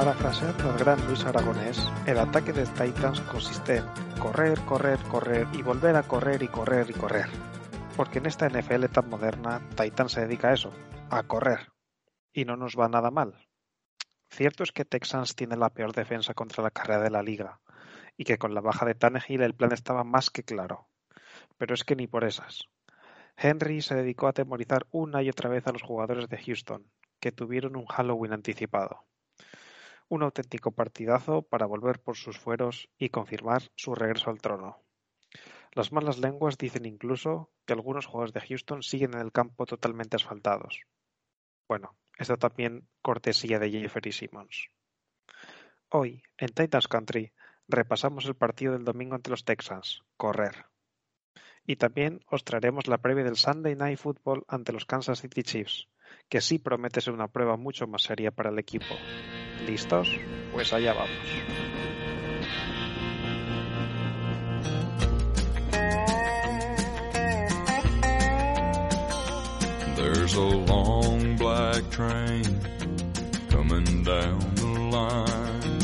Parafraseando al gran Luis Aragonés, el ataque de Titans consiste en correr, correr, correr y volver a correr y correr y correr. Porque en esta NFL tan moderna, Titans se dedica a eso, a correr. Y no nos va nada mal. Cierto es que Texans tiene la peor defensa contra la carrera de la liga, y que con la baja de Tannehill el plan estaba más que claro. Pero es que ni por esas. Henry se dedicó a atemorizar una y otra vez a los jugadores de Houston, que tuvieron un Halloween anticipado. Un auténtico partidazo para volver por sus fueros y confirmar su regreso al trono. Las malas lenguas dicen incluso que algunos jugadores de Houston siguen en el campo totalmente asfaltados. Bueno, esto también cortesía de Jeffrey Simmons. Hoy, en Titans Country, repasamos el partido del domingo ante los Texans, correr. Y también os traeremos la previa del Sunday Night Football ante los Kansas City Chiefs, que sí promete ser una prueba mucho más seria para el equipo. ¿Listos? Pues allá vamos. There's a long black train coming down the line,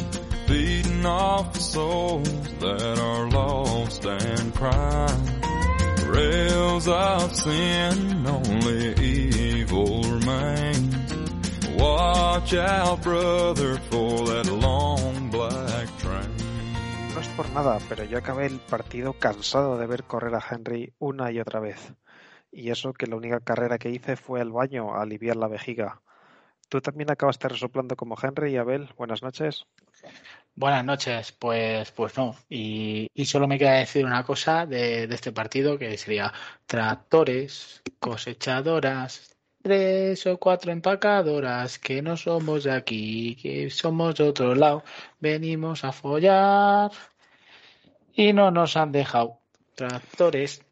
beating off the souls that are lost and crying. Rails of sin, only evil remains. Watch out, brother, for that long black train. No es por nada, pero yo acabé el partido cansado de ver correr a Henry una y otra vez. Y eso que la única carrera que hice fue al baño a aliviar la vejiga. ¿Tú también acabaste resoplando como Henry y Abel? Buenas noches. Buenas noches, pues, pues no. Y, y solo me queda decir una cosa de, de este partido que sería tractores, cosechadoras, tres o cuatro empacadoras, que no somos de aquí, que somos de otro lado. Venimos a follar y no nos han dejado. Tractores.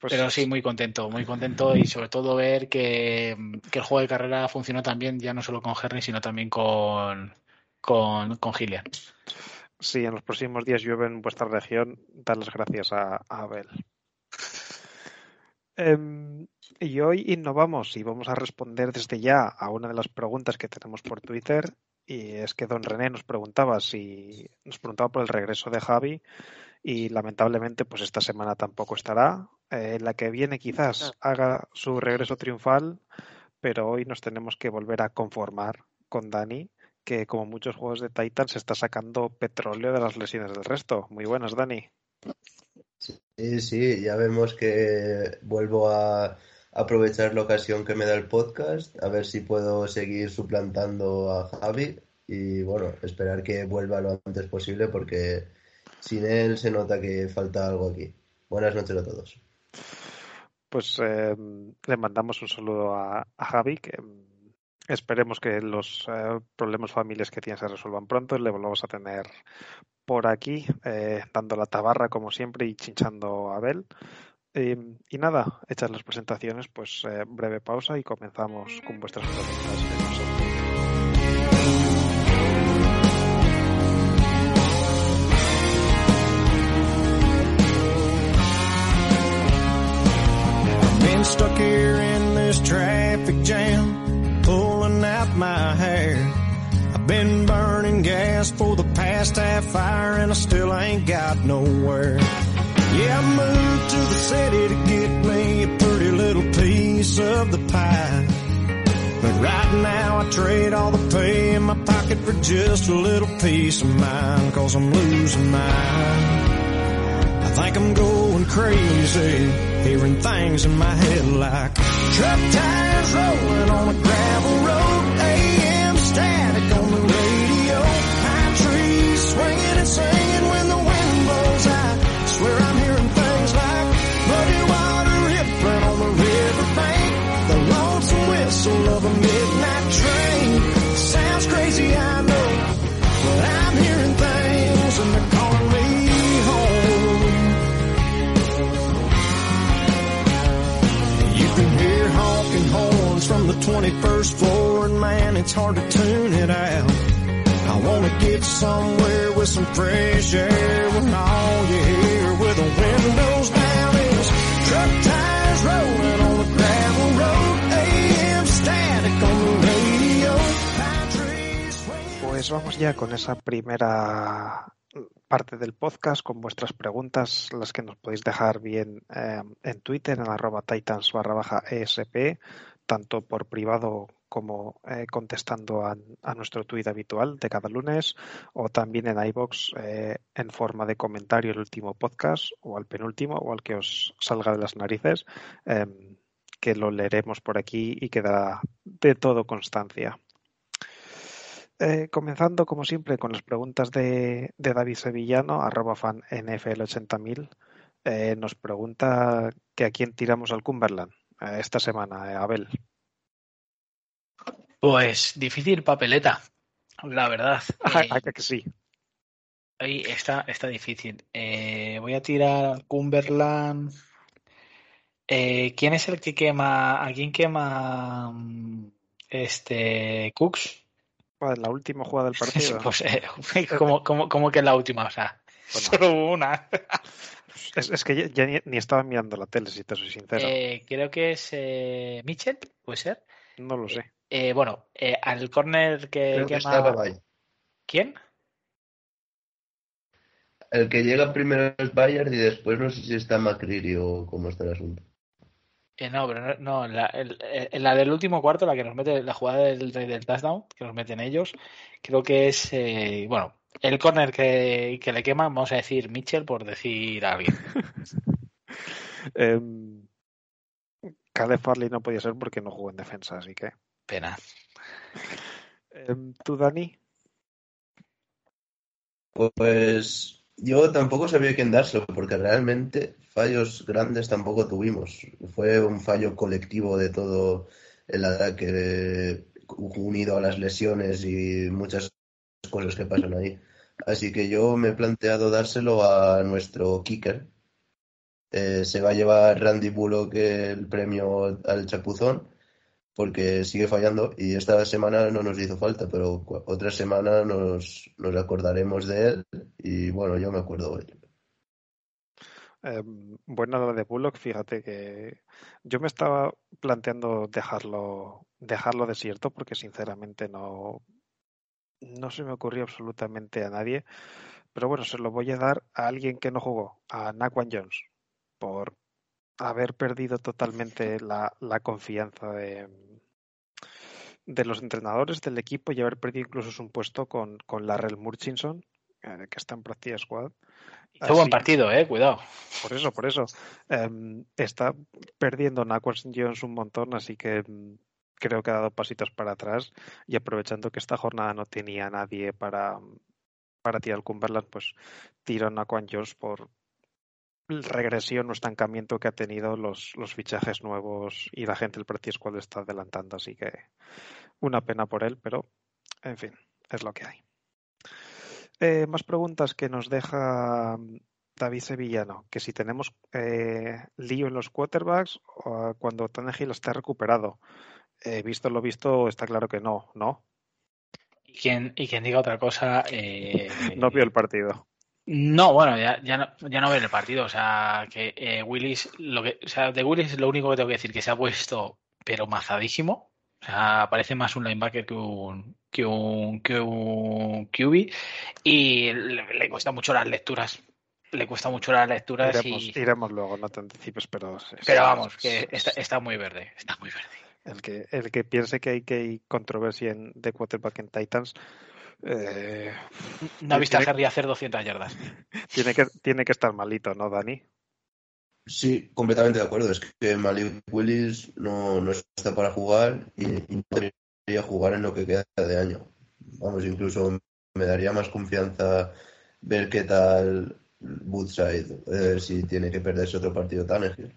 Pues Pero sí, muy contento, muy contento y sobre todo ver que, que el juego de carrera funcionó también ya no solo con Henry, sino también con, con, con Gillian. Si en los próximos días llueve en vuestra región, dar las gracias a, a Abel. Em, y hoy innovamos y vamos a responder desde ya a una de las preguntas que tenemos por Twitter. Y es que don René nos preguntaba si nos preguntaba por el regreso de Javi y lamentablemente pues esta semana tampoco estará. Eh, la que viene quizás haga su regreso triunfal, pero hoy nos tenemos que volver a conformar con Dani, que como muchos juegos de Titan se está sacando petróleo de las lesiones del resto. Muy buenas, Dani. Sí, sí, ya vemos que vuelvo a aprovechar la ocasión que me da el podcast, a ver si puedo seguir suplantando a Javi y bueno, esperar que vuelva lo antes posible porque sin él se nota que falta algo aquí. Buenas noches a todos. Pues eh, le mandamos un saludo a, a Javi, mm, esperemos que los eh, problemas familiares que tiene se resuelvan pronto y le volvamos a tener por aquí, eh, dando la tabarra como siempre y chinchando a Abel. Eh, y nada, hechas las presentaciones, pues eh, breve pausa y comenzamos con vuestras preguntas. stuck here in this traffic jam, pulling out my hair. I've been burning gas for the past half hour and I still ain't got nowhere. Yeah, I moved to the city to get me a pretty little piece of the pie. But right now I trade all the pay in my pocket for just a little piece of mind, cause I'm losing mine. I think I'm going crazy, hearing things in my head like truck tires rolling on a gravel road, 21st floor, man, it's hard to tune it out. I wanna get somewhere with some fresh air, when all you hear the down truck tires rolling on the gravel road. Pues vamos ya con esa primera parte del podcast con vuestras preguntas, las que nos podéis dejar bien eh, en Twitter, en arroba titans barra baja ESP, tanto por privado como eh, contestando a, a, nuestro tweet habitual de cada lunes o también en iBox eh, en forma de comentario el último podcast o al penúltimo o al que os salga de las narices, eh, que lo leeremos por aquí y quedará de todo constancia. Eh, comenzando, como siempre, con las preguntas de, de David Sevillano, arroba fan NFL80000. Eh, nos pregunta que a quién tiramos al Cumberland esta semana, Abel. Pues difícil papeleta, la verdad. Ah, que sí. Ahí está, está difícil. voy a tirar al Cumberland. ¿Quién es el que quema? ¿A quién quema este Cooks? la última jugada del partido. pues, eh, como, como, como, que en la última, o sea, bueno. solo una. Es, es, que ya, ya ni, ni, estaba mirando la tele, si te soy sincero. Eh, creo que es eh, Mitchell, puede ser. No lo sé. bueno, al corner que, creo que que estaba Bayard. ¿Quién? El que llega primero es Bayard y después no sé si está McCreary o cómo está el asunto. Eh, no, pero no, no la, el, el, la, del último cuarto, la que nos mete, la jugada del, del touchdown, que nos meten ellos, creo que es, eh, bueno, el corner que, que, le quema, vamos a decir Mitchell por decir a alguien. eh, Caleb Farley no podía ser porque no jugó en defensa, así que. Pena. ¿Tú, Dani? Pues yo tampoco sabía quién dárselo, porque realmente fallos grandes tampoco tuvimos. Fue un fallo colectivo de todo el ataque, unido a las lesiones y muchas cosas que pasan ahí. Así que yo me he planteado dárselo a nuestro kicker. Eh, se va a llevar Randy Bullock el premio al chapuzón porque sigue fallando y esta semana no nos hizo falta, pero otra semana nos, nos acordaremos de él y bueno, yo me acuerdo él. Eh, buena la de Bullock, fíjate que yo me estaba planteando dejarlo, dejarlo desierto porque sinceramente no, no se me ocurrió absolutamente a nadie. Pero bueno, se lo voy a dar a alguien que no jugó, a Naquan Jones, por haber perdido totalmente la, la confianza de, de, los entrenadores del equipo y haber perdido incluso su puesto con, con Larrell Murchison, eh, que está en Practice Squad. Hizo buen partido, eh, cuidado. Por eso, por eso. Um, está perdiendo Naquan Jones un montón, así que um, creo que ha dado pasitos para atrás y aprovechando que esta jornada no tenía nadie para, para tirar Cumberland, pues tiro a Naquan Jones por regresión o estancamiento que ha tenido los, los fichajes nuevos y la gente del Practice Squad está adelantando, así que una pena por él, pero en fin, es lo que hay. Eh, más preguntas que nos deja David Sevillano, que si tenemos eh, lío en los quarterbacks o cuando Tannehill está recuperado. Eh, visto lo visto, está claro que no, ¿no? Y quien, y quien diga otra cosa... no vio el partido. No, bueno, ya, ya, no, ya no ve el partido. O sea, que eh, Willis, lo que, o sea, de Willis lo único que tengo que decir que se ha puesto, pero mazadísimo. O sea, parece más un linebacker que un, que un, que un QB. Y le, le cuesta mucho las lecturas. Le cuesta mucho las lecturas. Iremos, y... iremos luego, no te anticipes, pero. Pero vamos, que está, está muy verde. Está muy verde. El que, el que piense que hay, que hay controversia en, de quarterback en Titans, eh, no ha visto a Henry hacer 200 yardas. Tiene que, tiene que estar malito, ¿no, Dani? Sí, completamente de acuerdo. Es que Malik Willis no, no está para jugar y, y no debería jugar en lo que queda de año. Vamos, incluso me daría más confianza ver qué tal Woodside, eh, si tiene que perderse otro partido tan ágil.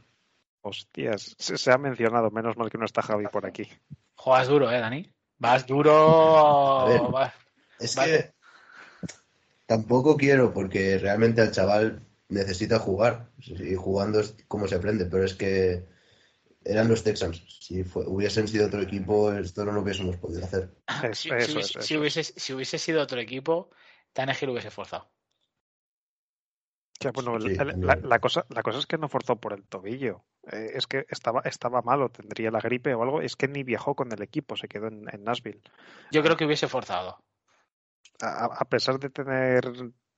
Hostias, se, se, ha mencionado, menos mal que no está Javi por aquí. Juegas duro, ¿eh, Dani? Vas duro. Ver, vas... Es que tampoco quiero, porque realmente el chaval necesita jugar. Y jugando es como se aprende, pero es que eran los Texans. Si fue, hubiesen sido otro equipo, esto no lo hubiésemos podido hacer. Si, si, eso, si, si hubiese, si, hubiese, sido otro equipo, Tannehill lo hubiese forzado. Ya, bueno, sí, la, la, la, cosa, la cosa es que no forzó por el tobillo. Eh, es que estaba, estaba malo, tendría la gripe o algo. Es que ni viajó con el equipo, se quedó en, en Nashville. Yo creo que hubiese forzado. a, a pesar de tener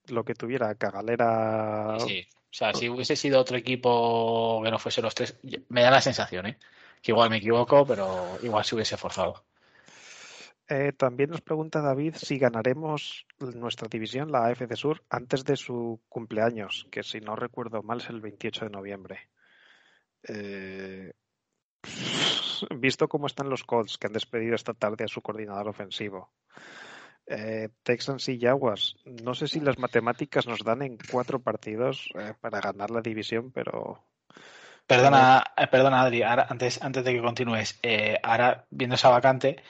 lo que tuviera, Cagalera. Sí, o sea, si hubiese sido otro equipo que no fuese los tres, me da la sensación, ¿eh? Que igual me equivoco, pero igual se hubiese forzado. Eh, también nos pregunta David si ganaremos nuestra división, la AFC Sur, antes de su cumpleaños, que si no recuerdo mal es el 28 de noviembre. Eh, visto cómo están los Colts, que han despedido esta tarde a su coordinador ofensivo, eh, Texans y Jaguars, no sé si las matemáticas nos dan en cuatro partidos eh, para ganar la división, pero Perdona, perdona Adri, antes, antes de que continúes, ahora viendo esa vacante,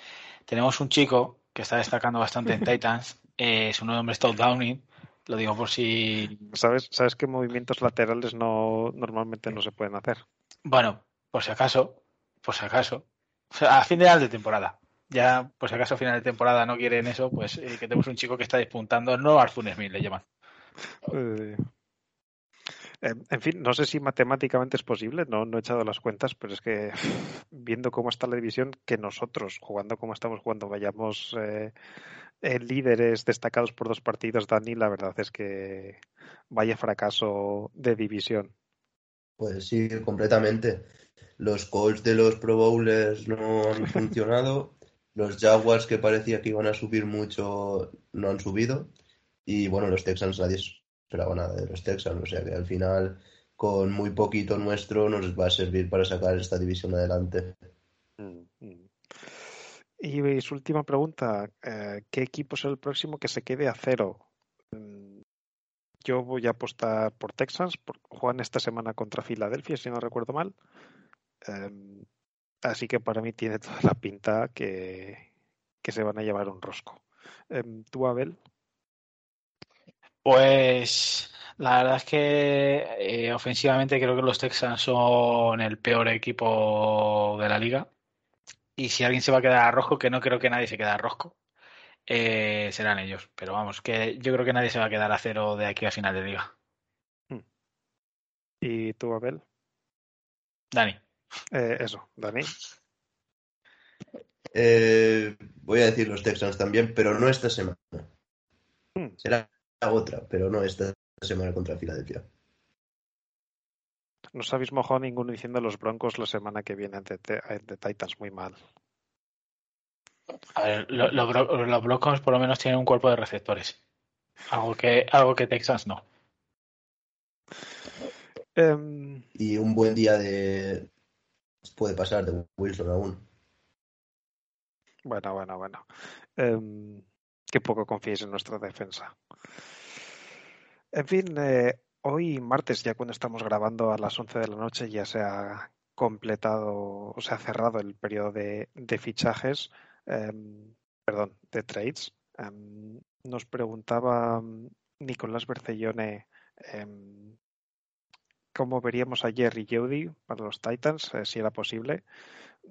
tenemos un chico que está destacando bastante en Titans, eh, su nombre es Todd Downing, lo digo por si... ¿sabes, sabes que movimientos laterales no normalmente no se pueden hacer? Bueno, por si acaso, por si acaso, o sea, a final de temporada, ya por si acaso a final de temporada no quieren eso, pues eh, que tenemos un chico que está despuntando, no Arthur Smith le llaman. Eh, en fin, no sé si matemáticamente es posible, no, no he echado las cuentas, pero es que viendo cómo está la división, que nosotros, jugando como estamos jugando, vayamos eh, eh, líderes destacados por dos partidos, Dani, la verdad es que vaya fracaso de división. Pues sí, completamente. Los Colts de los Pro Bowlers no han funcionado. Los Jaguars que parecía que iban a subir mucho no han subido. Y bueno, los Texans nadie esperaba nada de los Texans. O sea que al final, con muy poquito nuestro, nos va a servir para sacar esta división adelante. Mm, mm. Y su última pregunta, eh, ¿qué equipo es el próximo que se quede a cero? Mm, Yo voy a apostar por Texans, juegan esta semana contra Filadelfia, si no recuerdo mal. Em, así que para mí tiene toda la pinta que, que se van a llevar un rosco. Em, ¿Tú, Abel? Pues la verdad es que eh, ofensivamente creo que los Texans son el peor equipo de la liga. Y si alguien se va a quedar a rojo, que no creo que nadie se quede a rojo, eh, serán ellos. Pero vamos, que yo creo que nadie se va a quedar a cero de aquí a final de liga. ¿Y tú, Abel? Dani. Eh, eso, Dani. Eh, voy a decir los Texans también, pero no esta semana. Hmm. Será otra, pero no esta semana contra Filadelfia. No os habéis mojado ninguno diciendo los Broncos la semana que viene de, de Titans muy mal. A ver, lo- lo Bro- los Broncos por lo menos tienen un cuerpo de receptores. Algo que, algo que Texans no. Em, Y un buen día de. Puede pasar de Wilson aún. bueno, bueno, bueno. Em, que poco confiéis en nuestra defensa. En fin, eh, hoy martes, ya cuando estamos grabando a las 11 de la noche, ya se ha completado, o se ha cerrado el periodo de, fichajes, em, perdón, de trades. Em, nos preguntaba mm, Nicolás Bercellone em, cómo veríamos a Jerry Jeudy para los Titans, eh, si era posible.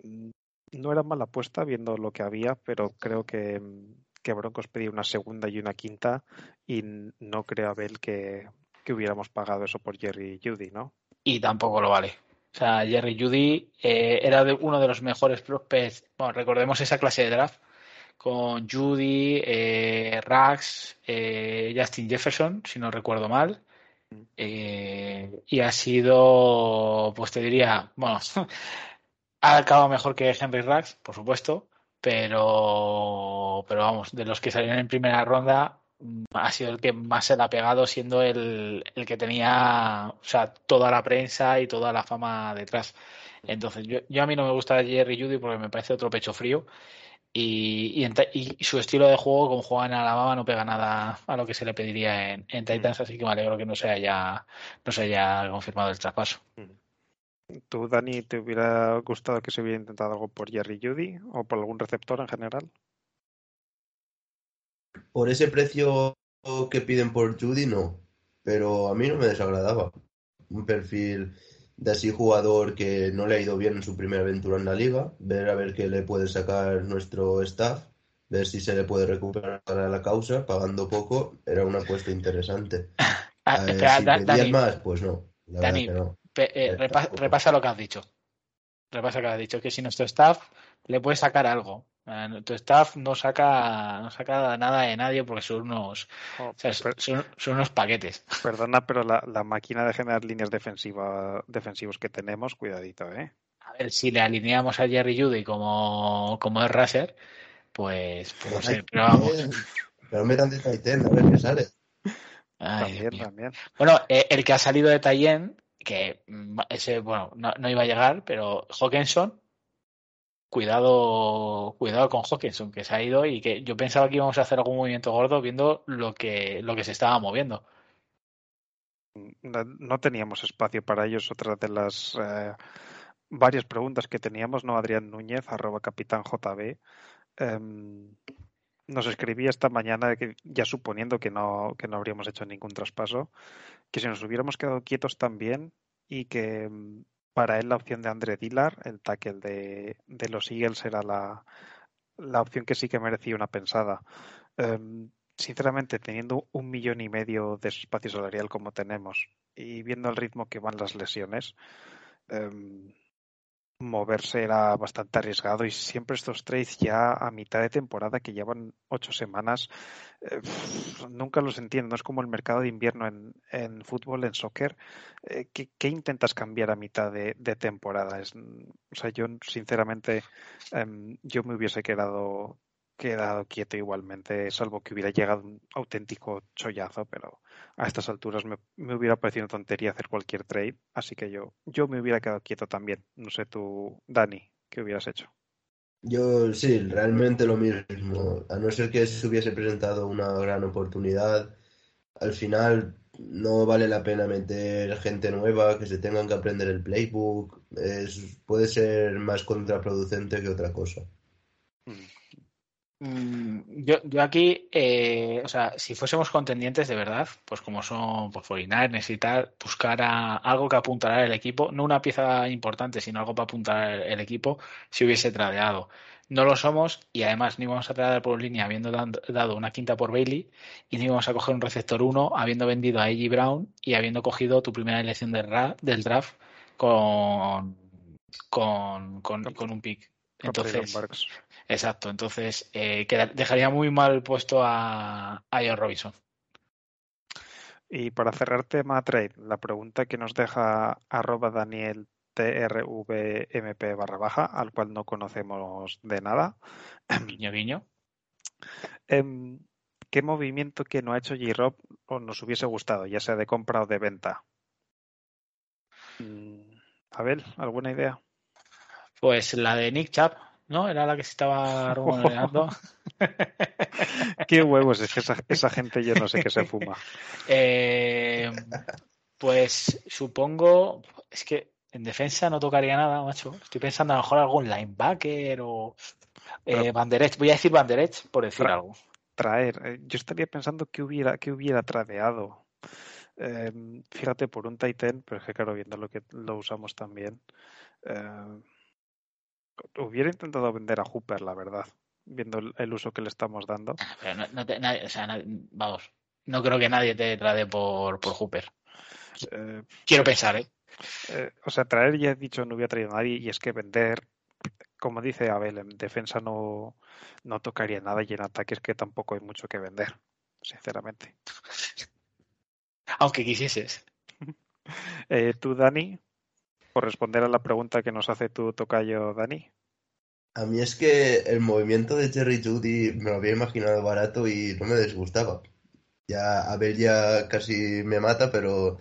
Mm, No era mala apuesta viendo lo que había, pero creo que, que Broncos pedía una segunda y una quinta y no creo, Abel, que, que hubiéramos pagado eso por Jerry Judy, ¿no? Y tampoco lo vale. O sea, Jerry Judy eh, era de uno de los mejores prospects. Bueno, recordemos esa clase de draft con Judy, eh, Rax, eh, Justin Jefferson, si no recuerdo mal. Eh, y ha sido, pues te diría, bueno, ha acabado mejor que Henry Rax, por supuesto, pero, pero vamos, de los que salieron en primera ronda, mm, ha sido el que más se le ha pegado, siendo el, el que tenía, o sea, toda la prensa y toda la fama detrás. Entonces, yo, yo a mí no me gusta Jerry Judy porque me parece otro pecho frío. Y, y, en y su estilo de juego, como juega en Alabama, no pega nada a lo que se le pediría en, en Titans, así que me alegro que no se haya, no se haya confirmado el traspaso. ¿Tú, Dani, te hubiera gustado que se hubiera intentado algo por Jerry Judy o por algún receptor en general? Por ese precio que piden por Judy, no. Pero a mí no me desagradaba. Un perfil de así jugador que no le ha ido bien en su primera aventura en la liga. Ver a ver qué le puede sacar nuestro staff. Ver si se le puede recuperar a la causa. Pagando poco, era una apuesta interesante. Ah, Eh, espera, si Da- pedían Dani, más, pues no. La Dani, verdad que no. Eh, repa- repasa lo que has dicho. Lo que pasa es que ha dicho que si nuestro staff le puede sacar algo. Eh, Nuestro staff no saca, no saca nada de nadie porque son unos, Oh, o sea, per- son, son unos paquetes. perdona, pero la, la máquina de generar líneas defensiva, defensivos que tenemos, cuidadito, ¿eh? A ver, si le alineamos a Jerry Judy como, como es Raser, pues, pues no sé, pero vamos. Pero metan de Titan, a ver qué sale. Ay, también, también. Bueno, eh, el que ha salido de Tayen, que mm, ese, bueno, no, no iba a llegar, pero Hawkinson, cuidado, cuidado con Hawkinson, que se ha ido y que yo pensaba que íbamos a hacer algún movimiento gordo viendo lo que, lo que se estaba moviendo. No, no teníamos espacio para ellos. Otra de las eh, varias preguntas que teníamos, ¿no? Adrián Núñez, arroba capitán JB, em, nos escribía esta mañana, que ya suponiendo que no, que no habríamos hecho ningún traspaso, que si nos hubiéramos quedado quietos también y que mm, para él la opción de André Dillar, el tackle de, de los Eagles, era la, la opción que sí que merecía una pensada. Em, sinceramente, teniendo un millón y medio de espacio salarial como tenemos y viendo el ritmo que van las lesiones, em, moverse era bastante arriesgado y siempre estos trades ya a mitad de temporada que llevan ocho semanas, eh, nunca los entiendo. No es como el mercado de invierno en, en fútbol, en soccer. Eh, ¿qué, intentas cambiar a mitad de, de temporada? Es, o sea, yo sinceramente em, yo me hubiese quedado quedado quieto igualmente, salvo que hubiera llegado un auténtico chollazo, pero a estas alturas me, me hubiera parecido una tontería hacer cualquier trade, así que yo, yo me hubiera quedado quieto también. No sé tú, Dani, ¿qué hubieras hecho? Yo sí, realmente lo mismo. A no ser que se hubiese presentado una gran oportunidad, al final no vale la pena meter gente nueva, que se tengan que aprender el playbook. Es, puede ser más contraproducente que otra cosa. Mm, Yo, yo aquí, eh, o sea, si fuésemos contendientes de verdad, pues como son pues 49ers y tal, buscar a algo que apuntará el equipo, no una pieza importante, sino algo para apuntar el, equipo, si hubiese tradeado. No lo somos y además no íbamos a tradear por línea habiendo dado una quinta por Bailey y no íbamos a coger un receptor 1 habiendo vendido a A.J. Brown y habiendo cogido tu primera elección del, ra- del draft con, con, con, con un pick. Entonces. Exacto, entonces eh, queda- dejaría muy mal puesto a, a Ian Robinson. Y para cerrar tema trade, la pregunta que nos deja arroba Daniel TRVMP barra baja, al cual no conocemos de nada. Guiño, guiño. Em, ¿Qué movimiento que no ha hecho J-Rob o nos hubiese gustado, ya sea de compra o de venta? Mm, Abel, ¿alguna idea? Pues la de Nick Chubb, ¿no? Era la que se estaba rumoreando. Qué huevos, es que esa, esa gente yo no sé qué se fuma. Eh, pues supongo, es que en defensa no tocaría nada, macho. Estoy pensando a lo mejor algún linebacker o eh, Banderech. Voy a decir Banderech por decir algo. Traer, eh, yo estaría pensando que hubiera, que hubiera tradeado. Em, fíjate, por un Titan, pero es que claro, viendo lo que lo usamos también. eh, hubiera intentado vender a Hooper, la verdad, viendo el, uso que le estamos dando. Pero no, no te- nadie- o sea, nadie- vamos, no creo que nadie te trade por, por Hooper. Eh, Quiero pensar, ¿eh? eh, o sea, traer ya he dicho no hubiera traído a nadie y es que vender, como dice Abel, en defensa no, no tocaría nada y en ataque es que tampoco hay mucho que vender, sinceramente. Aunque quisieses. Eh, tú, Dani, por responder a la pregunta que nos hace tu tocayo, Dani. A mí es que el movimiento de Jerry Judy me lo había imaginado barato y no me disgustaba. Ya Abel ya casi me mata, pero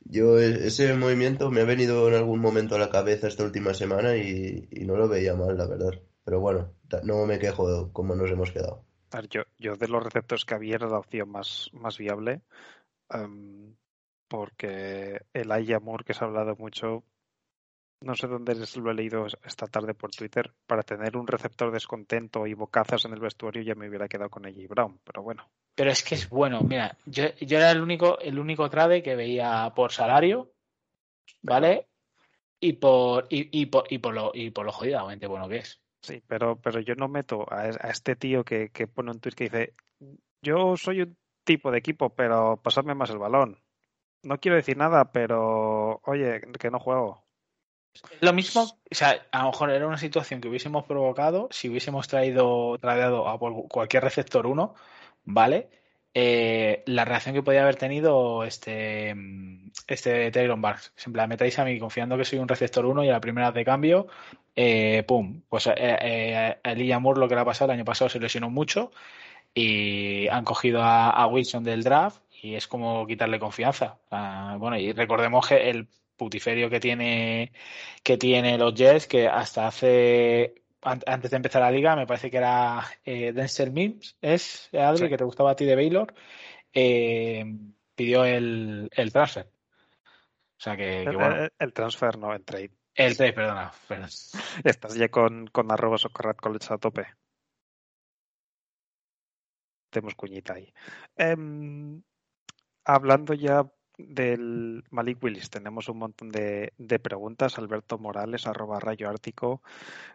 yo e- ese movimiento me ha venido en algún momento a la cabeza esta última semana y, y no lo veía mal, la verdad. Pero bueno, no me quejo de cómo nos hemos quedado. Yo, yo de los receptores que había era la opción más, más viable, em, porque el Aya Moore, que se ha hablado mucho, no sé dónde les- lo he leído esta tarde por Twitter, para tener un receptor descontento y bocazas en el vestuario ya me hubiera quedado con AJ Brown, pero bueno. Pero es que es bueno, mira, yo, yo era el único, el único trade que veía por salario, ¿vale? Y por, y, y por, y por lo, y por lo jodidamente bueno que es. Sí, pero, pero yo no meto a, a este tío que, que pone un tweet que dice, yo soy un tipo de equipo, pero pasadme más el balón. No quiero decir nada, pero oye, que no juego. Lo mismo, o sea, a lo mejor era una situación que hubiésemos provocado si hubiésemos traído, traído a cualquier receptor 1, ¿vale? Eh, la reacción que podía haber tenido este, este Taylor Barks. Me metéis a mí confiando que soy un receptor 1 y a la primera de cambio, eh, pum, pues eh, eh, a Elijah Moore lo que le ha pasado el año pasado se lesionó mucho y han cogido a, Wilson del draft y es como quitarle confianza. bueno, y recordemos que el putiferio que tiene que tiene los Jets, que hasta hace antes de empezar la liga, me parece que era eh, Denzel Mims, es Adri, que te gustaba a ti de Baylor, eh, pidió el, el, transfer. O sea que, bueno. El, transfer, no, el trade. El trade, perdona. Estás ya con, con arroba Soccerrat College a tope. Tenemos cuñita ahí. Em, hablando ya del Malik Willis tenemos un montón de, preguntas. Alberto Morales, arroba rayo ártico,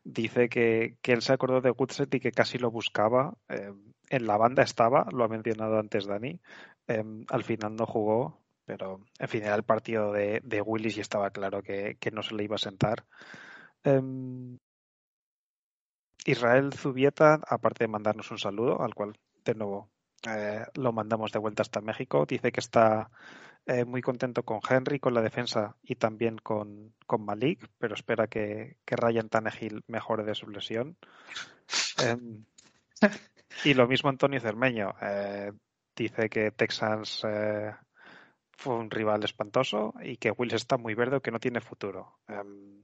dice que, él se acordó de Woodset y que casi lo buscaba. Eh, en la banda estaba, lo ha mencionado antes Dani. Eh, al final no jugó, pero en fin, era el partido de, Willis y estaba claro que, no se le iba a sentar. Eh, Israel Zubieta, aparte de mandarnos un saludo, al cual de nuevo lo mandamos de vuelta hasta México, dice que está eh, muy contento con Henry, con la defensa y también con, con Malik, pero espera que, que Ryan Tannehill mejore de su lesión. Em, y lo mismo Antonio Cermeño. Eh, dice que Texans eh, fue un rival espantoso y que Wills está muy verde o que no tiene futuro. Em,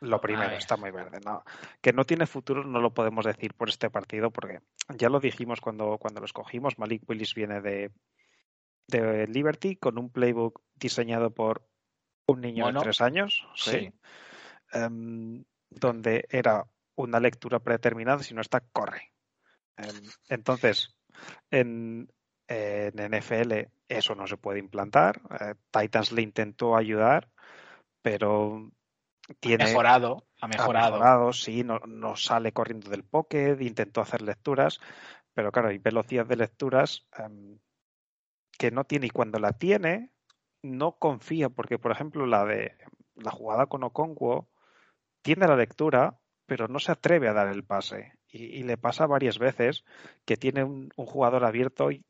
lo primero, está muy verde. No, que no tiene futuro no lo podemos decir por este partido porque ya lo dijimos cuando, cuando lo escogimos. Malik Willis viene de, de Liberty con un playbook diseñado por un niño de tres años, sí. Em, donde era una lectura predeterminada, si no está, corre. Em, entonces, en, en, NFL eso no se puede implantar. Eh, Titans le intentó ayudar, pero tiene... Ha mejorado, ha mejorado. Ha mejorado sí, no, no, sale corriendo del pocket, intentó hacer lecturas, pero claro, hay velocidad de lecturas em, que no tiene y cuando la tiene no confía porque por ejemplo la de la jugada con Okonkwo tiene la lectura pero no se atreve a dar el pase. Y, le pasa varias veces que tiene un, jugador abierto y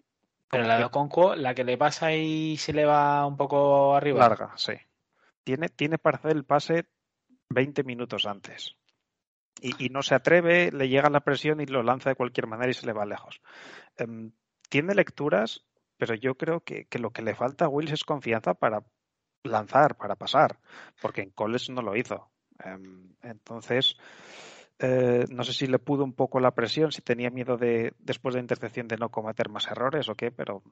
pero la de Okonkwo la que le pasa y se le va un poco arriba. Larga sí. Tiene tiene para hacer el pase 20 minutos antes. Y, y, no se atreve, le llega la presión y lo lanza de cualquier manera y se le va lejos. Em, tiene lecturas pero yo creo que, lo que le falta a Wills es confianza para lanzar, para pasar, porque en college no lo hizo. Em, entonces, eh, no sé si le pudo un poco la presión, si tenía miedo de, después de la intercepción, de no cometer más errores o qué, pero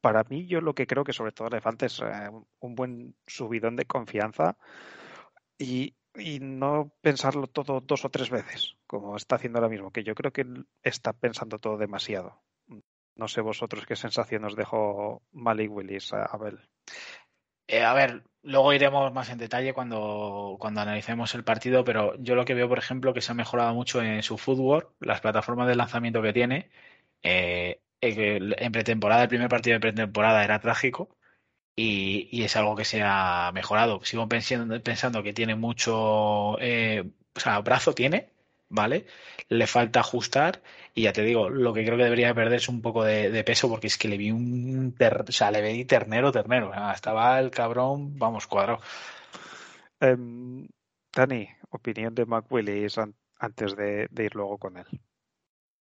para mí yo lo que creo que sobre todo le falta es eh, un buen subidón de confianza y, y no pensarlo todo dos o tres veces, como está haciendo ahora mismo, que yo creo que está pensando todo demasiado. No sé vosotros qué sensación os dejó Malik Willis, Abel. Eh, a ver, luego iremos más en detalle cuando, cuando analicemos el partido, pero yo lo que veo, por ejemplo, que se ha mejorado mucho en su footwork, las plataformas de lanzamiento que tiene. Eh, en pretemporada, el primer partido de pretemporada era trágico y, es algo que se ha mejorado. Sigo pensando, pensando que tiene mucho, eh, o sea, brazo tiene, ¿vale? Le falta ajustar y ya te digo, lo que creo que debería perder es un poco de, peso porque es que le vi un, o sea, le vi ternero, ternero. estaba el cabrón, vamos, cuadrado. Em, Dani, opinión de Mac Willis antes de, ir luego con él.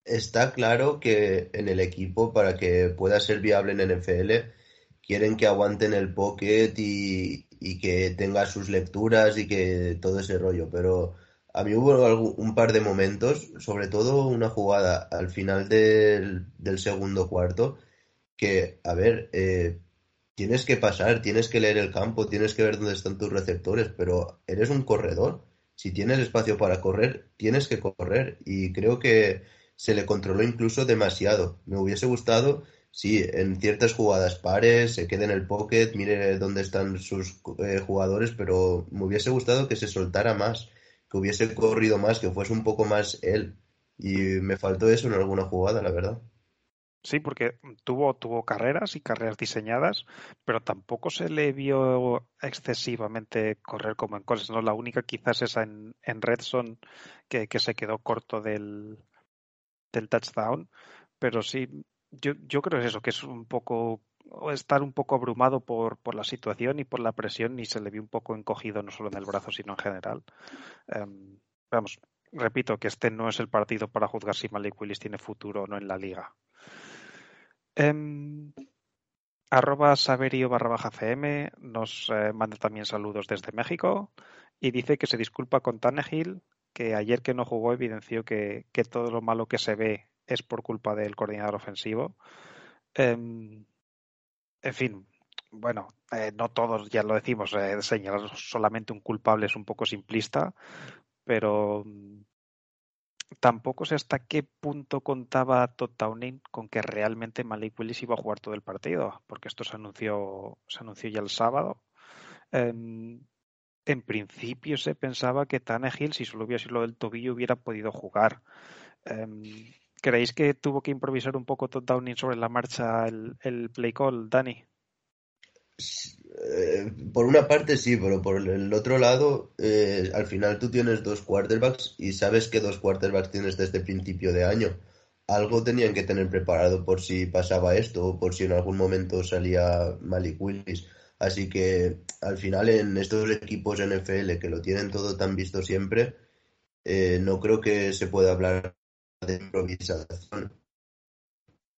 Está claro que en el equipo, para que pueda ser viable en NFL, quieren que aguanten el pocket y, y que tenga sus lecturas y que todo ese rollo, pero a mí hubo un par de momentos, sobre todo una jugada al final del, segundo cuarto, que, a ver, eh, tienes que pasar, tienes que leer el campo, tienes que ver dónde están tus receptores, pero eres un corredor. Si tienes espacio para correr, tienes que correr. Y creo que se le controló incluso demasiado. Me hubiese gustado, sí, en ciertas jugadas pares, se quede en el pocket, mire dónde están sus eh, jugadores, pero me hubiese gustado que se soltara más que hubiese corrido más, que fuese un poco más él. Y me faltó eso en alguna jugada, la verdad. Sí, porque tuvo, tuvo carreras y carreras diseñadas, pero tampoco se le vio excesivamente correr como en cosas. ¿no? La única quizás esa en, en Redson que, que se quedó corto del, del touchdown, pero sí, yo, yo creo que es eso, que es un poco estar un poco abrumado por, por la situación y por la presión y se le vio un poco encogido no solo en el brazo sino en general. Um, vamos, repito que este no es el partido para juzgar si Malik Willis tiene futuro o no en la liga. Um, arroba saberio barra baja cm nos eh, manda también saludos desde México y dice que se disculpa con Tannehill que ayer que no jugó evidenció que, que todo lo malo que se ve es por culpa del coordinador ofensivo. Um, en fin, bueno, eh, no todos, ya lo decimos, eh, señalar solamente un culpable es un poco simplista, pero mm, tampoco sé hasta qué punto contaba Todd Downing con que realmente Malik Willis iba a jugar todo el partido, porque esto se anunció, se anunció ya el sábado. Eh, en principio se pensaba que Tannehill, si solo hubiera sido lo del tobillo, hubiera podido jugar. Eh, ¿Creéis que tuvo que improvisar un poco Todd Downing sobre la marcha el, play call, Dani? Eh, por una parte sí, pero por el otro lado, eh, al final tú tienes dos quarterbacks y sabes que dos quarterbacks tienes desde principio de año. Algo tenían que tener preparado por si pasaba esto o por si en algún momento salía Malik Willis. Así que al final en estos equipos NFL que lo tienen todo tan visto siempre, eh, no creo que se pueda hablar de improvisación.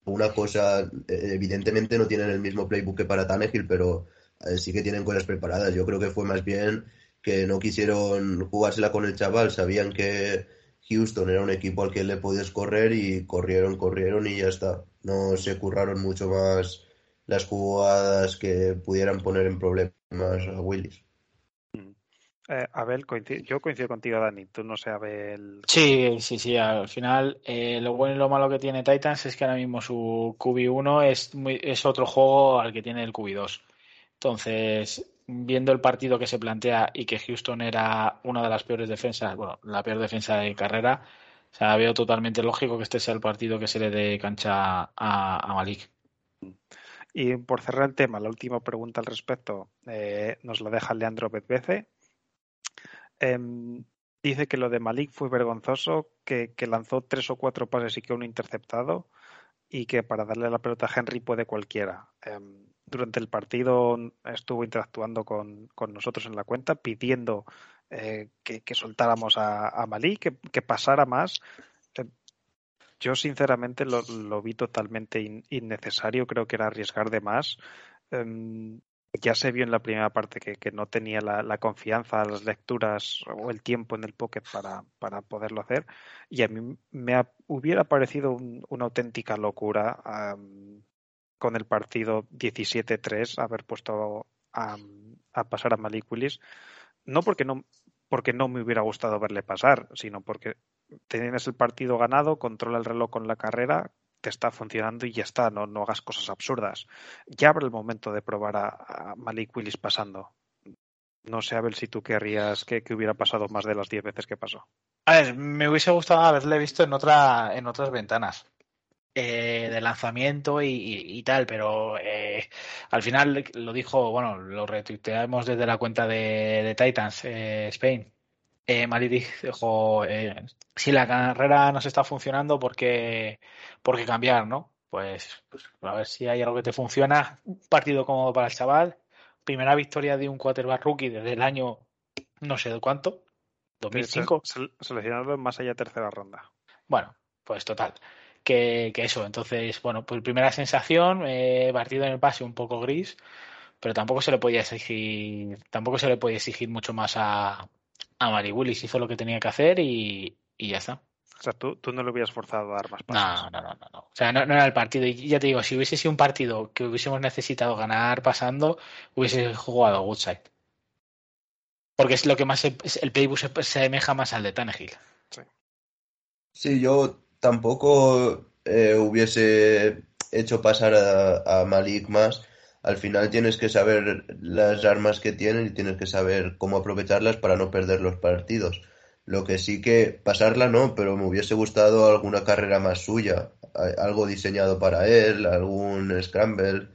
Una cosa, eh, evidentemente no tienen el mismo playbook que para Tannehill, pero eh, sí que tienen cosas preparadas. Yo creo que fue más bien que no quisieron jugársela con el chaval, sabían que Houston era un equipo al que le podías correr y corrieron, corrieron y ya está. No se curraron mucho más las jugadas que pudieran poner en problemas a Willis. Eh, Abel, yo coincido contigo, Dani. Tú no sé, Abel. Sí, sí, sí. Al final, eh, lo bueno y lo malo que tiene Titans es que ahora mismo su QB1 es, muy, es otro juego al que tiene el QB2. Entonces, viendo el partido que se plantea y que Houston era una de las peores defensas, bueno, la peor defensa de carrera, o sea, veo totalmente lógico que este sea el partido que se le dé cancha a, a Malik. Y por cerrar el tema, la última pregunta al respecto eh, nos la deja Leandro Betbece eh, dice que lo de Malik fue vergonzoso, que, lanzó tres o cuatro pases y que uno interceptado y que para darle la pelota a Henry puede cualquiera. Eh, durante el partido estuvo interactuando con, nosotros en la cuenta pidiendo eh, que, soltáramos a, Malik, que, pasara más. Em, yo sinceramente lo, vi totalmente in, innecesario, creo que era arriesgar de más. Ya se vio en la primera parte que, que no tenía la, confianza, las lecturas o el tiempo en el pocket para, para poderlo hacer. Y a mí me hubiera parecido un, una auténtica locura con el partido 17-3 haber puesto a, a, pasar a Malik Willis. No porque no, porque no me hubiera gustado verle pasar, sino porque tienes el partido ganado, controla el reloj con la carrera, te está funcionando y ya está, no, no hagas cosas absurdas. Ya habrá el momento de probar a, Malik Willis pasando. No sé, Abel, si tú querrías que, que hubiera pasado más de las 10 veces que pasó. A ver, me hubiese gustado haberle visto en, otra, en otras ventanas. Eh, de lanzamiento y, y, y tal, pero eh, al final lo dijo, bueno, lo retuiteamos desde la cuenta de, de Titans eh, Spain. Eh, dijo, eh, si la carrera nos está funcionando, ¿por qué, por qué cambiar, no? Pues, pues, a ver si hay algo que te funciona. Un partido cómodo para el chaval. Primera victoria de un quarterback rookie desde el año no sé de cuánto, 2005. Seleccionado más allá de tercera ronda. Bueno, pues total. Que, que eso, entonces, bueno, pues primera sensación, eh, partido en el pase un poco gris, pero tampoco se le podía exigir, tampoco se le podía exigir mucho más a, a Mari Willis hizo lo que tenía que hacer y, y ya está. O sea, tú, tú, no le hubieras forzado a dar más pasos. No, no, no, no. O sea, no, no, era el partido. Y ya te digo, si hubiese sido un partido que hubiésemos necesitado ganar pasando, hubiese jugado Woodside. Porque es lo que más. el playbook se, se asemeja más al de Tannehill. Sí. sí, yo tampoco eh, hubiese hecho pasar a, a Malik más al final tienes que saber las armas que tienen y tienes que saber cómo aprovecharlas para no perder los partidos. Lo que sí que pasarla no, pero me hubiese gustado alguna carrera más suya. algo diseñado para él, algún scramble,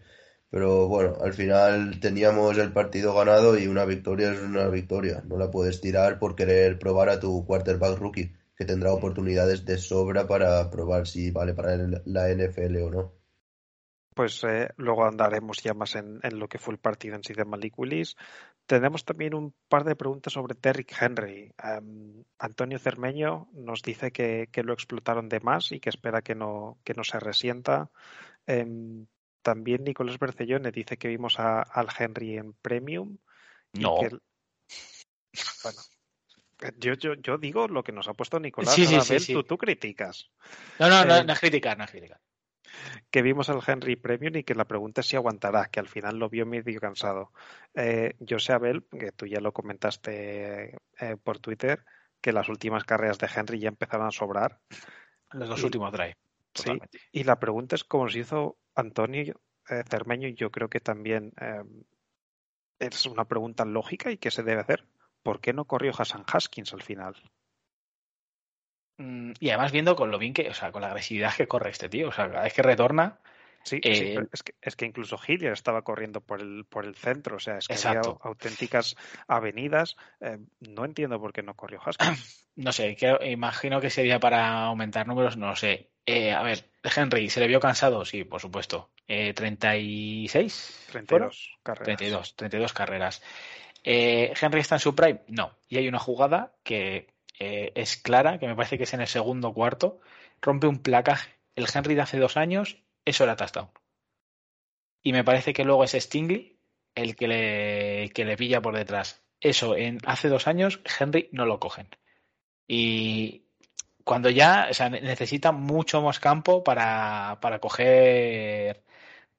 pero bueno, al final teníamos el partido ganado y una victoria es una victoria. No la puedes tirar por querer probar a tu quarterback rookie, que tendrá oportunidades de sobra para probar si vale para la NFL o no. Pues eh, luego andaremos ya más en, en lo que fue el partido en sí de Malik Willis. Tenemos también un par de preguntas sobre Derrick Henry. Am, Antonio Cermeño nos dice que, que lo explotaron de más y que espera que no, que no se resienta. Em, también Nicolás Bercellone dice que vimos a, al Henry en Premium. y No. que Bueno, yo, yo, yo digo lo que nos ha puesto Nicolás. Sí, sí, sí, sí. Tú, tú criticas. No, no, no, Eh, no es criticar, no es criticar. Que vimos al Henry Premium y que la pregunta es si aguantará, que al final lo vio medio cansado. Eh, yo sé, Abel, que tú ya lo comentaste eh, por Twitter, que las últimas carreras de Henry ya empezaron a sobrar. Los dos últimos drive. Sí, y la pregunta es cómo se hizo Antonio eh, Cermeño, y yo creo que también eh, es una pregunta lógica y que se debe hacer. ¿Por qué no corrió Hassan Haskins al final? Mm, Y además viendo con lo bien que, o sea, con la agresividad que corre este tío, o sea, cada vez que retorna, Sí, Eh, sí, pero es que, es que incluso Hillier estaba corriendo por el, por el centro, o sea, es que Exacto. había auténticas avenidas. Eh, no entiendo por qué no corrió Haskins. no sé, que, imagino que sería para aumentar números, no lo sé. Eh, a ver, Henry, ¿se le vio cansado? Sí, por supuesto. Eh, 36. ¿fueron? 32 carreras. 32, 32 carreras. Eh, ¿Henry está en su prime? No. Y hay una jugada que eh, es clara, que me parece que es en el segundo cuarto. Rompe un placaje. El Henry de hace dos años, eso era touchdown. Y me parece que luego es Stingley el que le, que le pilla por detrás. Eso, en hace dos años, Henry no lo cogen. Y cuando ya, o sea, ne- necesita mucho más campo para, para coger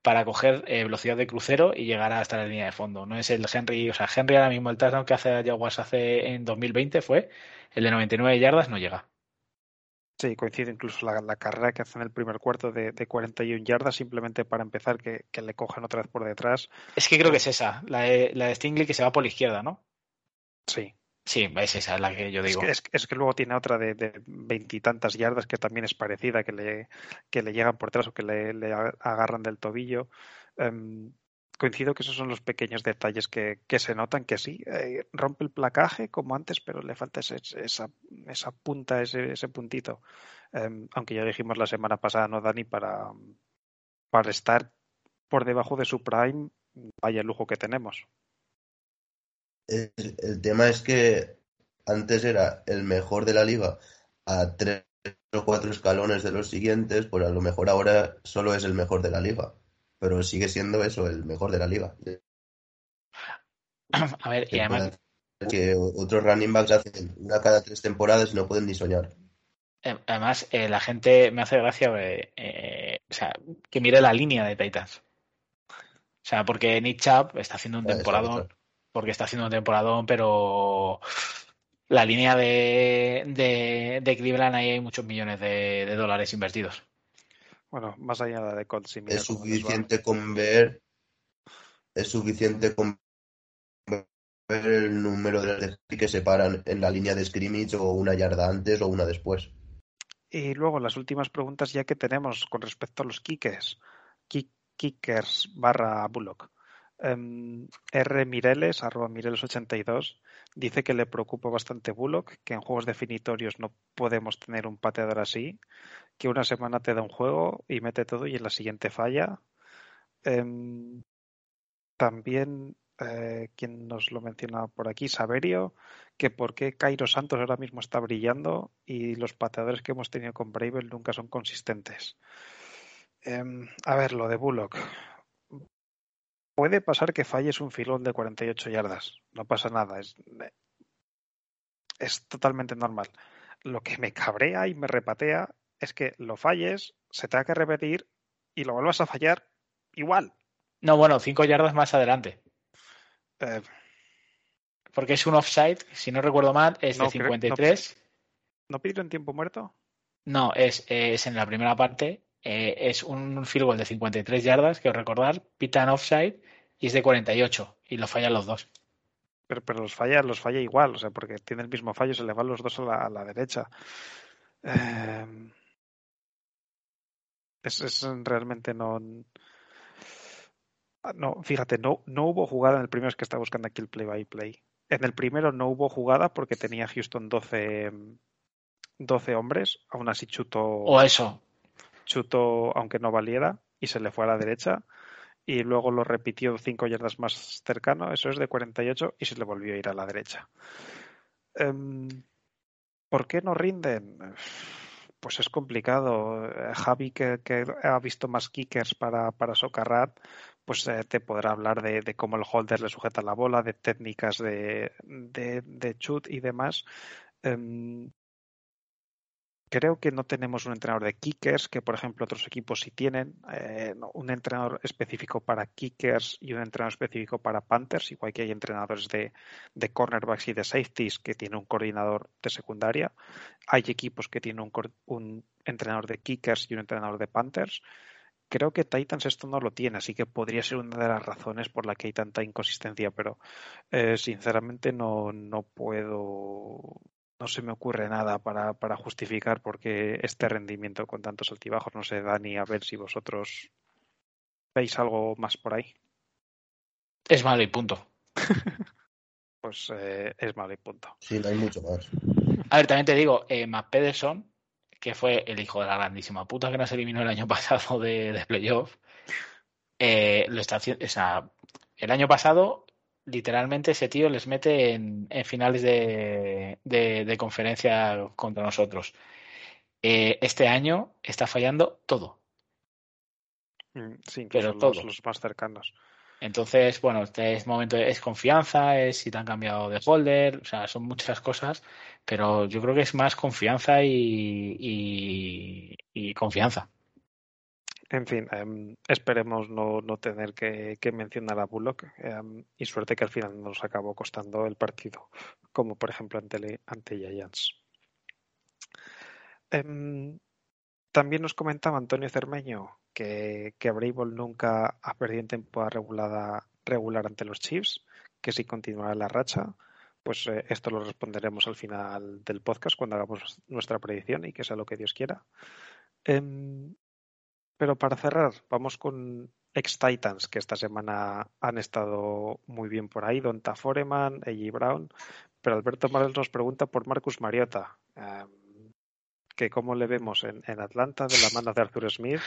para coger eh, velocidad de crucero y llegar hasta la línea de fondo. No es el Henry, o sea, Henry ahora mismo el touchdown que hace Jaguars hace en 2020 fue el de 99 yardas, no llega. Sí, coincide incluso la, la carrera que hace en el primer cuarto de, de 41 yardas, simplemente para empezar que, que le cojan otra vez por detrás. Es que creo que es esa, la de, la de Stingley que se va por la izquierda, ¿no? Sí, Sí, es esa, es la que yo es digo. que, es, es que luego tiene otra de veintitantas yardas que también es parecida, que le, que le llegan por detrás o que le, agarran del tobillo. Em, coincido que esos son los pequeños detalles que, que se notan que sí, eh, rompe el placaje como antes, pero le falta ese- esa, esa punta, ese, ese puntito. Em, aunque ya dijimos la semana pasada, ¿no, Dani? Para, para estar por debajo de su prime, vaya lujo que tenemos. El, el tema es que antes era el mejor de la liga a tres o cuatro escalones de los siguientes, pues a lo mejor ahora solo es el mejor de la liga. Pero sigue siendo eso, el mejor de la liga. A ver, y además, que otros running backs hacen una cada tres temporadas y no pueden ni soñar. eh, además eh, la gente me hace gracia eh, eh, o sea, que mire la línea de Titans. O sea, porque Nick Chubb está haciendo un otra. Porque está haciendo un temporadón, pero la línea de, de, de Cleveland ahí hay muchos millones de, de dólares invertidos. Bueno, más allá de Colts y mira Es suficiente con ver, es suficiente con ver el número de que se paran en la línea de scrimmage o una yarda antes o una después. Y luego las últimas preguntas ya que tenemos con respecto a los kickers. Ki- Kickers barra Bullock. Em, R. Mireles, arroba Mireles82, dice que le preocupa bastante Bullock, que en juegos definitorios no podemos tener un pateador así, que una semana te da un juego y mete todo y en la siguiente falla. Em, también, eh, quien nos lo menciona por aquí, Saverio, que por qué Cairo Santos ahora mismo está brillando y los pateadores que hemos tenido con Bravel nunca son consistentes. Em, a ver, lo de Bullock. Puede pasar que falles un filón de 48 yardas. No pasa nada. Es, es totalmente normal. Lo que me cabrea y me repatea es que lo falles, se tenga que repetir y lo vuelvas a fallar igual. No, bueno, cinco yardas más adelante. Eh, Porque es un offside, si no recuerdo mal, es No, de creo- 53. ¿No pidieron tiempo muerto? No, es, es en la primera parte. Eh, es un field goal de 53 yardas, que recordar, pitan offside y es de 48 y lo fallan los dos. Pero, pero los falla, los falla igual, o sea, porque tiene el mismo fallo, se le van los dos a la, a la derecha. Eh, Es, es realmente no. No, fíjate, no, no hubo jugada en el primero, es que estaba buscando aquí el play by play. En el primero no hubo jugada porque tenía Houston 12, 12 hombres, aún así chutó. O eso. Chutó, aunque no valiera, y se le fue a la derecha. Y luego lo repitió cinco yardas más cercano, eso es de 48, y se le volvió a ir a la derecha. Um, ¿Por qué no rinden? Pues es complicado. Javi, que, ha visto más kickers para, para Socarrat, pues eh, te podrá hablar de, cómo el holder le sujeta la bola, de técnicas de, de, chut y demás. Um, creo que no tenemos un entrenador de kickers, que por ejemplo otros equipos sí tienen, eh, un entrenador específico para kickers y un entrenador específico para Panthers, igual que hay entrenadores de, de cornerbacks y de safeties que tienen un coordinador de secundaria. Hay equipos que tienen un, un entrenador de kickers y un entrenador de Panthers. Creo que Titans esto no lo tiene, así que podría ser una de las razones por la que hay tanta inconsistencia, pero eh, sinceramente no, no puedo no se me ocurre nada para, para justificar por qué este rendimiento con tantos altibajos. No sé, Dani, a ver si vosotros veis algo más por ahí. Es malo y punto. pues eh, es malo y punto. Sí, no hay mucho más. A ver, también te digo, eh, Matt Pederson, que fue el hijo de la grandísima puta que nos eliminó el año pasado de, de playoff, eh, lo está haciendo, o sea, el año pasado literalmente ese tío les mete en, en finales de, de, de, conferencia contra nosotros. Eh, este año está fallando todo. Sí, pero todos los, los, más cercanos. Entonces, bueno, este es momento, es confianza, es si te han cambiado de holder, o sea, son muchas cosas, pero yo creo que es más confianza y, y, y confianza. En fin, um, esperemos no, no tener que, que, mencionar a Bullock um, y suerte que al final nos acabó costando el partido, como por ejemplo ante, ante Giants. Um, también nos comentaba Antonio Cermeño que, que nunca ha perdido en temporada regulada, regular ante los Chiefs, que si continuará la racha, pues eh, esto lo responderemos al final del podcast cuando hagamos nuestra predicción y que sea lo que Dios quiera. Pero para cerrar, vamos con ex-Titans, que esta semana han estado muy bien por ahí, Donta Foreman, A.J. Brown, pero Alberto Morales nos pregunta por Marcus Mariota, eh, que cómo le vemos en, en, Atlanta de la mano de Arthur Smith.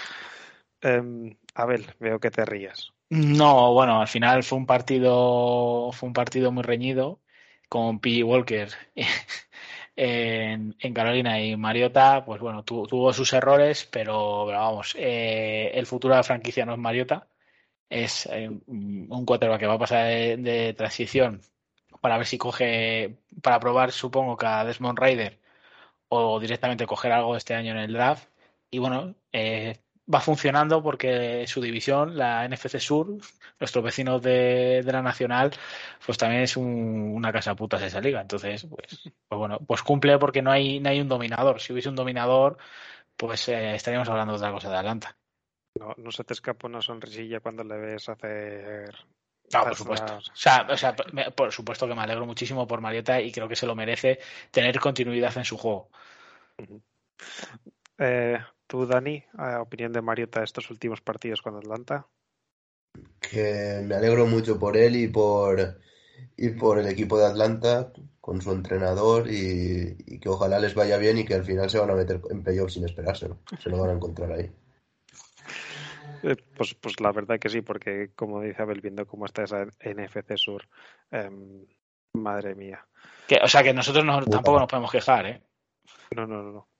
Eh, Abel, veo que te rías. No, bueno, al final fue un partido, fue un partido muy reñido con P. Walker en, Carolina y Mariota, pues bueno, tu, tuvo sus errores, pero, pero vamos, eh, el futuro de la franquicia no es Mariota, es eh, un quarterback que va a pasar de, transición para ver si coge, para probar supongo que Desmond Raider o directamente coger algo este año en el draft. Y bueno, eh, va funcionando porque su división, la NFC Sur, nuestros vecinos de, de la Nacional, pues también es un, una casa putas esa liga. Entonces, pues, pues, bueno, pues cumple porque no hay, no hay un dominador. Si hubiese un dominador, pues eh, estaríamos hablando de otra cosa de Atlanta. No, no se te escapa una sonrisilla cuando le ves hacer no, por supuesto. O sea, o sea, por supuesto que me alegro muchísimo por Marieta y creo que se lo merece tener continuidad en su juego. Eh, Tú, Dani, opinión de Mariota estos últimos partidos con Atlanta. Que me alegro mucho por él y por y por el equipo de Atlanta con su entrenador y, y, que ojalá les vaya bien y que al final se van a meter en playoff sin esperárselo. Se lo van a encontrar ahí. Eh, pues, pues la verdad que sí, porque como dice Abel, viendo cómo está esa NFC Sur, eh, madre mía. Que, o sea que nosotros no, tampoco nos podemos quejar, ¿eh? No, no, no. no.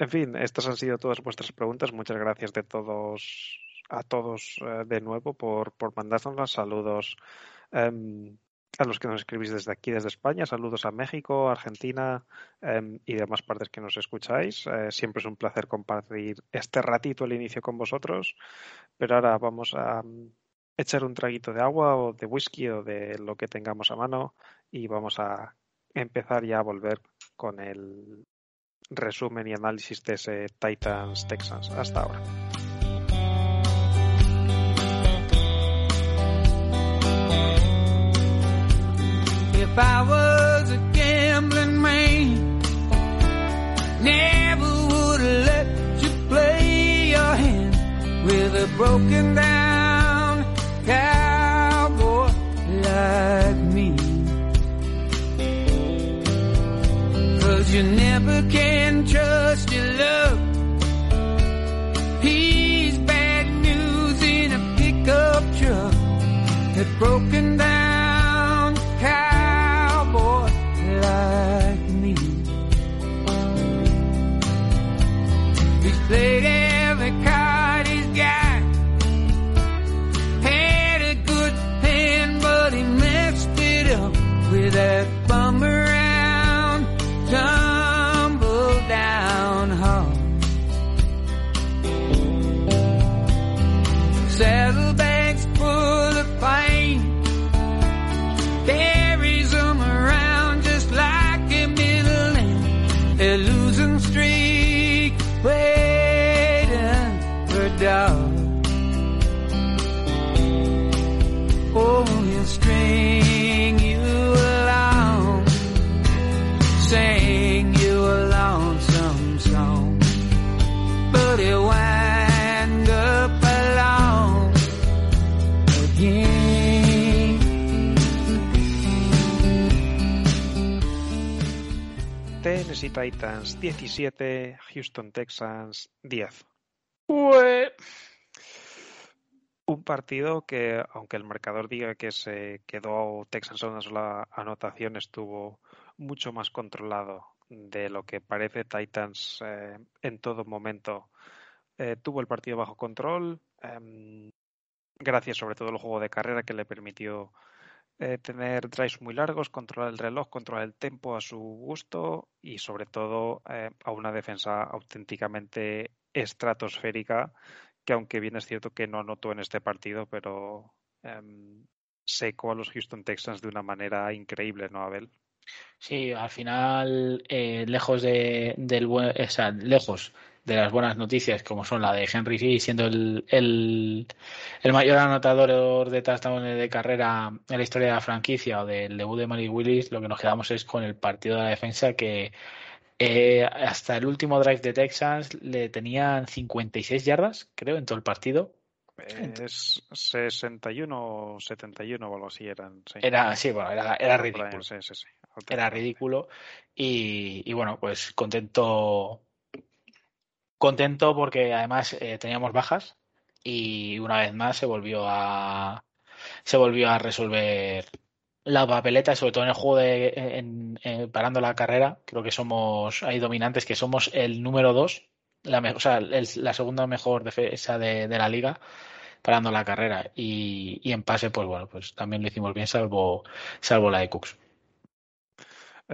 En fin, estas han sido todas vuestras preguntas. Muchas gracias de todos a todos eh, de nuevo por, por mandárnoslas. Saludos um, a los que nos escribís desde aquí, desde España. Saludos a México, Argentina um, y demás partes que nos escucháis. Uh, siempre es un placer compartir este ratito al inicio con vosotros. Pero ahora vamos a echar un traguito de agua o de whisky o de lo que tengamos a mano y vamos a empezar ya a volver con el resumen y análisis de ese Titans Texans hasta ahora. If I was a gambling man, never would have let with a broken down cowboy like You never can trust your love. He's bad news in a pickup truck. That broken Tennessee Titans 17, Houston Texans 10. Pues, Un partido que, aunque el marcador diga que se quedó Texans a una sola anotación, estuvo mucho más controlado de lo que parece Titans eh, en todo momento. Eh, tuvo el partido bajo control, em, gracias sobre todo al juego de carrera que le permitió eh, tener drives muy largos, controlar el reloj, controlar el tempo a su gusto y sobre todo eh, a una defensa auténticamente estratosférica que aunque bien es cierto que no anotó en este partido, pero em, secó a los Houston Texans de una manera increíble, ¿no, Abel? Sí, al final, eh, lejos de, del buen, o sea, lejos de las buenas noticias, como son la de Henry sí, siendo el, el, el mayor anotador de touchdowns de carrera en la historia de la franquicia o del debut de Malik Willis, lo que nos quedamos es con el partido de la defensa que eh, hasta el último drive de Texans le tenían 56 yardas, creo, en todo el partido. Es 61 o 71 o algo así eran. Sí. Era, sí, bueno, era, era ridículo. sí, sí, sí. Era ridículo. Y, y bueno, pues contento. Contento porque además eh, teníamos bajas y una vez más se volvió a se volvió a resolver la papeleta, sobre todo en el juego de en- parando la carrera. Creo que somos hay dominantes que somos el número dos, la o sea, el- la segunda mejor defensa de, de la liga parando la carrera y, y en pase, pues bueno, pues también lo hicimos bien, salvo salvo la de Cooks.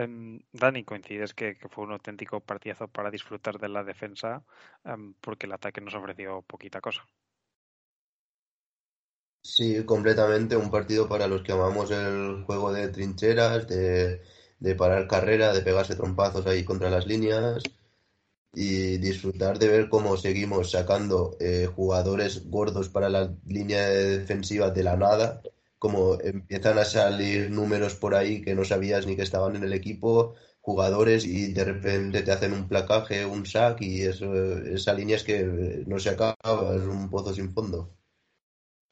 Em, Dani, coincides que, que fue un auténtico partidazo para disfrutar de la defensa em, porque el ataque nos ofreció poquita cosa. Sí, completamente un partido para los que amamos el juego de trincheras, de, de parar carrera, de pegarse trompazos ahí contra las líneas y disfrutar de ver cómo seguimos sacando eh, jugadores gordos para la línea defensiva de la nada, como empiezan a salir números por ahí que no sabías ni que estaban en el equipo, jugadores y de repente te hacen un placaje, un sack y eso, esa línea es que no se acaba, es un pozo sin fondo.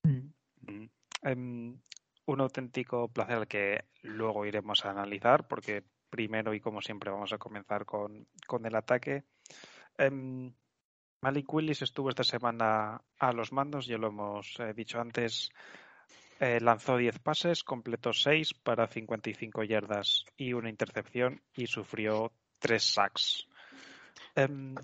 Mm. Em, un auténtico placer al que luego iremos a analizar, porque primero y como siempre vamos a comenzar con, con el ataque. Em, Malik Willis estuvo esta semana a los mandos, ya lo hemos eh, dicho antes. Eh, lanzó 10 pases, completó 6 para 55 yardas y una intercepción y sufrió 3 sacks. Em,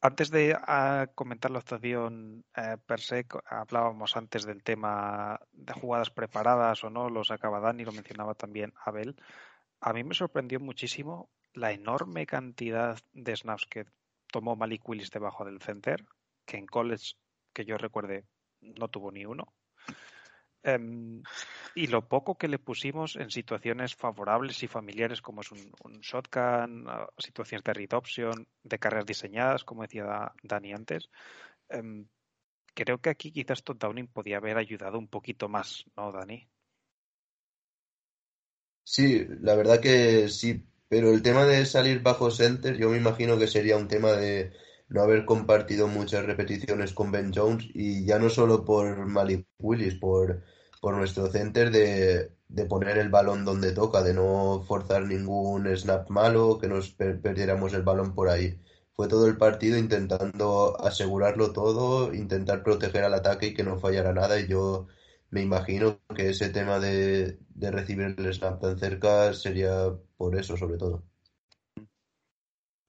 antes de ah, comentar la actuación eh, per se, hablábamos antes del tema de jugadas preparadas o no, lo sacaba Dani, lo mencionaba también Abel. A mí me sorprendió muchísimo la enorme cantidad de snaps que tomó Malik Willis debajo del center, que en college, que yo recuerde, no tuvo ni uno. Em, y lo poco que le pusimos en situaciones favorables y familiares, como es un, un shotgun, ah, situaciones de read option, de carreras diseñadas, como decía Da- Dani antes. Em, creo que aquí quizás Todd Downing podía haber ayudado un poquito más, ¿no, Dani? Sí, la verdad que sí, pero el tema de salir bajo center, yo me imagino que sería un tema de, no haber compartido muchas repeticiones con Ben Jones y ya no solo por Malik Willis, por, por nuestro center de, de poner el balón donde toca, de no forzar ningún snap malo, que nos per- perdiéramos el balón por ahí. Fue todo el partido intentando asegurarlo todo, intentar proteger al ataque y que no fallara nada. Y yo me imagino que ese tema de, de recibir el snap tan cerca sería por eso, sobre todo.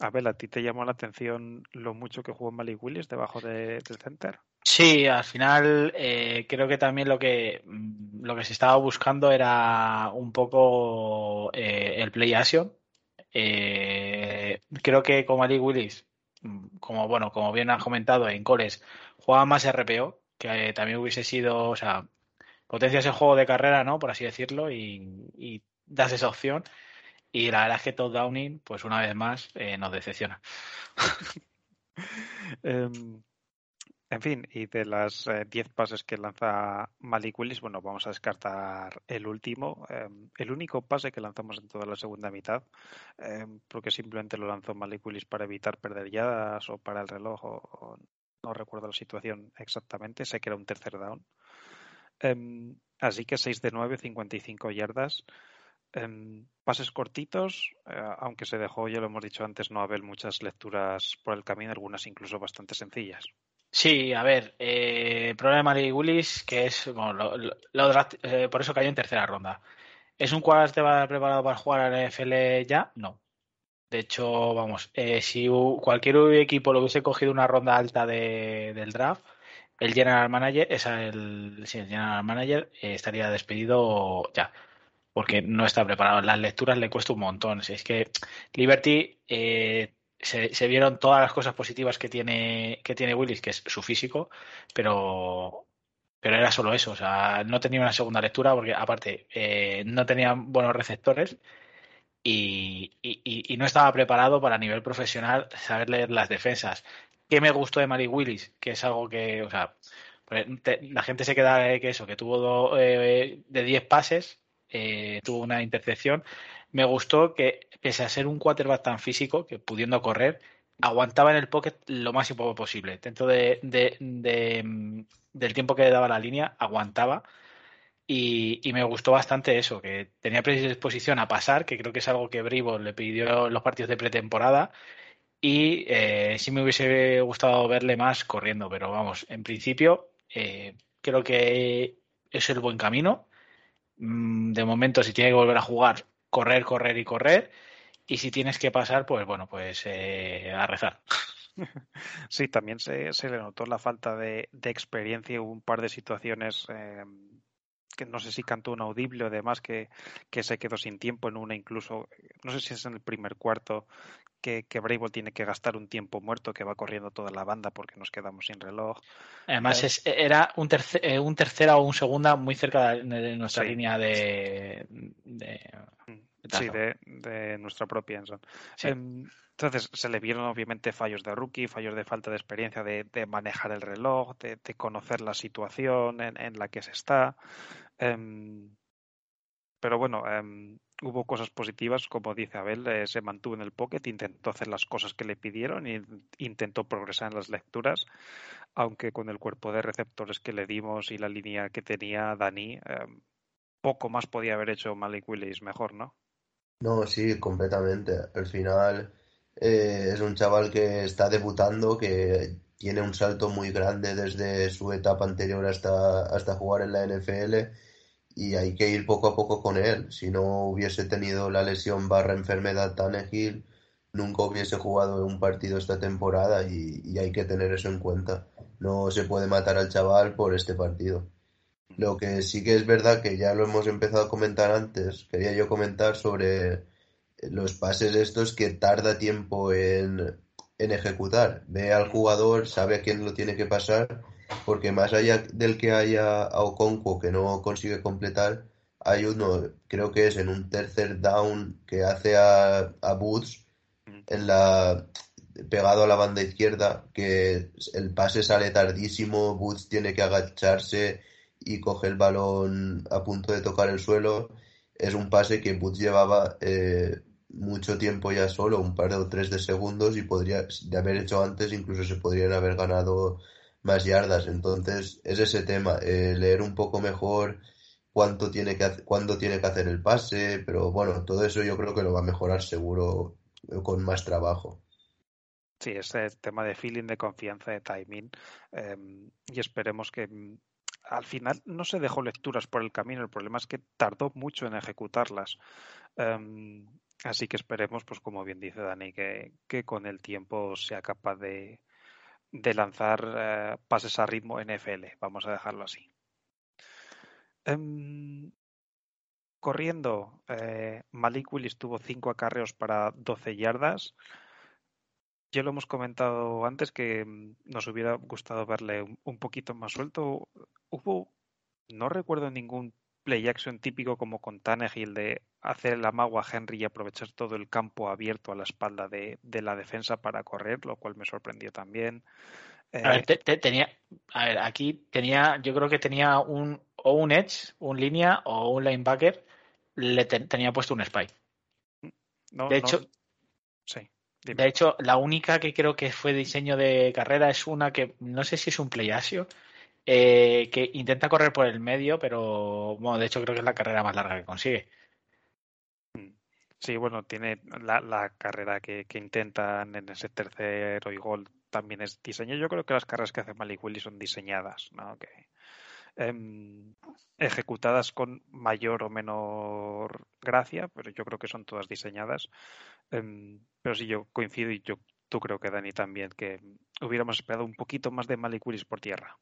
Abel, ¿a ti te llamó la atención lo mucho que jugó Malik Willis debajo de- del center? Sí, al final eh, creo que también lo que mm, lo que se estaba buscando era un poco eh, el play action. Eh, creo que con Malik Willis, mm, como bueno, como bien has comentado en Coles, jugaba más RPO, que también hubiese sido, o sea, potencias el juego de carrera, ¿no? Por así decirlo, y, y das esa opción. Y la verdad es que Todd Downing, pues una vez más, eh, nos decepciona. Em, en fin, y de las 10 pases que lanza Malik Willis, bueno, vamos a descartar el último, em, el único pase que lanzamos en toda la segunda mitad, em, porque simplemente lo lanzó Malik Willis para evitar perder yardas o para el reloj, o, no recuerdo la situación exactamente, sé que era un tercer down. Así que 6 de 9, 55 yardas. Em, pases cortitos, eh, aunque se dejó, ya lo hemos dicho antes, no haber muchas lecturas por el camino, algunas incluso bastante sencillas. Sí, a ver, eh, problema de Willis, que es, bueno, lo- lo- lo eh, por eso cayó en tercera ronda. ¿Es un quarterback preparado para jugar a la NFL ya? No. De hecho, vamos, eh, si cualquier equipo lo hubiese cogido una ronda alta de- del draft, el general manager, esa el, sí, el general manager eh, estaría despedido ya, porque no está preparado. Las lecturas le cuesta un montón. Si es que Liberty eh, se, se vieron todas las cosas positivas que tiene, que tiene Willis, que es su físico, pero, pero era solo eso. O sea, no tenía una segunda lectura porque, aparte, eh, no tenía buenos receptores y, y- y- no estaba preparado para nivel profesional saber leer las defensas. ¿Qué me gustó de Malik Willis? Que es algo que, o sea, pues, la gente se queda que eso, que tuvo do- eh, de 10 pases, eh, tuvo una intercepción. Me gustó que, pese a ser un quarterback tan físico, que pudiendo correr, aguantaba en el pocket lo más posible. Dentro de, de- de, mm, del tiempo que le daba la línea, aguantaba. Y, y me gustó bastante eso, que tenía predisposición a pasar, que creo que es algo que Brivo le pidió en los partidos de pretemporada. Y eh, sí me hubiese gustado verle más corriendo, pero vamos, en principio eh, creo que es el buen camino. Mm, De momento, si tiene que volver a jugar, correr, correr y correr. Y si tienes que pasar, pues bueno, pues eh, a rezar. Sí, también se, se le notó la falta de, de experiencia hubo un par de situaciones eh, que no sé si cantó un audible o demás que, que se quedó sin tiempo en una incluso, no sé si es en el primer cuarto que, que Brable tiene que gastar un tiempo muerto que va corriendo toda la banda porque nos quedamos sin reloj. Además, Eh, es, era un, terce- eh, un tercera o un segunda muy cerca de, nuestra Sí. línea de, de- Sí, de, de nuestra propia Enson. Sí. Em, Entonces se le vieron obviamente fallos de rookie, fallos de falta de experiencia de, de manejar el reloj, de, de conocer la situación en, en la que se está. Em, pero bueno, em, hubo cosas positivas, como dice Abel, eh, se mantuvo en el pocket, intentó hacer las cosas que le pidieron e intentó progresar en las lecturas, aunque con el cuerpo de receptores que le dimos y la línea que tenía Dani, poco más podía haber hecho Malik Willis mejor, ¿no? No, sí, completamente. Al final eh, es un chaval que está debutando, que tiene un salto muy grande desde su etapa anterior hasta, hasta jugar en la NFL y hay que ir poco a poco con él. Si no hubiese tenido la lesión barra enfermedad Tannehill, nunca hubiese jugado un partido esta temporada y, y hay que tener eso en cuenta. No se puede matar al chaval por este partido. Lo que sí que es verdad que ya lo hemos empezado a comentar antes, quería yo comentar sobre los pases estos que tarda tiempo en, en ejecutar. Ve al jugador, sabe a quién lo tiene que pasar, porque más allá del que haya a Okonkwo que no consigue completar, hay uno, creo que es en un tercer down que hace a, a Boots en la pegado a la banda izquierda, que el pase sale tardísimo, Boots tiene que agacharse y coge el balón a punto de tocar el suelo. Es un pase que Boots llevaba eh, mucho tiempo ya solo, un par o tres de segundos y podría, de haber hecho antes, incluso se podrían haber ganado más yardas. Entonces, es ese tema, eh, leer un poco mejor cuánto tiene que cuándo tiene que hacer el pase, pero bueno, todo eso yo creo que lo va a mejorar seguro eh, con más trabajo. Sí, ese tema de feeling, de confianza, de timing, em, y esperemos que mm, al final no se dejó lecturas por el camino, el problema es que tardó mucho en ejecutarlas. Em, así que esperemos, pues como bien dice Dani, que, con el tiempo sea capaz de, de lanzar eh, pases a ritmo NFL, vamos a dejarlo así. Em, corriendo, eh, Malik Willis tuvo 5 acarreos para 12 yardas. Ya lo hemos comentado antes que mm, nos hubiera gustado verle un, un poquito más suelto. Hubo, no recuerdo ningún play action típico como con Tannehill de hacer el amago a Henry y aprovechar todo el campo abierto a la espalda de, de la defensa para correr, lo cual me sorprendió también. A ver, Eh, te- te- tenía, a ver, aquí tenía, yo creo que tenía un o un edge, un línea o un linebacker, le ten- tenía puesto un spy. no, De no- hecho, sí. De hecho, la única que creo que fue diseño de carrera es una que no sé si es un playasio, eh, que intenta correr por el medio, pero bueno, de hecho creo que es la carrera más larga que consigue. Sí, bueno, tiene la, la carrera que, que intentan en ese tercero y gol también es diseño. Yo creo que las carreras que hace Malik Willis son diseñadas, ¿no? Que, em, ejecutadas con mayor o menor gracia, pero yo creo que son todas diseñadas. Em, pero sí, yo coincido y yo tú creo que Dani también, que hubiéramos esperado un poquito más de Malik Willis por tierra.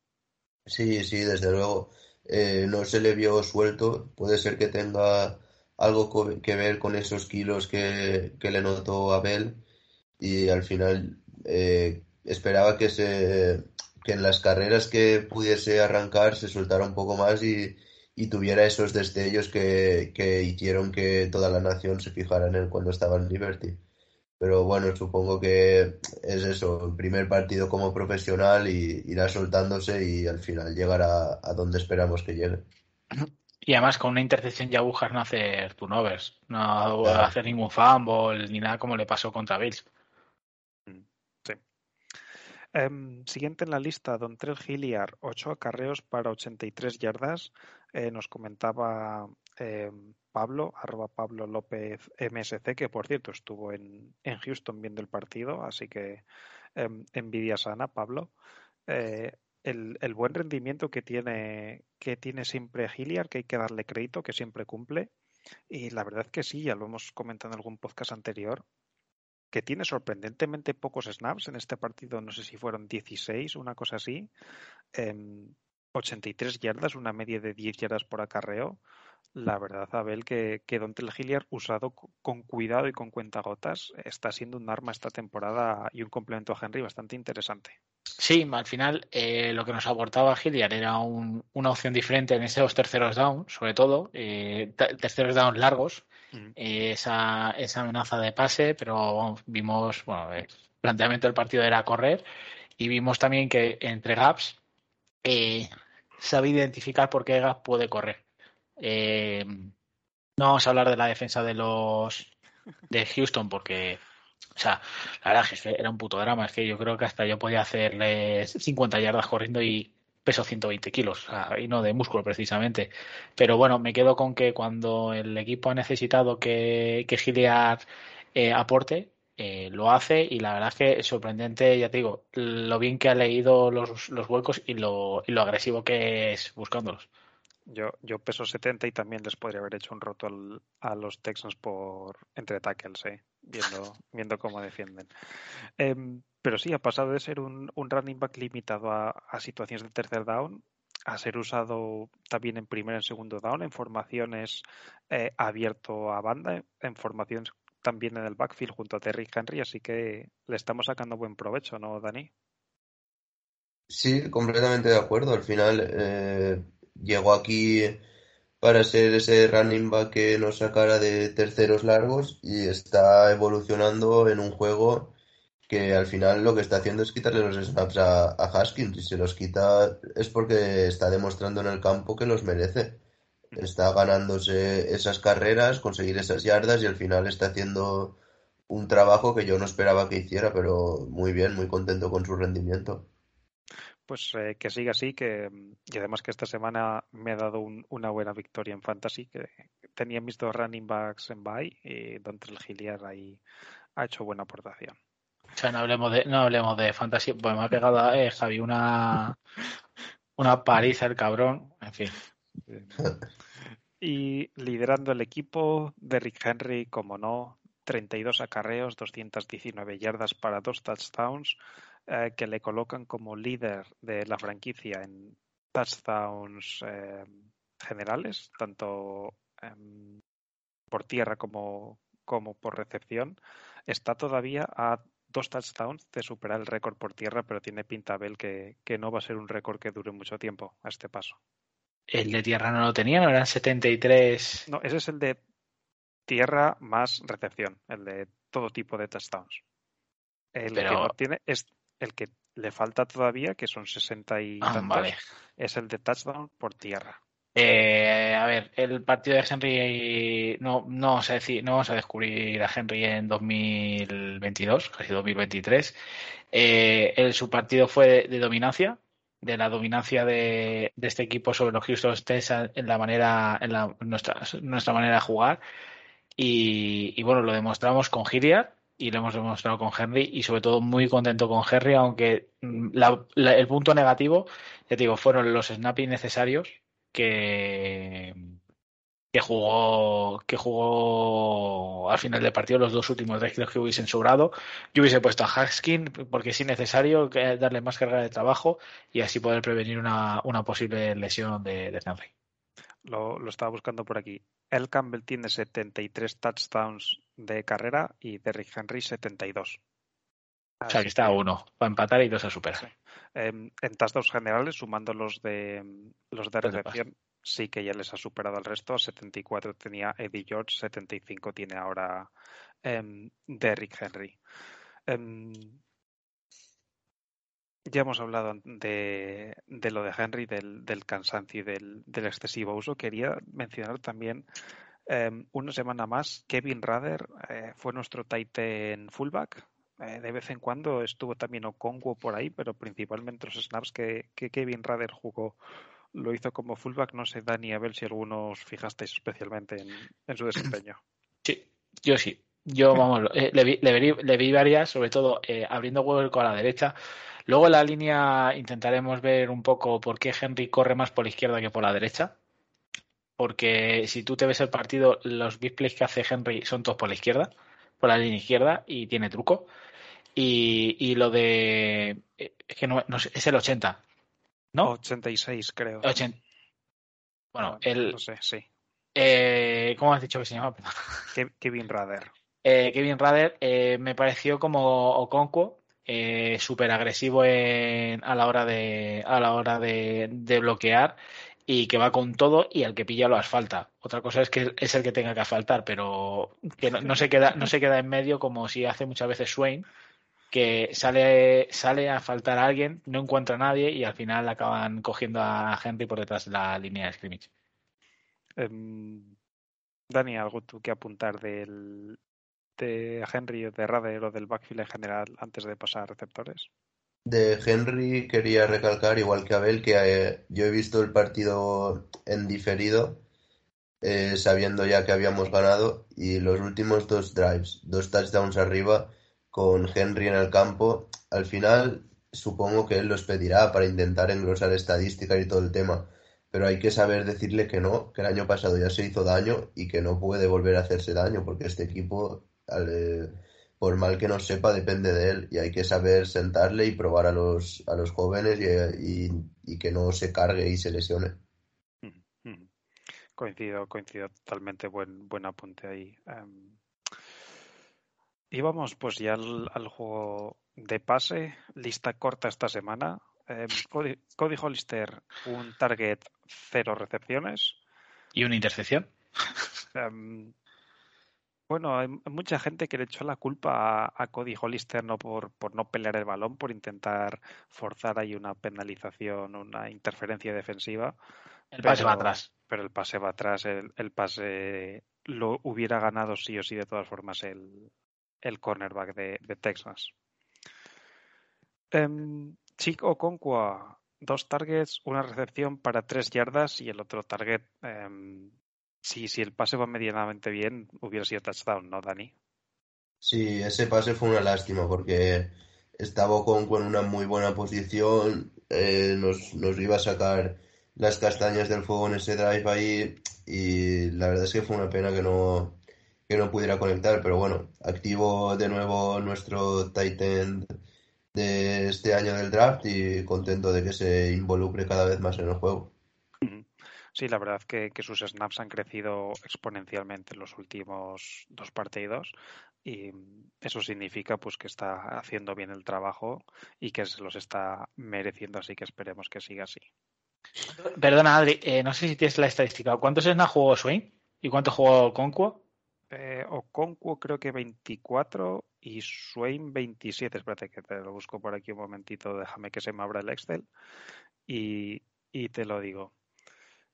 Sí, sí, desde luego. Eh, no se le vio suelto. Puede ser que tenga algo que ver con esos kilos que, que le notó Abel. Y al final eh, esperaba que se que en las carreras que pudiese arrancar se soltara un poco más y, y tuviera esos destellos que, que hicieron que toda la nación se fijara en él cuando estaba en Liberty. Pero bueno, supongo que es eso, el primer partido como profesional y irá soltándose y al final llegará a donde esperamos que llegue. Y además con una intercepción ya buscas no hacer turnovers, no Claro. hacer ningún fumble ni nada como le pasó contra Bills. Em, siguiente en la lista, Don Trell Hilliard, 8 acarreos para 83 yardas. Eh, nos comentaba em, Pablo, arroba Pablo López MSC, que por cierto estuvo en, en Houston viendo el partido, así que em, envidia sana, Pablo. Eh, el, el buen rendimiento que tiene, que tiene siempre Hilliard, que hay que darle crédito, que siempre cumple. Y la verdad que sí, ya lo hemos comentado en algún podcast anterior, que tiene sorprendentemente pocos snaps en este partido, no sé si fueron 16, una cosa así, em, 83 yardas, una media de 10 yardas por acarreo. La verdad, Abel, que, que Dontel Hilliard, usado co- con cuidado y con cuentagotas, está siendo un arma esta temporada y un complemento a Henry bastante interesante. Sí, al final eh, lo que nos aportaba Hilliard era un- una opción diferente en esos terceros down, sobre todo, eh, te- terceros down largos, Eh, esa, esa amenaza de pase, pero vimos, bueno, el planteamiento del partido era correr y vimos también que entre gaps eh, sabe identificar por qué gap puede correr. Eh, no vamos a hablar de la defensa de los de Houston porque, o sea, la verdad es que era un puto drama. Es que yo creo que hasta yo podía hacerles 50 yardas corriendo y peso 120 kilos, y no de músculo precisamente. Pero bueno, me quedo con que cuando el equipo ha necesitado que, que Hilliard eh, aporte, eh, lo hace y la verdad es que es sorprendente, ya te digo, lo bien que ha leído los, los huecos y lo, y lo agresivo que es buscándolos. Yo, yo peso 70 y también les podría haber hecho un roto al- a los Texans por entre tackles, eh, viendo, viendo cómo defienden. Em, pero sí, ha pasado de ser un, un running back limitado a, a situaciones de tercer down a ser usado también en primer y segundo down, en formaciones eh, abierto a banda, en formaciones también en el backfield junto a Terry Henry, así que le estamos sacando buen provecho, ¿no, Dani? Sí, completamente de acuerdo. Al final eh, llegó aquí para ser ese running back que nos sacara de terceros largos y está evolucionando en un juego que al final lo que está haciendo es quitarle los snaps a, a Haskins y se los quita es porque está demostrando en el campo que los merece. Está ganándose esas carreras, conseguir esas yardas y al final está haciendo un trabajo que yo no esperaba que hiciera, pero muy bien, muy contento con su rendimiento. Pues eh, que siga así, que y además que esta semana me ha dado un- una buena victoria en Fantasy, que tenía mis dos running backs en bye y Dontrell Hilliard ahí ha hecho buena aportación. O sea, no hablemos de, no hablemos de fantasía. Pues me ha pegado eh, Javi una, una paliza el cabrón. En fin. Y liderando el equipo, Derrick Henry, como no, 32 acarreos, 219 yardas para dos touchdowns, eh, que le colocan como líder de la franquicia en touchdowns eh, generales, tanto em, por tierra como, como por recepción. Está todavía a dos touchdowns de superar el récord por tierra, pero tiene pinta Bell que, que no va a ser un récord que dure mucho tiempo a este paso. El de tierra no lo tenía, no eran 73. No, ese es el de tierra más recepción, el de todo tipo de touchdowns. El que no tiene es el que le falta todavía, que son 60 y Ah, tantos, vale. es el de touchdown por tierra. Eh, a ver, el partido de Henry no, no, vamos a decir, no vamos a descubrir a Henry en 2022, casi 2023. Eh, el, su partido fue de, de dominancia, de la dominancia de, de este equipo sobre los Houston Texans en la manera, en la, nuestra, nuestra manera de jugar. Y, y bueno, lo demostramos con Hilliard y lo hemos demostrado con Henry y sobre todo muy contento con Henry, aunque el punto negativo, ya te digo, fueron los snaps innecesarios que, que jugó que jugó al final del partido los dos últimos kilos que hubiesen sobrado. Yo hubiese puesto a Haskin porque es innecesario darle más carga de trabajo y así poder prevenir una, una posible lesión de, Henry. Lo estaba buscando por aquí. El Campbell tiene 73 touchdowns de carrera y Derrick Henry 72. O sea que está a uno para empatar y dos a superar. Sí. em, en touchdowns generales, sumando los de los de Los de recepción, sí que ya les ha superado al resto. 74 tenía Eddie George, 75 tiene ahora em, Derrick Henry. Em, ya hemos hablado de, de lo de Henry, del, del cansancio y del, del excesivo uso. Quería mencionar también em, una semana más, Kevin Rader eh, fue nuestro Titan fullback. Eh, de vez en cuando estuvo también Okongo por ahí, pero principalmente los snaps que, que Kevin Rader jugó lo hizo como fullback. No sé, Dani, a ver si algunos fijasteis especialmente en, su desempeño. Sí, yo sí. Yo, vamos, eh, le vi varias, sobre todo eh, abriendo hueco a la derecha. Luego en la línea intentaremos ver un poco por qué Henry corre más por la izquierda que por la derecha. Porque si tú te ves el partido, los big plays que hace Henry son todos por la izquierda, por la línea izquierda, y tiene truco. Y, y lo de. Es que no, no es el 80, ¿no? 86, creo. 80. Bueno, No, el. no sé, sí. Eh, ¿Cómo has dicho que se llama? Kevin Rader. Eh, Kevin Rader eh, me pareció como Okonkwo, eh, súper agresivo en- a la hora de a la hora de, de bloquear y que va con todo y al que pilla lo asfalta. Otra cosa es que es el que tenga que asfaltar, pero que no, se queda no se queda en medio como si hace muchas veces Swain, que sale sale a asfaltar a alguien, no encuentra a nadie y al final acaban cogiendo a Henry por detrás de la línea de scrimmage. Em, Dani, ¿algo tú que apuntar del, de Henry o de Rader o del backfield en general antes de pasar a receptores? De Henry quería recalcar, igual que Abel, que eh, yo he visto el partido en diferido, eh, sabiendo ya que habíamos ganado, y los últimos dos drives, dos touchdowns arriba, con Henry en el campo, al final supongo que él los pedirá para intentar engrosar estadísticas y todo el tema, pero hay que saber decirle que no, que el año pasado ya se hizo daño y que no puede volver a hacerse daño, porque este equipo, al, eh, por mal que nos sepa, depende de él y hay que saber sentarle y probar a los, a los jóvenes y, y- y que no se cargue y se lesione. Mm, mm. Coincido, coincido totalmente, buen, buen apunte ahí. Em, y vamos pues ya al, al juego de pase, lista corta esta semana. Em, Cody, Cody Hollister, un target, cero recepciones. ¿Y una intercepción? Em, Bueno, hay mucha gente que le echó la culpa a, a Cody Hollister no por, por no pelear el balón, por intentar forzar ahí una penalización, una interferencia defensiva. El pase Pero- va atrás. Pero el pase va atrás, el, el pase lo hubiera ganado sí o sí de todas formas el, el cornerback de, de Texas. Em, Chico Okonkwo, dos targets, una recepción para tres yardas y el otro target, em, si, si el pase va medianamente bien, hubiera sido touchdown, ¿no, Dani? Sí, ese pase fue una lástima porque estaba en una muy buena posición, eh, nos, nos iba a sacar las castañas del fuego en ese drive ahí y la verdad es que fue una pena que no, que no pudiera conectar, pero bueno, activo de nuevo nuestro tight end de este año del draft y contento de que se involucre cada vez más en el juego. Sí, la verdad que, que sus snaps han crecido exponencialmente en los últimos dos partidos y eso significa pues que está haciendo bien el trabajo y que se los está mereciendo, así que esperemos que siga así. Perdona, Adri, eh, no sé si tienes la estadística. ¿Cuántos snaps jugó Swain? ¿Y cuánto jugó Conquo? Eh, Okonkwo creo que 24 y Swain 27. Espérate que te lo busco por aquí un momentito, déjame que se me abra el Excel y, y te lo digo.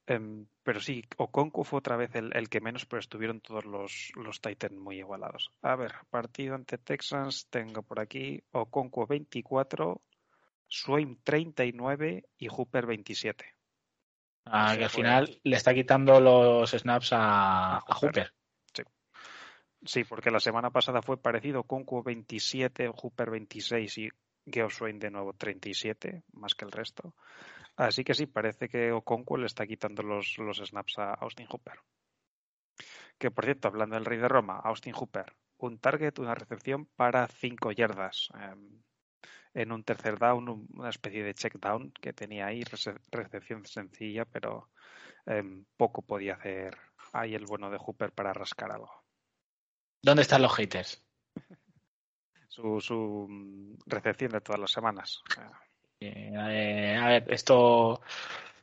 Em, pero sí, Okonkwo fue otra vez el, el que menos, pero estuvieron todos los, los Titans muy igualados. A ver, partido ante Texans, tengo por aquí Okonkwo 24, Swain 39 y Hooper 27. Ah, Sí, que al final le está quitando los snaps a, A a Hooper. Hooper. Sí, porque la semana pasada fue parecido, Conco 27, Hooper 26 y Geo Swain de nuevo 37, más que el resto. Así que sí, parece que Okonkwo le está quitando los, los snaps a Austin Hooper. Que por cierto, hablando del rey de Roma, Austin Hooper, un target, una recepción para 5 yardas. em, en un tercer down, un- una especie de check down que tenía ahí, rece- recepción sencilla, pero em, poco podía hacer ahí el bueno de Hooper para rascar algo. ¿Dónde están los haters? su, su mm, recepción de todas las semanas. Eh, eh, a ver, esto.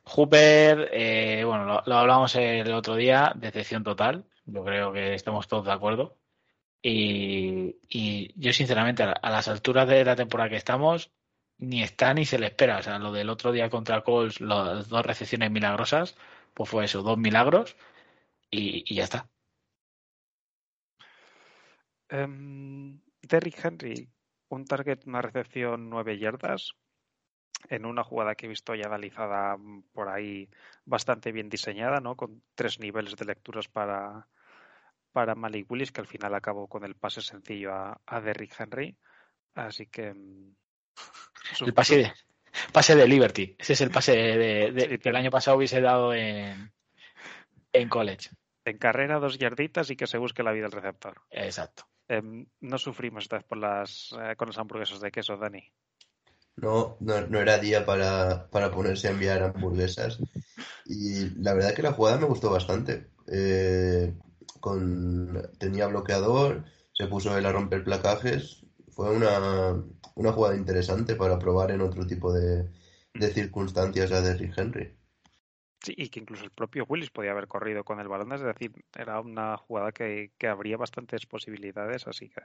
Hooper, eh, bueno, lo, lo hablamos el otro día, decepción total. Yo creo que estamos todos de acuerdo. Y, yo, sinceramente, a, las alturas de la temporada que estamos, ni está ni se le espera. O sea, lo del otro día contra Colts, las dos recepciones milagrosas, pues fue eso, dos milagros y, ya está. Em, Derrick Henry, un target, una recepción 9 yardas, en una jugada que he visto ya analizada mm, por ahí bastante bien diseñada, ¿no? Con tres niveles de lecturas para, para Malik Willis, que al final acabó con el pase sencillo a, a Derrick Henry. Así que... mm, El pase de, pase de Liberty. Ese es el pase de, de- Sí, que el año pasado hubiese dado en, en college. En carrera, dos yarditas y que se busque la vida el receptor. Exacto. Em, no sufrimos esta vez por las, eh, con las hamburguesas de queso, Dani. No, no, no era día para, para ponerse a enviar hamburguesas. Y la verdad que la jugada me gustó bastante. Eh, con, tenía bloqueador, se puso él a romper placajes. Fue una, una jugada interesante para probar en otro tipo de, de circunstancias a Derrick Henry. Sí, y que incluso el propio Willis podía haber corrido con el balón, es decir, era una jugada que, que bastantes posibilidades, así que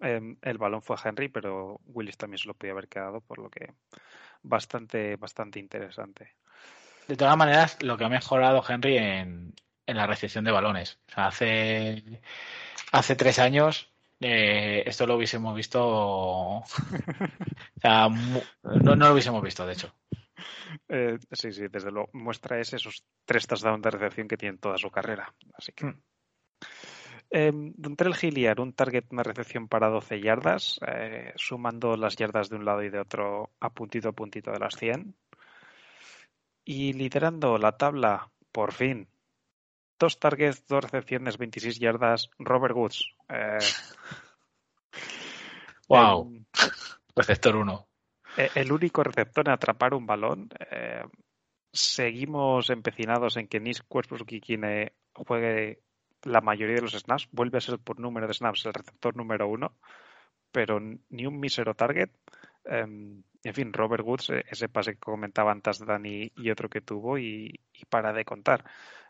em, el balón fue a Henry, pero Willis también se lo podía haber quedado, por lo que bastante, bastante interesante. De todas maneras, lo que ha mejorado Henry en, en la recepción de balones. O sea, hace, hace tres años eh, esto lo hubiésemos visto. O sea, mu- no, no lo hubiésemos visto, de hecho. Eh, sí, sí, desde luego muestra es esos tres touchdowns de recepción que tiene en toda su carrera. Así que. Eh, Dontrell Hilliard, un target, una recepción para 12 yardas, eh, sumando las yardas de un lado y de otro a puntito a puntito de las 100. Y liderando la tabla, por fin, dos targets, dos recepciones, 26 yardas, Robert Woods. Eh, Wow. em, Receptor 1. eh, el único receptor en atrapar un balón. eh, seguimos empecinados en que Nis Kwiatkowski juegue la mayoría de los snaps. Vuelve a ser por número de snaps el receptor número uno, pero ni un mísero target. eh, en fin, Robert Woods, eh, ese pase que comentaba antes Dani y otro que tuvo y, y para de contar.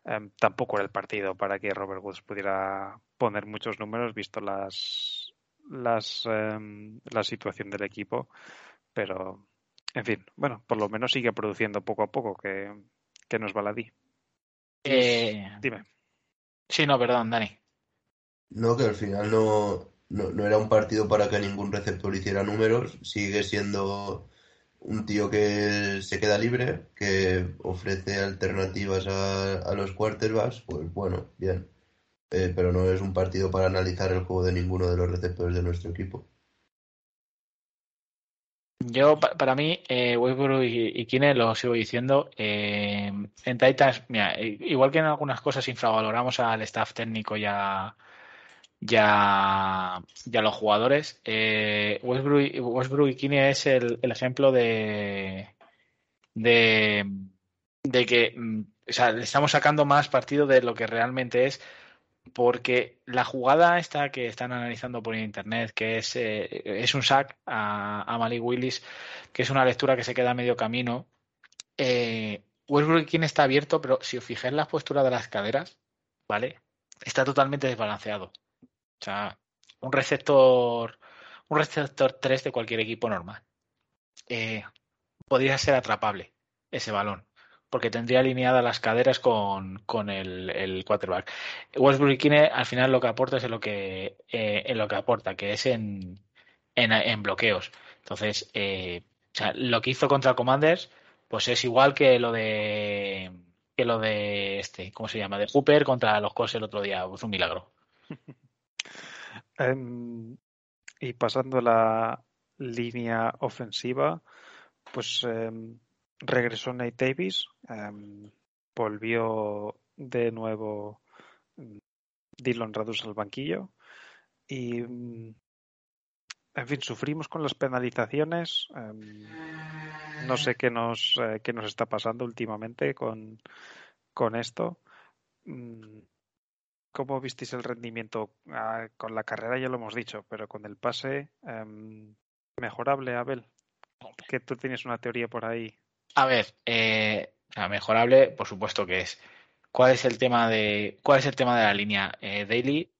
Em, tampoco era el partido para que Robert Woods pudiera poner muchos números visto las, las em, la situación del equipo, pero en fin, bueno, por lo menos sigue produciendo poco a poco que, que nos baladí. Eh, Dime. Sí, no, perdón, Dani. No, que al final no, no, no era un partido para que ningún receptor hiciera números. Sigue siendo un tío que se queda libre, que ofrece alternativas a, a los quarterbacks. Pues bueno, bien. Eh, pero no es un partido para analizar el juego de ninguno de los receptores de nuestro equipo. Yo, pa- para mí, eh, Westbrook y, y Kine lo sigo diciendo. eh, en Titans, mira, igual que en algunas cosas infravaloramos al staff técnico y a, y a- y a los jugadores, eh, Westbrook, y- Kine es el, el ejemplo de, de, de que mm, o sea, le estamos sacando más partido de lo que realmente es porque la jugada esta que están analizando por internet, que es, eh, es un sack a, a Malik Willis, que es una lectura que se queda a medio camino. Eh, Westbrook está abierto, pero si os fijáis en la postura de las caderas, ¿vale? Está totalmente desbalanceado. O sea, un receptor, un receptor 3 de cualquier equipo normal. Eh, podría ser atrapable ese balón, porque tendría alineadas las caderas con, con el, el quarterback. Westbrook Kine al final lo que aporta es en lo que, eh, en lo que aporta, que es en, en, en bloqueos. Entonces, eh, o sea, lo que hizo contra Commanders, pues es igual que lo de que lo de este, ¿cómo se llama? De Hooper contra los Colts el otro día, pues un milagro. Em, y pasando a la línea ofensiva, pues em, regresó Nate Davis, em, volvió de nuevo mm, Dylan Radus al banquillo y mm, en fin, sufrimos con las penalizaciones. em, no sé qué nos, eh, qué nos está pasando últimamente con, con esto. Mm, ¿Cómo visteis el rendimiento? Ah, con la carrera ya lo hemos dicho, pero con el pase, em, mejorable, Abel. Que tú tienes una teoría por ahí. A ver, eh, mejorable, por supuesto que es. ¿Cuál es el tema de cuál es el tema de la línea Eh, Daily?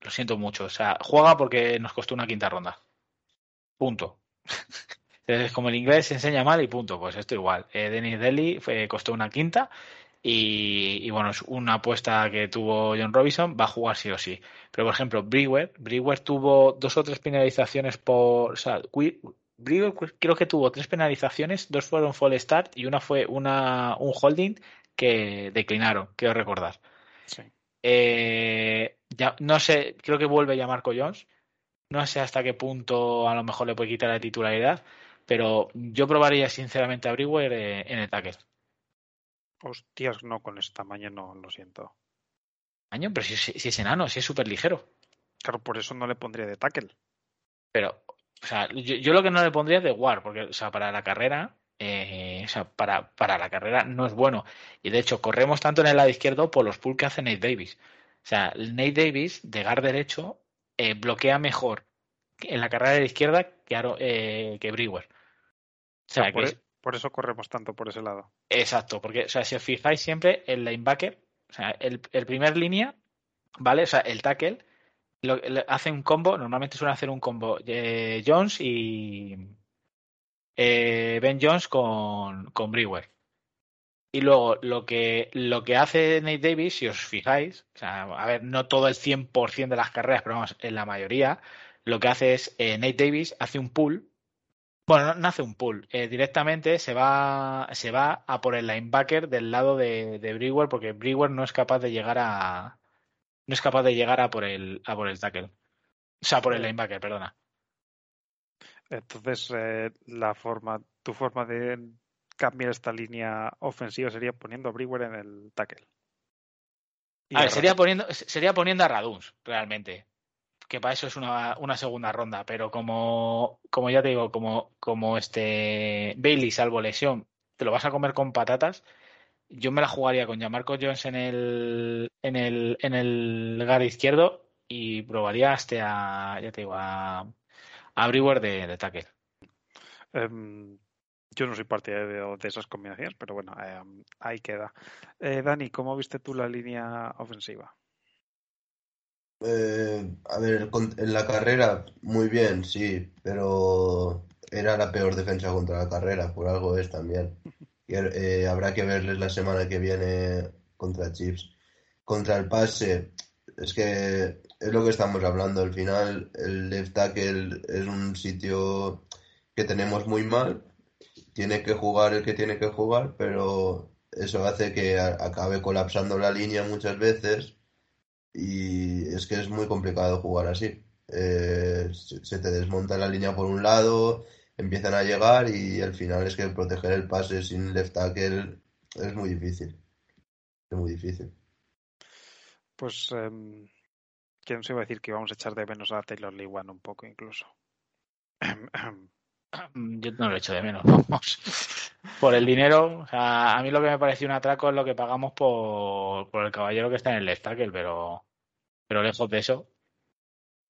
lo siento mucho, o sea, juega porque nos costó una quinta ronda. Punto. Es como el inglés se enseña mal y punto, pues esto igual. Eh, Dennis Daly fue, costó una quinta y, y bueno, es una apuesta que tuvo John Robinson, va a jugar sí o sí. Pero por ejemplo, Brewer, Brewer tuvo dos o tres penalizaciones por, o sea, Wi- Brewer creo que tuvo tres penalizaciones, dos fueron fall start y una fue una, un holding que declinaron, quiero recordar. Sí. Eh, ya, no sé, creo que vuelve ya Marco Jones. No sé hasta qué punto a lo mejor le puede quitar la titularidad, pero yo probaría sinceramente a Brewer eh, en el tackle. Hostias, no, con ese tamaño no, lo siento. Año, pero si, si- si es enano, si es súper ligero. Claro, por eso no le pondría de tackle. Pero, o sea, yo, yo lo que no le pondría es de War, porque, o sea, para la carrera, eh, o sea, para, para la carrera no es bueno. Y de hecho, corremos tanto en el lado izquierdo por los pulls que hace Nate Davis. O sea, Nate Davis, de guard derecho, eh, bloquea mejor en la carrera de la izquierda que, Aro- eh, que Brewer. O sea, por, que e- es- por eso corremos tanto por ese lado. Exacto, porque, o sea, si os fijáis siempre, el linebacker, o sea, el, el primer línea, ¿vale? O sea, el tackle, lo, hace un combo, normalmente suele hacer un combo eh, Jones y eh, Ben Jones con, con. Y luego lo que, lo que hace Nate Davis, si os fijáis, o sea, a ver, no todo el 100% de las carreras, pero vamos, en la mayoría, lo que hace es eh, Nate Davis hace un pull bueno, no, hace un pull. Directamente se va, se va a por el linebacker del lado de, de porque Brewer no es capaz de llegar a. No es capaz de llegar a por el, a por el tackle. O sea, por el linebacker, perdona. Entonces, eh, la forma, tu forma de cambiar esta línea ofensiva sería poniendo a Brewer en el tackle. A ver, sería poniendo, sería poniendo a Raduns, realmente. Que para eso es una, una segunda ronda. Pero como, como ya te digo, como, como este Bailey, salvo lesión, te lo vas a comer con patatas. Yo me la jugaría con Jamarco Jones en el, en el, en el guard izquierdo y probaría hasta a, ya te digo, a, a Brewer de, de tackle. Em, yo no soy partidario de esas combinaciones, pero bueno, em, ahí queda. Eh, Dani, ¿cómo viste tú la línea ofensiva? Eh, a ver, con- en la carrera muy bien, sí, pero era la peor defensa contra la carrera, por algo es también. Y, eh, habrá que verles la semana que viene contra Chiefs. Contra el pase, es que es lo que estamos hablando. Al final, el left tackle es un sitio que tenemos muy mal. Tiene que jugar el que tiene que jugar, pero eso hace que acabe colapsando la línea muchas veces y es que es muy complicado jugar así. Eh, se te desmonta la línea por un lado, empiezan a llegar y al final es que proteger el pase sin left tackle es muy difícil. Es muy difícil. Pues, em, ¿quién se iba a decir que íbamos a echar de menos a Taylor Lewan un poco incluso? Yo no lo echo de menos, vamos. Por el dinero, o sea, a mí lo que me pareció un atraco es lo que pagamos por, por el caballero que está en el left tackle, pero, pero lejos de eso,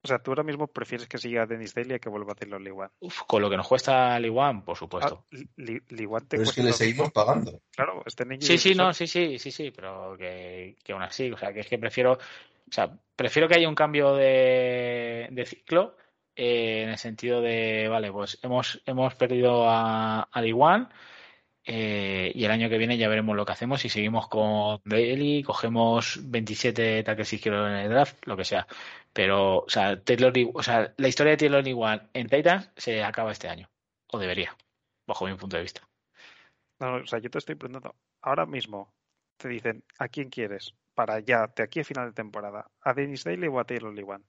O sea, tú ahora mismo prefieres que siga Dennis Daly a que vuelva Taylor Lewan. uf, con lo que nos cuesta el Iguan, por Ah, supuesto. Li- Lewan te Pero es que le seguimos mismo. pagando. Claro, este niño Sí, sí, no, sí, sí, sí, sí, pero que, que aún así, o sea, que es que prefiero, o sea, prefiero que haya un cambio de, de ciclo eh, en el sentido de, vale, pues hemos, hemos perdido a, al Iguan eh, y el año que viene ya veremos lo que hacemos si seguimos con Daly, cogemos 27 tackles izquierdos en el draft, lo que sea. Pero, o sea, Taylor, o sea, la historia de Taylor Iguan en Titans se acaba este año, o debería, bajo mi punto de vista. No, no, o sea, yo te estoy preguntando, ahora mismo te dicen, ¿a quién quieres? Para ya, de aquí a final de temporada, ¿a Dennis Daly o a Taylor Lewan?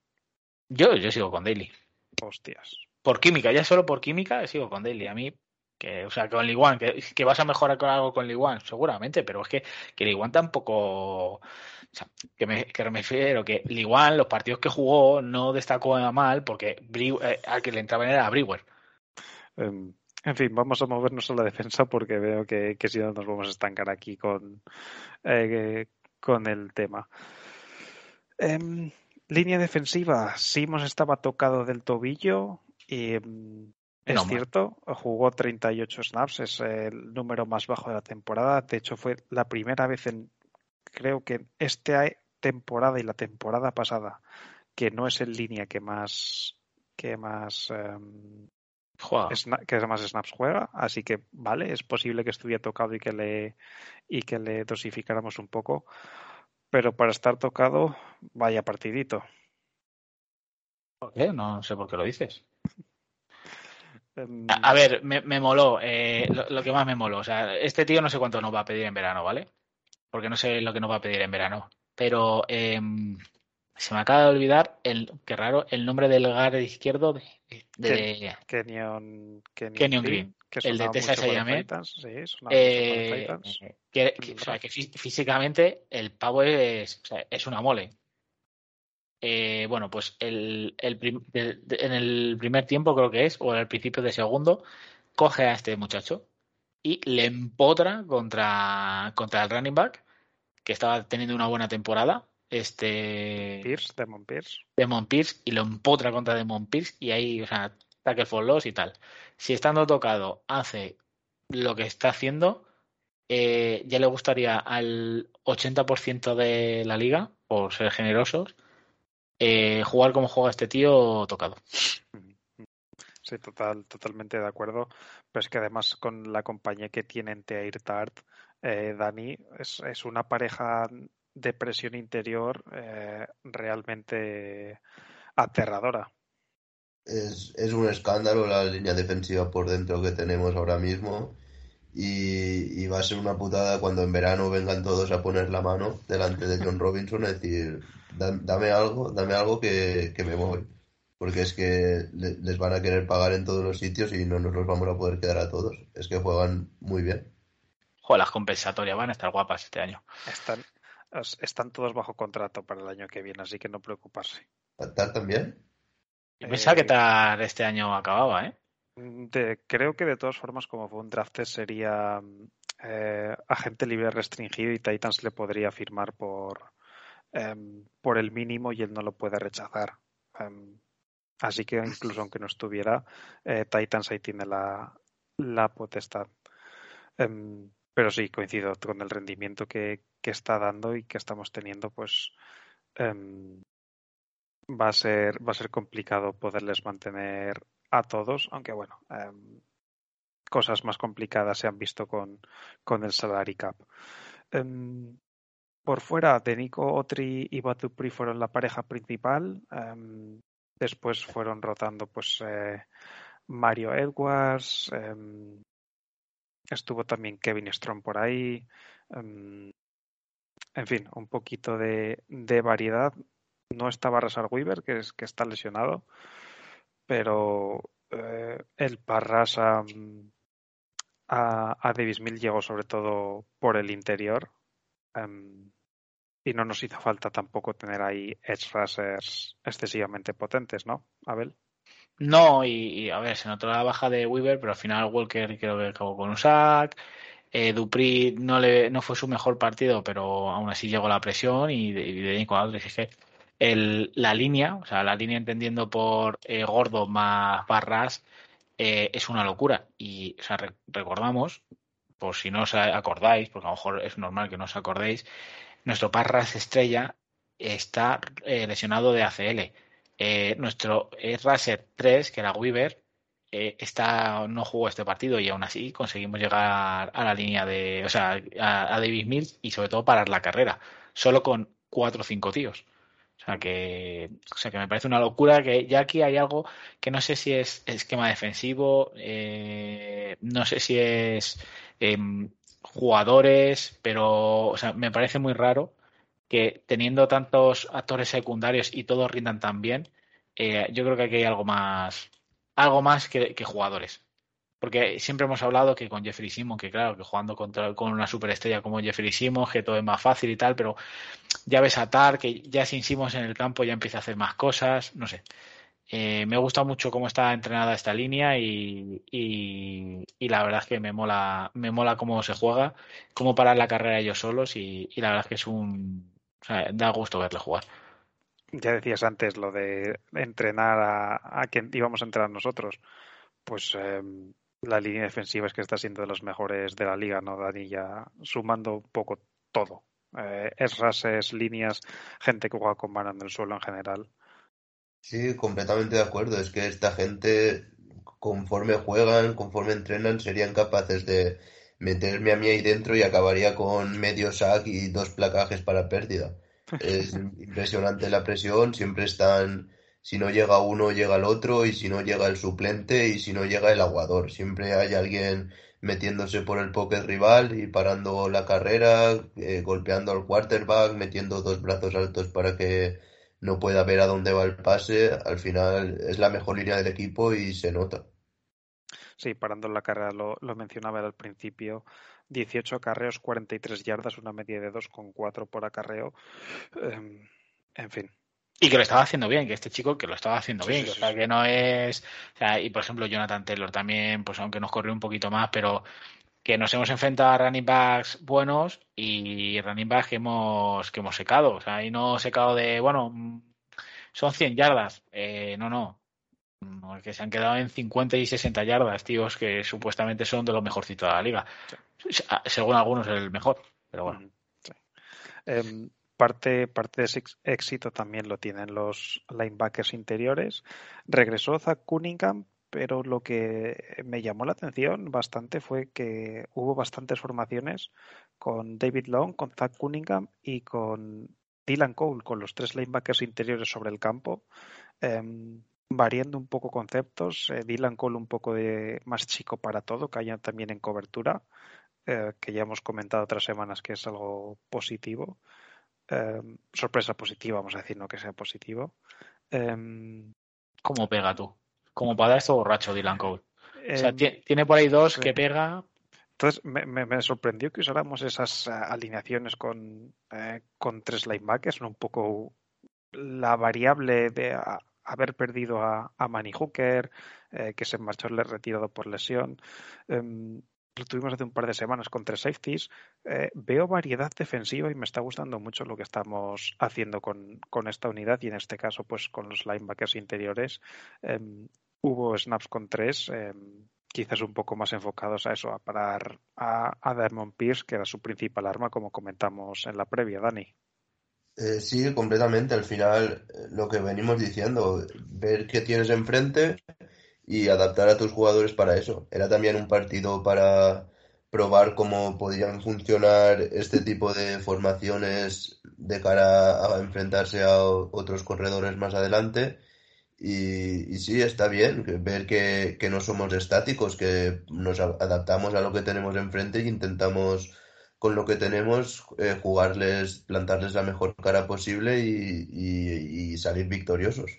Yo, yo sigo con Daly. Hostias. por química, ya solo por química sigo con Daly. A mí, que, o sea, con Liguan, que, que vas a mejorar con algo con Liguan, seguramente, pero es que, que Liguan tampoco. O sea, que me, que me refiero que Liguan, los partidos que jugó, no destacó mal porque Bre- eh, al que le entraba en era a Brewer. Em, en fin, vamos a movernos a la defensa porque veo que, que si no nos vamos a estancar aquí con, eh, con el tema. Em, línea defensiva, Simons estaba tocado del tobillo y em, es No cierto, jugó 38 snaps, es el número más bajo de la temporada. De hecho, fue la primera vez en, creo que en esta temporada y la temporada pasada, que no es en línea que más, que más em, Juega. que más snaps juega, así que vale, es posible que estuviera tocado y que le y que le dosificáramos un poco, pero para estar tocado, vaya partidito. ¿Por qué? No sé por qué lo dices. Em, A, a ver, me, me moló, eh, lo, lo que más me moló. O sea, este tío no sé cuánto nos va a pedir en verano, ¿vale? Porque no sé lo que nos va a pedir en verano. Pero em, se me acaba de olvidar, el, qué raro, el nombre del guard izquierdo de, de, Kenyon, Kenyon, Kenyon Green, que el de. Titans, sí, Eh, que, que- o sea, que fí- físicamente el pavo es, o sea, es una mole. Eh, bueno, pues el, el prim- de- de- en el primer tiempo creo que es, o al principio de segundo, coge a este muchacho y le empotra contra, contra el running back, que estaba teniendo una buena temporada, este Pierce, Demon Pierce. Demon Pierce, y lo empotra contra Demon Pierce, y ahí, o sea, tackle for loss y tal. Si estando tocado hace lo que está haciendo, eh, ya le gustaría al 80% de la liga, por ser generosos, eh, jugar como juega este tío tocado. Sí, total, totalmente de acuerdo. Pero es que además con la compañía que tienen Teair Tart, eh, Dani, es, es una pareja de presión interior eh, realmente aterradora. Es, es un escándalo la línea defensiva por dentro que tenemos ahora mismo y, y va a ser una putada cuando en verano vengan todos a poner la mano delante de John Robinson a decir, "Da- dame algo, dame algo que, que me voy. Porque es que le- les van a querer pagar en todos los sitios y no nos los vamos a poder quedar a todos. Es que juegan muy bien. Joder, las compensatorias van a estar guapas este año. Están, es- están todos bajo contrato para el año que viene, así que no preocuparse. ¿Tar también? Yo pensaba que Eh, tal este año acababa, ¿eh? De- creo que de todas formas, como fue un draft, sería eh, agente libre restringido y Titans le podría firmar por, em, por el mínimo y él no lo puede rechazar. Em, así que incluso aunque no estuviera, eh, Titans ahí tiene la, la potestad. Em, pero sí, coincido con el rendimiento que, que, está dando y que estamos teniendo, pues va a ser va a ser complicado poderles mantener a todos, aunque bueno, em, cosas más complicadas se han visto con, con el salary cap. Em, por fuera, de Nico Otri y Batupri fueron la pareja principal. Em, después fueron rotando pues eh, Mario Edwards. estuvo también Kevin Strong por ahí. en fin, un poquito de, de variedad. No estaba Rasar Weaver, que, es, que está lesionado, pero eh, el Parras a, a, a Davis Mill llegó sobre todo por el interior. em, y no nos hizo falta tampoco tener ahí edge rushers excesivamente potentes, ¿no, Abel? No, y, a ver, se notó la baja de Weaver, pero al final Walker creo que acabó con un sack. Eh, Dupri no, le, no fue su mejor partido, pero aún así llegó la presión y de, y de Nico Aldridge es el, la línea, o sea, la línea entendiendo por eh, Gordo más Barras, eh, es una locura. Y o sea, re, recordamos, por si no os acordáis, porque a lo mejor es normal que no os acordéis, nuestro Parras estrella está eh, lesionado de ACL. Nuestro Raser 3, que era Weaver, está, no jugó este partido y aún así conseguimos llegar a la línea de, o sea, a, a Davis Mills y sobre todo parar la carrera, solo con cuatro o cinco tíos. O sea que, o sea que me parece una locura que ya aquí hay algo que no sé si es esquema defensivo, eh, no sé si es eh, jugadores, pero o sea, me parece muy raro que teniendo tantos actores secundarios y todos rindan tan bien, eh, yo creo que aquí hay algo más, algo más que, que, jugadores. Porque siempre hemos hablado que con Jeffrey Simon, que claro, que jugando contra, con una superestrella como Jeffrey Simon, que todo es más fácil y tal, pero ya ves a Tar, que ya sin Simons en el campo ya empieza a hacer más cosas, no sé. Eh, me gusta mucho cómo está entrenada esta línea y, y, la verdad es que me mola, me mola cómo se juega, cómo parar la carrera ellos solos y, y la verdad es que es un, da gusto verle jugar. Ya decías antes lo de entrenar a, a quien íbamos a entrenar nosotros. Pues eh, la línea defensiva es que está siendo de las mejores de la liga, ¿no, Dani? Ya sumando un poco todo. Eh, es rases, líneas, gente que juega con mano en el suelo en general. Sí, completamente de acuerdo. Es que esta gente, conforme juegan, conforme entrenan, serían capaces de meterme a mí ahí dentro y acabaría con medio sack y dos placajes para pérdida. Es impresionante la presión, siempre están, si no llega uno, llega el otro, y si no llega el suplente, y si no llega el aguador. Siempre hay alguien metiéndose por el pocket rival y parando la carrera, eh, golpeando al quarterback, metiendo dos brazos altos para que no pueda ver a dónde va el pase. Al final es la mejor línea del equipo y se nota. Sí, parando la carrera, lo, lo mencionaba al principio. 18 acarreos, 43 yardas, una media de 2,4 por acarreo. Eh, en fin. Y que lo estaba haciendo bien, que este chico que lo estaba haciendo sí, bien, sí, o sea, sí. que no es. O sea, y por ejemplo, Jonathan Taylor también, pues aunque nos corrió un poquito más, pero que nos hemos enfrentado a running backs buenos y running backs que hemos, que hemos secado. O sea, y no secado de, bueno, son 100 yardas. Eh, no, no. Que se han quedado en 50 y 60 yardas, tíos, que supuestamente son de los mejorcitos de la liga. Según algunos, el mejor, pero bueno. Sí. Eh, parte, parte de ese éxito también lo tienen los linebackers interiores. Regresó Zach Cunningham, pero lo que me llamó la atención bastante fue que hubo bastantes formaciones con David Long, con Zach Cunningham y con Dylan Cole, con los tres linebackers interiores sobre el campo. Eh, variando un poco conceptos, eh, Dylan Cole un poco de más chico para todo, que haya también en cobertura, eh, que ya hemos comentado otras semanas que es algo positivo. Eh, sorpresa positiva, vamos a decir, no que sea positivo. Eh, ¿Cómo pega tú? Como para esto borracho Dylan Cole. o sea, tiene por ahí dos que pega. Entonces me, me, me, sorprendió que usáramos esas uh, alineaciones con, eh, con tres linebackers, ¿no? un poco la variable de uh, haber perdido a, a Manny Hooker, eh, que se marchó retirado por lesión. Lo tuvimos hace un par de semanas con tres safeties. Eh, veo variedad defensiva y me está gustando mucho lo que estamos haciendo con, con esta unidad y en este caso pues con los linebackers interiores. Eh, hubo snaps con tres, eh, quizás un poco más enfocados a eso, a parar a, a Pierce, que era su principal arma, como comentamos en la previa, Dani. Eh, sí, completamente. Al final, eh, lo que venimos diciendo, ver qué tienes enfrente y adaptar a tus jugadores para eso. Era también un partido para probar cómo podían funcionar este tipo de formaciones de cara a enfrentarse a otros corredores más adelante. Y, y sí, está bien ver que, no somos estáticos, que nos adaptamos a lo que tenemos enfrente e intentamos con lo que tenemos eh, jugarles, plantarles la mejor cara posible y, y- y salir victoriosos.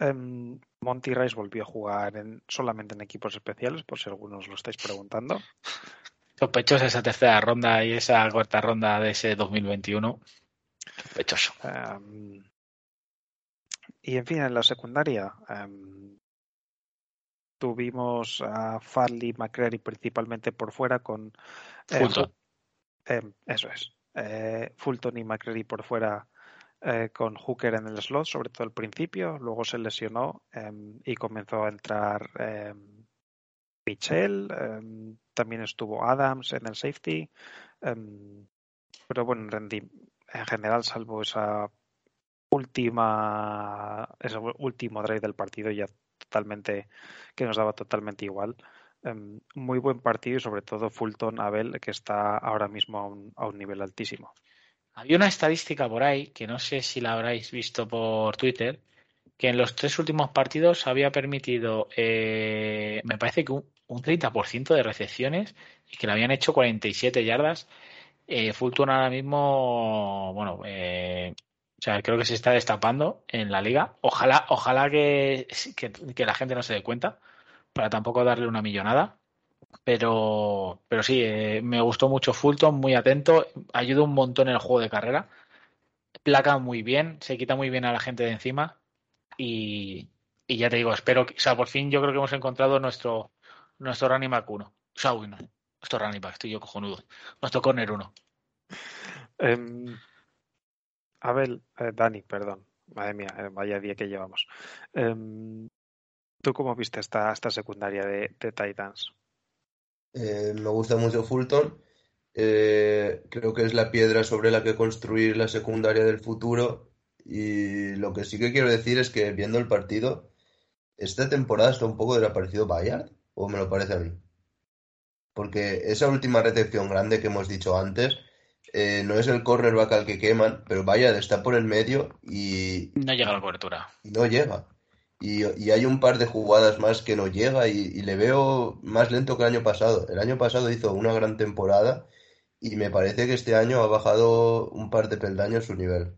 Em, Monty Rice volvió a jugar en, solamente en equipos especiales, por si algunos lo estáis preguntando. Sospechosa esa tercera ronda y esa cuarta ronda de ese 2021. Sospechoso. Em, y en fin, en la secundaria em, tuvimos a Farley McCreary principalmente por fuera con eh, Fulton. Fu- em, eso es. Eh, Fulton y McCreary por fuera eh, con Hooker en el slot, sobre todo al principio. Luego se lesionó em, y comenzó a entrar em, Mitchell. em, también estuvo Adams en el safety. pero bueno, en general, salvo esa última ese último drive del partido ya totalmente que nos daba totalmente igual muy buen partido y sobre todo Fulton Abel que está ahora mismo a un, a un nivel altísimo Había una estadística por ahí, que no sé si la habréis visto por Twitter, que en los tres últimos partidos había permitido, eh, me parece que un, un 30% de recepciones y que le habían hecho 47 yardas. Eh, Fulton ahora mismo, bueno, eh, o sea, creo que se está destapando en la liga. Ojalá, ojalá que, que la gente no se dé cuenta, para tampoco darle una millonada. Pero, pero sí, eh, me gustó mucho Fulton, muy atento, ayuda un montón en el juego de carrera, placa muy bien, se quita muy bien a la gente de encima y, y ya te digo, espero que, o sea, por fin yo creo que hemos encontrado nuestro, nuestro running back 1. O sea, uy, nuestro running back, estoy yo cojonudo. Nuestro corner 1. Em, Abel eh, Dani perdón madre mía eh, vaya día que llevamos Em, ¿tú cómo viste esta, esta secundaria de Titans? Eh, me gusta mucho Fulton. Eh, creo que es la piedra sobre la que construir la secundaria del futuro. Y lo que sí que quiero decir es que viendo el partido, esta temporada está un poco desaparecido Bayard, o me lo parece a mí. Porque esa última recepción grande que hemos dicho antes, eh, no es el cornerback al que queman, pero Bayard está por el medio y, No llega a la cobertura. y no llega. Y, hay un par de jugadas más que no llega y, y le veo más lento que el año pasado. El año pasado hizo una gran temporada y me parece que este año ha bajado un par de peldaños su nivel.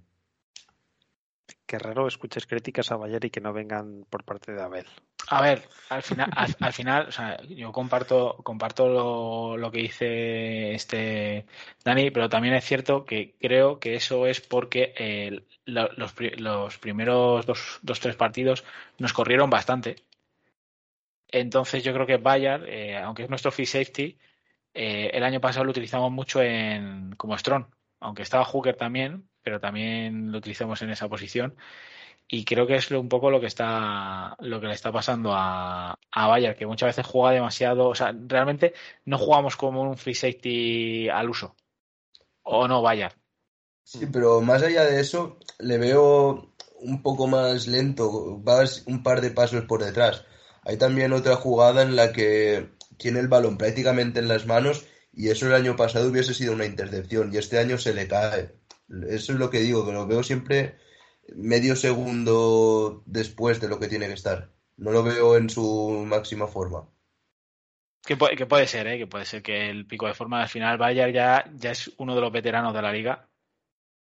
Qué raro escuches críticas a Bayer y que no vengan por parte de Abel. A ver, al final, al, al final, o sea, yo comparto, comparto lo, lo que dice este Dani, pero también es cierto que creo que eso es porque eh, lo- los, los primeros dos, dos, tres partidos nos corrieron bastante. Entonces yo creo que Bayard, eh, aunque es nuestro free safety, eh, el año pasado lo utilizamos mucho en como strong, aunque estaba Hooker también, pero también lo utilizamos en esa posición. Y creo que es un poco lo que está lo que le está pasando a, a Bayern, que muchas veces juega demasiado, o sea, realmente no jugamos como un free safety al uso. O no, Bayern. Sí, pero más allá de eso, le veo un poco más lento, vas un par de pasos por detrás. Hay también otra jugada en la que tiene el balón prácticamente en las manos y eso el año pasado hubiese sido una intercepción y este año se le cae. Eso es lo que digo, que lo veo siempre medio segundo después de lo que tiene que estar. No lo veo en su máxima forma. Que puede, que puede ser, ¿eh? que puede ser que el pico de forma al final Bayern ya, ya es uno de los veteranos de la liga.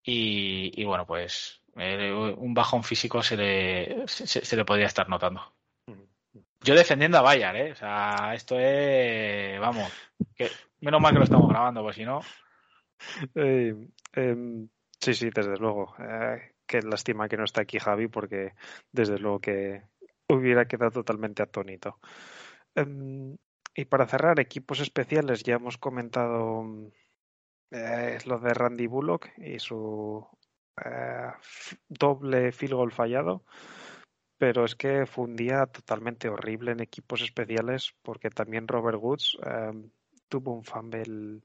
Y, y bueno, pues eh, un bajón físico se le, se, se le podría estar notando. Yo defendiendo a Bayern, ¿eh? O sea, esto es. Vamos. Que, menos mal que lo estamos grabando, pues si no. Eh, em, sí, sí, desde luego. Eh, qué lástima que no está aquí Javi porque desde luego que hubiera quedado totalmente atónito. Em, y para cerrar, equipos especiales, ya hemos comentado eh, lo de Randy Bullock y su eh, doble field goal fallado. pero es que fue un día totalmente horrible en equipos especiales porque también Robert Woods em, tuvo un fumble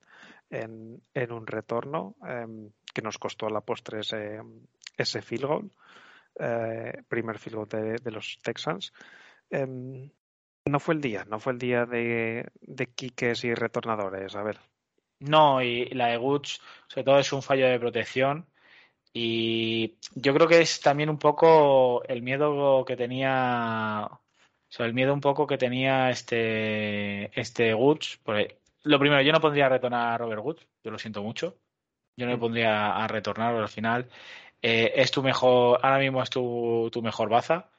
en, en un retorno em, que nos costó a la postre ese, ese field goal, eh, primer field goal de, de los Texans. Em, no fue el día, no fue el día de, de quiques y retornadores, a ver. No, y la de sobre todo, es un fallo de protección. Y yo creo que es también un poco el miedo que tenía. O sea, el miedo un poco que tenía este, este Woods. Lo primero, yo no pondría a retornar a Robert Woods, yo lo siento mucho. Yo no le pondría a retornar, pero al final eh, es tu mejor, ahora mismo es tu, tu mejor baza.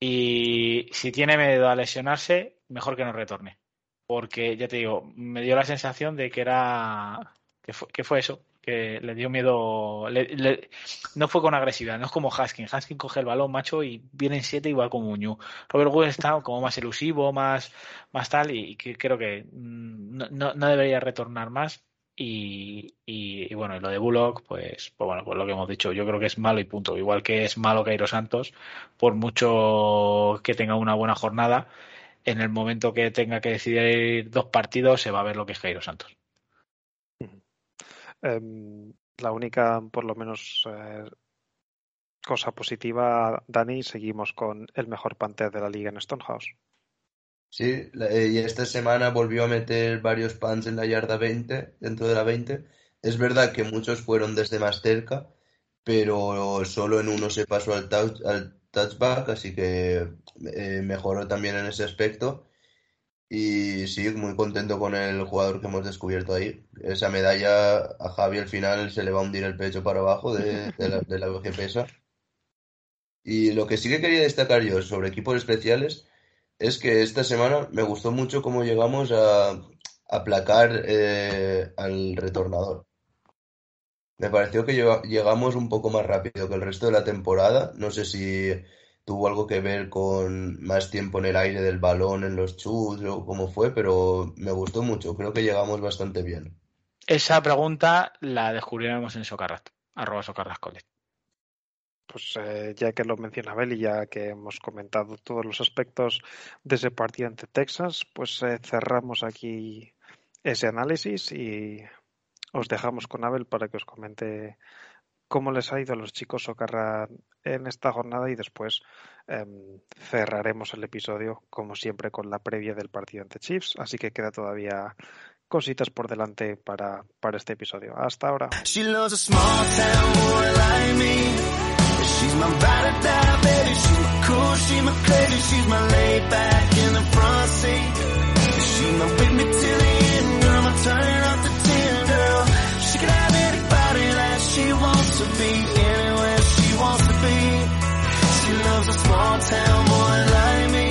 Y si tiene miedo a lesionarse, mejor que no retorne. Porque ya te digo, me dio la sensación de que era. que fue, que fue eso, que le dio miedo. le- no fue con agresividad, no es como Haskins. Haskins coge el balón, macho, y viene en siete igual como Muñoz. Robert Woods está como más elusivo, más, más tal, y, creo que mm, no, no debería retornar más. Y, bueno, y lo de Bullock, pues, pues bueno, pues lo que hemos dicho, yo creo que es malo y punto. Igual que es malo Cairo Santos, por mucho que tenga una buena jornada, en el momento que tenga que decidir dos partidos, se va a ver lo que es Cairo Santos. Em, la única, por lo menos, eh, cosa positiva, Dani, seguimos con el mejor panther de la liga en Stonehouse. Sí, eh, y esta semana volvió a meter varios punts en la yarda 20, dentro de la 20. Es verdad que muchos fueron desde más cerca, pero solo en uno se pasó al, touch- al touchback, así que eh, mejoró también en ese aspecto. Y sí, muy contento con el jugador que hemos descubierto ahí. Esa medalla a Javi al final se le va a hundir el pecho para abajo de, de la, de la pesa. Y lo que sí que quería destacar yo sobre equipos especiales es que esta semana me gustó mucho cómo llegamos a aplacar eh, al retornador. Me pareció que llega- llegamos un poco más rápido que el resto de la temporada. No sé si tuvo algo que ver con más tiempo en el aire del balón, en los chutes o cómo fue, pero me gustó mucho. Creo que llegamos bastante bien. Esa pregunta la descubriremos en Socarrat, arroba Socarrat College. Pues eh, ya que lo menciona Abel y ya que hemos comentado todos los aspectos de ese partido ante Texas, pues eh, cerramos aquí ese análisis y os dejamos con Abel para que os comente cómo les ha ido a los chicos Socarra en esta jornada y después em, cerraremos el episodio, como siempre, con la previa del partido ante Chiefs. Así que queda todavía cositas por delante para, para este episodio. Hasta ahora. She's my ride die, baby. She's my cool, she's my crazy, she's my laid back in the front seat. She's my with me till the end, girl. I'm turning up the ten, girl. She can have anybody that she wants to be, anywhere she wants to be. She loves a small town boy like me.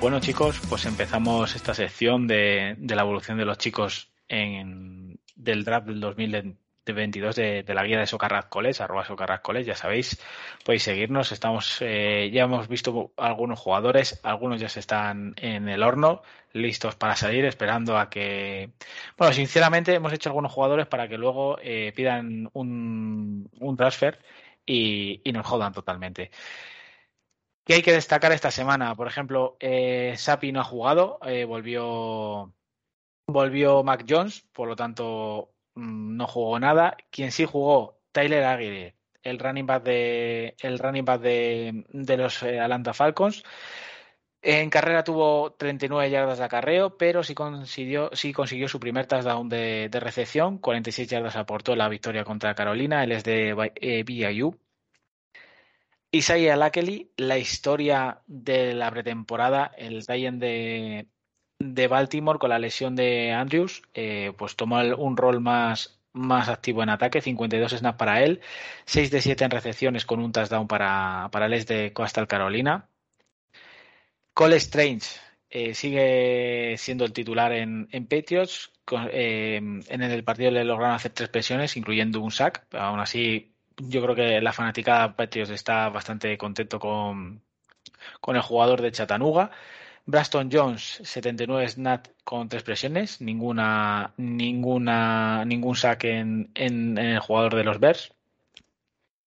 Bueno chicos, pues empezamos esta sección de, de la evolución de los chicos en, del draft del 2022 de, la guía de Socarrat College, arroba Socarrat College, ya sabéis, podéis seguirnos, estamos, eh, ya hemos visto algunos jugadores, algunos ya se están en el horno, listos para salir, esperando a que, bueno, sinceramente hemos hecho algunos jugadores para que luego eh, pidan un, un transfer y, nos jodan totalmente. ¿Qué hay que destacar esta semana? Por ejemplo, eh, Sapi no ha jugado, volvió, volvió Mac Jones, por lo tanto no jugó nada. Quien sí jugó, Tyler Aguirre, el running back de, el running back de, de los eh, Atlanta Falcons. En carrera tuvo 39 yardas de acarreo, pero sí consiguió, sí consiguió su primer touchdown de, recepción. 46 yardas aportó la victoria contra Carolina. Él es de eh, BYU. Isaiah Lakely, la historia de la pretemporada, el Titan de, de Baltimore con la lesión de Andrews, eh, pues tomó el- un rol más, más activo en ataque, 52 snaps para él, 6 de 7 en recepciones con un touchdown para, para el ex de Coastal Carolina. Cole Strange eh, sigue siendo el titular en, en Patriots. Eh, en el partido le lograron hacer tres presiones, incluyendo un sack. Aún así, yo creo que la fanaticada Patriots está bastante contento con, con el jugador de Chattanooga. Braston Jones, 79 snaps con tres presiones, ninguna, ninguna, ningún sack en, el jugador de los Bears.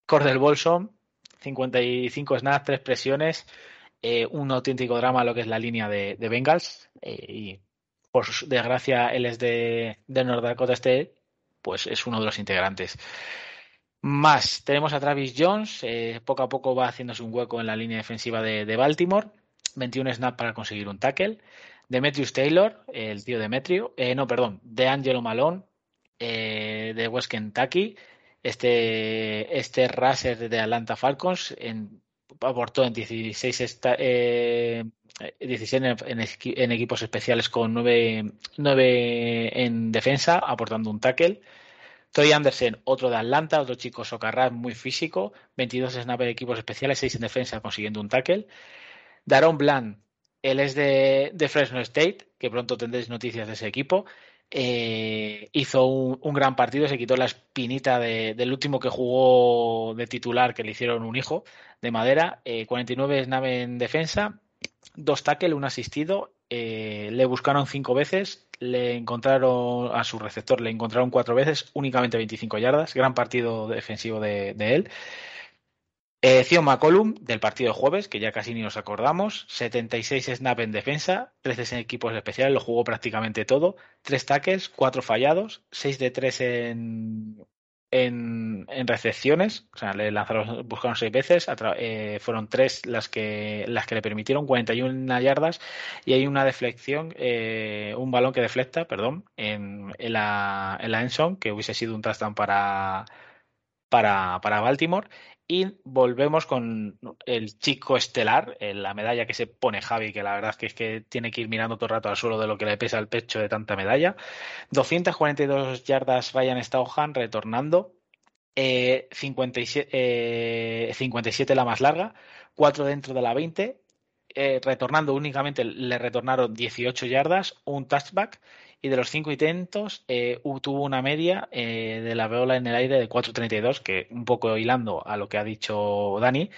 Cordell Bolson, 55 snaps, 3 presiones, eh, un auténtico drama lo que es la línea de, Bengals. eh, y por desgracia, él es de, de North Dakota State, pues es uno de los integrantes. Más, tenemos a Travis Jones, eh, poco a poco va haciéndose un hueco en la línea defensiva de, de Baltimore, 21 snaps para conseguir un tackle. Demetrius Taylor, el tío Demetrio, eh, no, perdón, de Angelo Malone, eh, de West Kentucky, este, este Racer de Atlanta Falcons, en- aportó en 16, esta- eh, 16 en, en esqui- en equipos especiales con 9, 9 en defensa, aportando un tackle. Troy Anderson, otro de Atlanta, otro chico socarrat muy físico, 22 snaps en equipos especiales, 6 en defensa, consiguiendo un tackle. Daron Bland, él es de, Fresno State, que pronto tendréis noticias de ese equipo. Eh, hizo un, gran partido, se quitó la espinita de- del último que jugó de titular, que le hicieron un hijo de madera. Eh, 49 snaps en defensa, dos tackles, un asistido. eh, le buscaron cinco veces, le encontraron a su receptor, le encontraron cuatro veces, únicamente 25 yardas. Gran partido defensivo de, de él. Eh, Theo McCollum, del partido de jueves, que ya casi ni nos acordamos, 76 snap en defensa, 13 en equipos especiales, lo jugó prácticamente todo, 3 tackles, 4 fallados, 6 de 3 en, en, en recepciones, o sea, le lanzaron, buscaron 6 veces, eh, fueron 3 las que, las que le permitieron, 41 yardas, y hay una deflexión, eh, un balón que deflecta, perdón, en, en la, en la endzone, que hubiese sido un touchdown para, para, para Baltimore. Y volvemos con el chico estelar, eh, la medalla que se pone Javi, que la verdad es que, tiene que ir mirando todo el rato al suelo de lo que le pesa el pecho de tanta medalla. 242 yardas Ryan Stauhan retornando. Eh, 57, eh, 57 la más larga, 4 dentro de la 20. eh, retornando únicamente le retornaron 18 yardas, un touchback y de los cinco intentos eh, tuvo una media eh, de la bola en el aire de 4.32, que un poco hilando a lo que ha dicho Dani,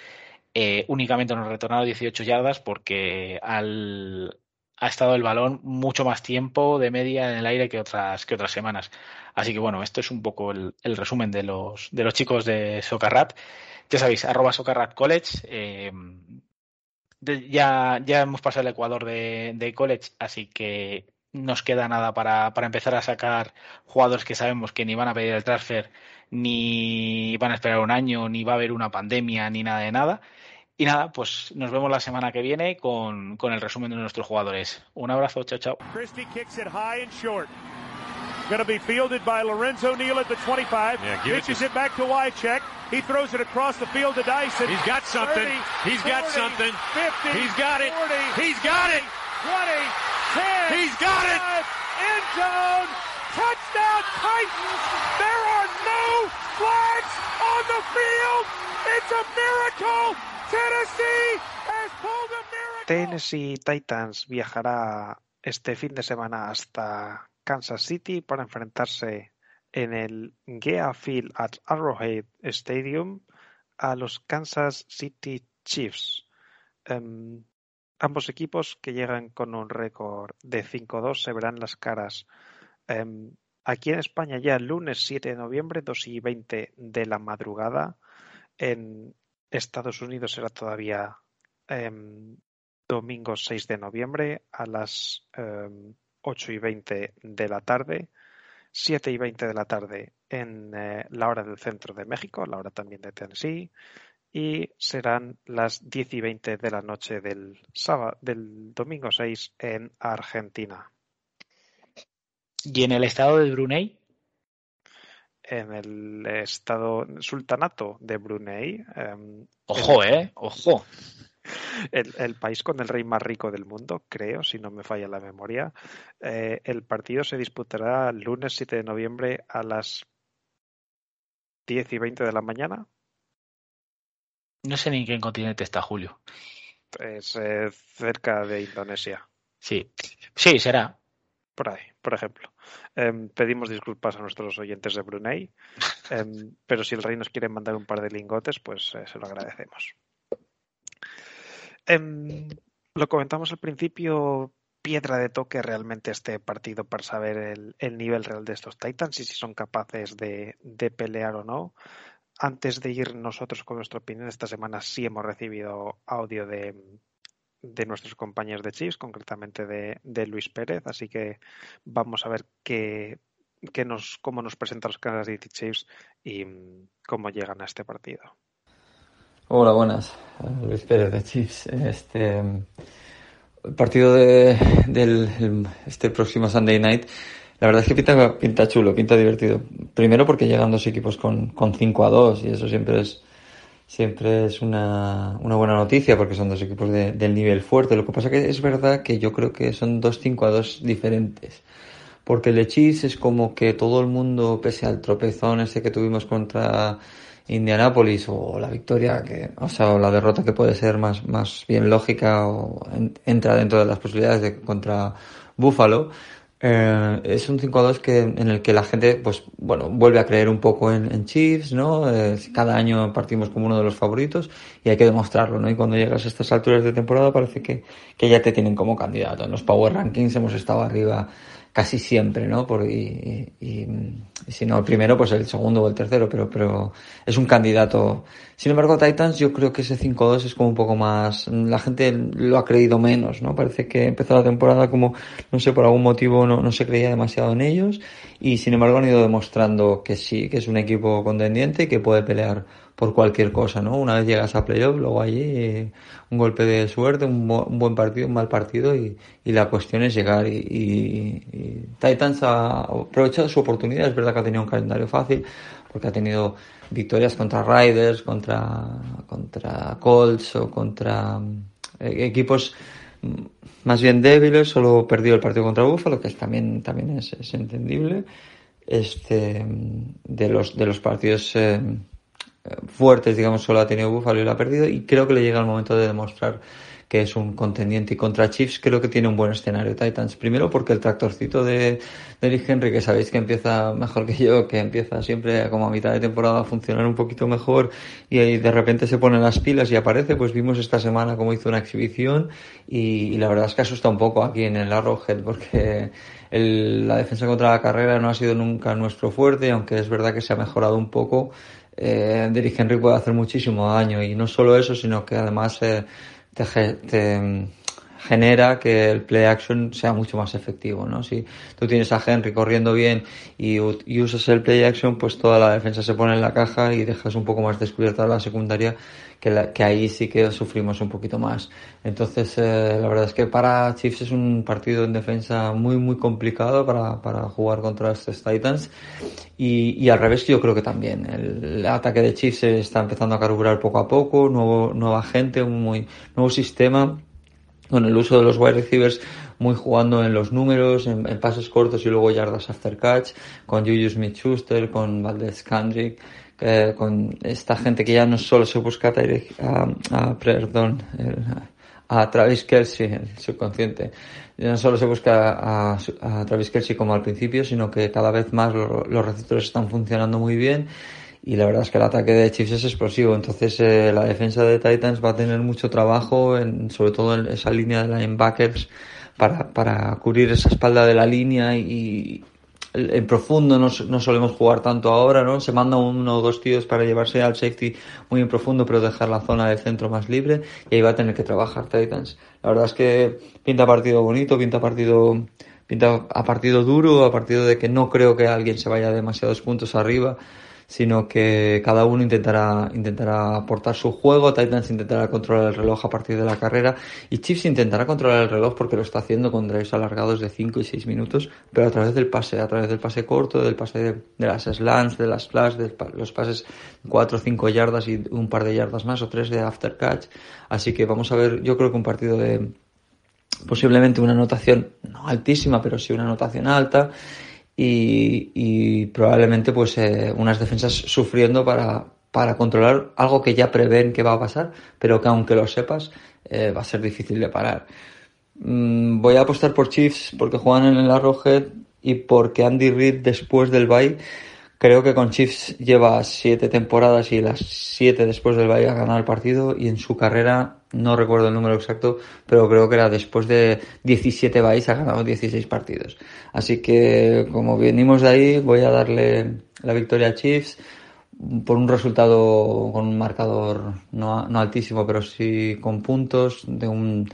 eh, únicamente nos retornaron 18 yardas porque al, ha estado el balón mucho más tiempo de media en el aire que otras, que otras semanas. Así que bueno, esto es un poco el, resumen de los, de los chicos de Socarrat. Ya sabéis, arroba Socarrat College. ya, ya hemos pasado el Ecuador de, de college, así que nos queda nada para, para empezar a sacar jugadores que sabemos que ni van a pedir el transfer, ni van a esperar un año, ni va a haber una pandemia, ni nada de nada. Y nada, pues nos vemos la semana que viene con, con el resumen de nuestros jugadores. Un abrazo, chao, chao. Christie kicks it high and short. Going to be fielded by Lorenzo Neal at the 25. Yeah, it Pitches to- it back to Wycheck. He throws it across the field to Dyson. He's got something. 30, He's got 40, something. 50, He's got it. 40, He's got it. 20, 10. He's got it. five, End zone. Touchdown Titans. There are no flags on the field. It's a miracle. Tennessee has pulled a miracle. Tennessee Titans viajará este fin de semana hasta Kansas City para enfrentarse en el Gea Field at Arrowhead Stadium a los Kansas City Chiefs. Em, ambos equipos que llegan con un récord de 5-2 se verán las caras. Em, aquí en España ya el lunes 7 de noviembre, 2 y 20 de la madrugada. En Estados Unidos será todavía em, domingo 6 de noviembre a las em, 8 y 20 de la tarde, 7 y 20 de la tarde en eh, la hora del centro de México, la hora también de Tennessee, y serán las 10 y 20 de la noche del, sábado, del domingo 6 en Argentina. Y en el estado de Brunei, En el estado sultanato de Brunei, em, ojo, eh, ojo. el, el país con el rey más rico del mundo, creo, si no me falla la memoria. Eh, el partido se disputará el lunes 7 de noviembre a las 10 y 20 de la mañana. No sé ni en qué continente está Julio. Es eh, cerca de Indonesia, Sí, sí, será. por ahí, por ejemplo. Em, pedimos disculpas a nuestros oyentes de Brunei, em, pero si el rey nos quiere mandar un par de lingotes, pues eh, se lo agradecemos. Em, lo comentamos al principio, piedra de toque realmente este partido para saber el, el nivel real de estos Titans y si son capaces de, de pelear o no. Antes de ir nosotros con nuestra opinión, esta semana sí hemos recibido audio de, de nuestros compañeros de Chiefs, concretamente de, de Luis Pérez, así que vamos a ver qué, qué nos, cómo nos presentan los Kansas City Chiefs y mm, cómo llegan a este partido. Hola, buenas. Luis Pérez de Chiefs. Este el partido de, del este próximo Sunday Night, la verdad es que pinta, pinta chulo, pinta divertido. Primero porque llegan dos equipos con, con 5 a 2 y eso siempre es siempre es una, una buena noticia porque son dos equipos de, del nivel fuerte. Lo que pasa que es verdad que yo creo que son dos 5 a 2 diferentes. Porque el de Chiefs es como que todo el mundo, pese al tropezón ese que tuvimos contra Indianapolis o la victoria que, o sea, la derrota que puede ser más, más bien lógica o entra dentro de las posibilidades de contra Buffalo. Eh, es un 5-2 que, en el que la gente, pues, bueno, vuelve a creer un poco en, Chiefs, ¿no? Eh, cada año partimos como uno de los favoritos y hay que demostrarlo, ¿no? Y cuando llegas a estas alturas de temporada parece que, que ya te tienen como candidato. En los Power Rankings hemos estado arriba casi siempre, ¿no? Por, y, si no el primero, pues el segundo o el tercero, pero, pero es un candidato. Sin embargo, Titans, yo creo que ese 5-2 es como un poco más, la gente lo ha creído menos, ¿no? Parece que empezó la temporada como, no sé, por algún motivo no, no se creía demasiado en ellos y sin embargo han ido demostrando que sí, que es un equipo contendiente y que puede pelear por cualquier cosa, ¿no? Una vez llegas a playoff, luego allí eh, un golpe de suerte, un, un, buen partido, un mal partido y, la cuestión es llegar y, Titans ha aprovechado su oportunidad, es verdad que ha tenido un calendario fácil porque ha tenido victorias contra Riders, contra, contra Colts o contra eh, equipos más bien débiles, solo perdió el partido contra Buffalo, que es, también, también es, es entendible. Este, de los, de los partidos eh, fuertes, digamos, solo ha tenido Buffalo y lo ha perdido y creo que le llega el momento de demostrar que es un contendiente y contra Chiefs creo que tiene un buen escenario Titans. Primero porque el tractorcito de, de Henry, que sabéis que empieza mejor que yo, que empieza siempre como a mitad de temporada a funcionar un poquito mejor y ahí de repente se pone las pilas y aparece, pues vimos esta semana cómo hizo una exhibición y, y la verdad es que asusta un poco aquí en el Arrowhead porque el, la defensa contra la carrera no ha sido nunca nuestro fuerte, aunque es verdad que se ha mejorado un poco eh, Derrick Henry puede hacer muchísimo daño y no solo eso, sino que además eh, te, te, mm, genera que el play action sea mucho más efectivo, ¿no? Si tú tienes a Henry corriendo bien y, usas el play action, pues toda la defensa se pone en la caja y dejas un poco más descubierta la secundaria, que, ahí sí que sufrimos un poquito más. Entonces, eh, la verdad es que para Chiefs es un partido en defensa muy, muy complicado para, para jugar contra estos Titans. Y, al revés, yo creo que también. El, el ataque de Chiefs está empezando a carburar poco a poco, nuevo, nueva gente, un muy, nuevo sistema con el uso de los wide receivers muy jugando en los números, en, en pases cortos y luego yardas after catch, con Juju Smith-Schuster, con Valdez Kendrick, eh, con esta gente que ya no solo se busca a, a perdón, a Travis Kelsey, el subconsciente, ya no solo se busca a, a Travis Kelsey como al principio, sino que cada vez más lo, los receptores están funcionando muy bien y la verdad es que el ataque de Chiefs es explosivo, entonces eh, la defensa de Titans va a tener mucho trabajo, en, sobre todo en esa línea de linebackers, para, para cubrir esa espalda de la línea y en profundo no, no solemos jugar tanto ahora, ¿no? Se manda uno o dos tíos para llevarse al safety muy en profundo, pero dejar la zona del centro más libre y ahí va a tener que trabajar Titans. La verdad es que pinta partido bonito, pinta partido pinta a partido duro, a partido de que no creo que alguien se vaya demasiados puntos arriba sino que cada uno intentará, intentará aportar su juego, Titans intentará controlar el reloj a partir de la carrera y Chiefs intentará controlar el reloj porque lo está haciendo con drives alargados de 5 y 6 minutos, pero a través del pase, a través del pase corto, del pase de, las slants, de las flash, de los pases 4 o 5 yardas y un par de yardas más o 3 de after catch. Así que vamos a ver, yo creo que un partido de posiblemente una anotación no altísima, pero sí una anotación alta y, y probablemente pues eh, unas defensas sufriendo para, para controlar algo que ya prevén que va a pasar, pero que aunque lo sepas eh, va a ser difícil de parar. Mm, voy a apostar por Chiefs porque juegan en el Arrowhead y porque Andy Reid después del bye Creo que con Chiefs lleva siete temporadas y las siete después del Valle ha ganado el partido y en su carrera, no recuerdo el número exacto, pero creo que era después de 17 Valles ha ganado 16 partidos. Así que como venimos de ahí, voy a darle la victoria a Chiefs. por un resultado con un marcador no, no altísimo, pero sí con puntos de un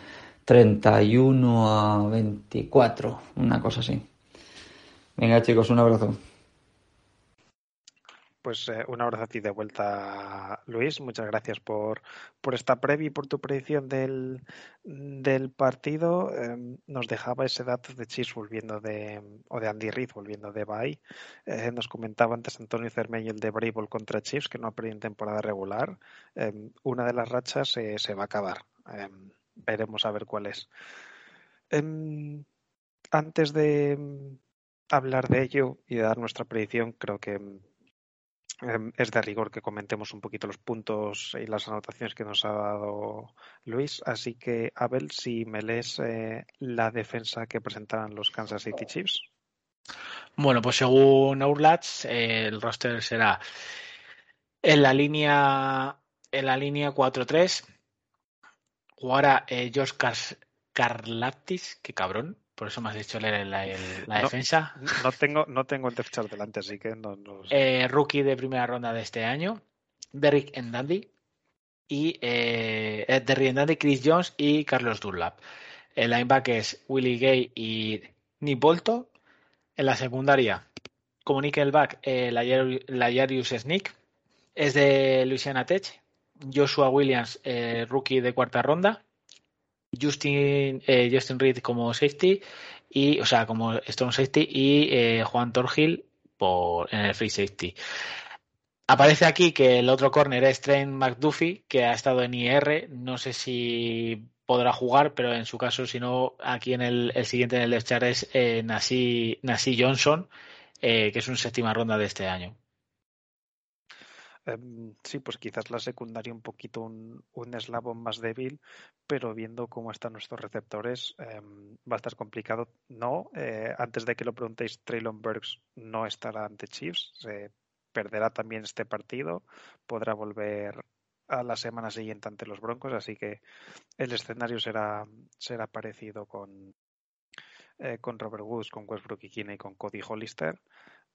31 a 24, una cosa así. Venga chicos, un abrazo. Pues eh, un abrazo a ti de vuelta, Luis. Muchas gracias por, por esta previa y por tu predicción del, del partido. Eh, nos dejaba ese dato de Chis volviendo de, o de Andy Reid volviendo de Bay. Eh, nos comentaba antes Antonio Cermeño el de Brable contra Chiefs, que no ha perdido en temporada regular. una de las rachas se va a acabar. veremos a ver cuál es. antes de hablar de ello y de dar nuestra predicción, creo que Em, es de rigor que comentemos un poquito los puntos y las anotaciones que nos ha dado Luis. Así que, Abel, si me lees eh, la defensa que presentarán los Kansas City Chiefs. Bueno, pues según Outlats, eh, el roster será en la línea en la línea 4-3 jugará eh, Josh qué cabrón, por eso me has dicho leer la, defensa. No tengo, no tengo el depth delante, así que no, eh, rookie de primera ronda de este año. Derrick Endandi. Y eh, eh, Derrick Endandi, Chris Jones y Carlos Dunlap. El linebacker es Willie Gay y Nick Bolto. En la secundaria, como nickelback, eh, la, Yarius Sneak. Es de Louisiana Tech. Joshua Williams, rookie de cuarta ronda. Justin, eh, Justin Reed como safety y, o sea, como strong safety y eh, Juan Torgil por, en el free safety. Aparece aquí que el otro corner es Trent McDuffie, que ha estado en IR. No sé si podrá jugar, pero en su caso, si no, aquí en el, siguiente en el left es eh, Johnson, eh, que es un séptima ronda de este año. Em, sí, pues quizás la secundaria un poquito un, eslabón más débil, pero viendo cómo están nuestros receptores em, va a estar complicado. No, eh, antes de que lo preguntéis, Traylon Burks no estará ante Chiefs, se perderá también este partido, podrá volver a la semana siguiente ante los Broncos, así que el escenario será, será parecido con, eh, con Robert Woods, con Westbrook y Kinney y con Cody Hollister.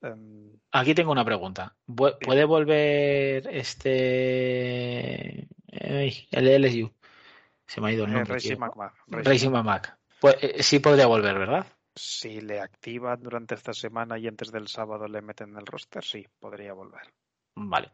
Em, Aquí tengo una pregunta. ¿Puede volver este el LSU? Se me ha ido el eh, nombre. Racing McMahon. Pues, eh, sí podría volver, ¿verdad? Si le activan durante esta semana y antes del sábado le meten el roster, sí, podría volver. Vale.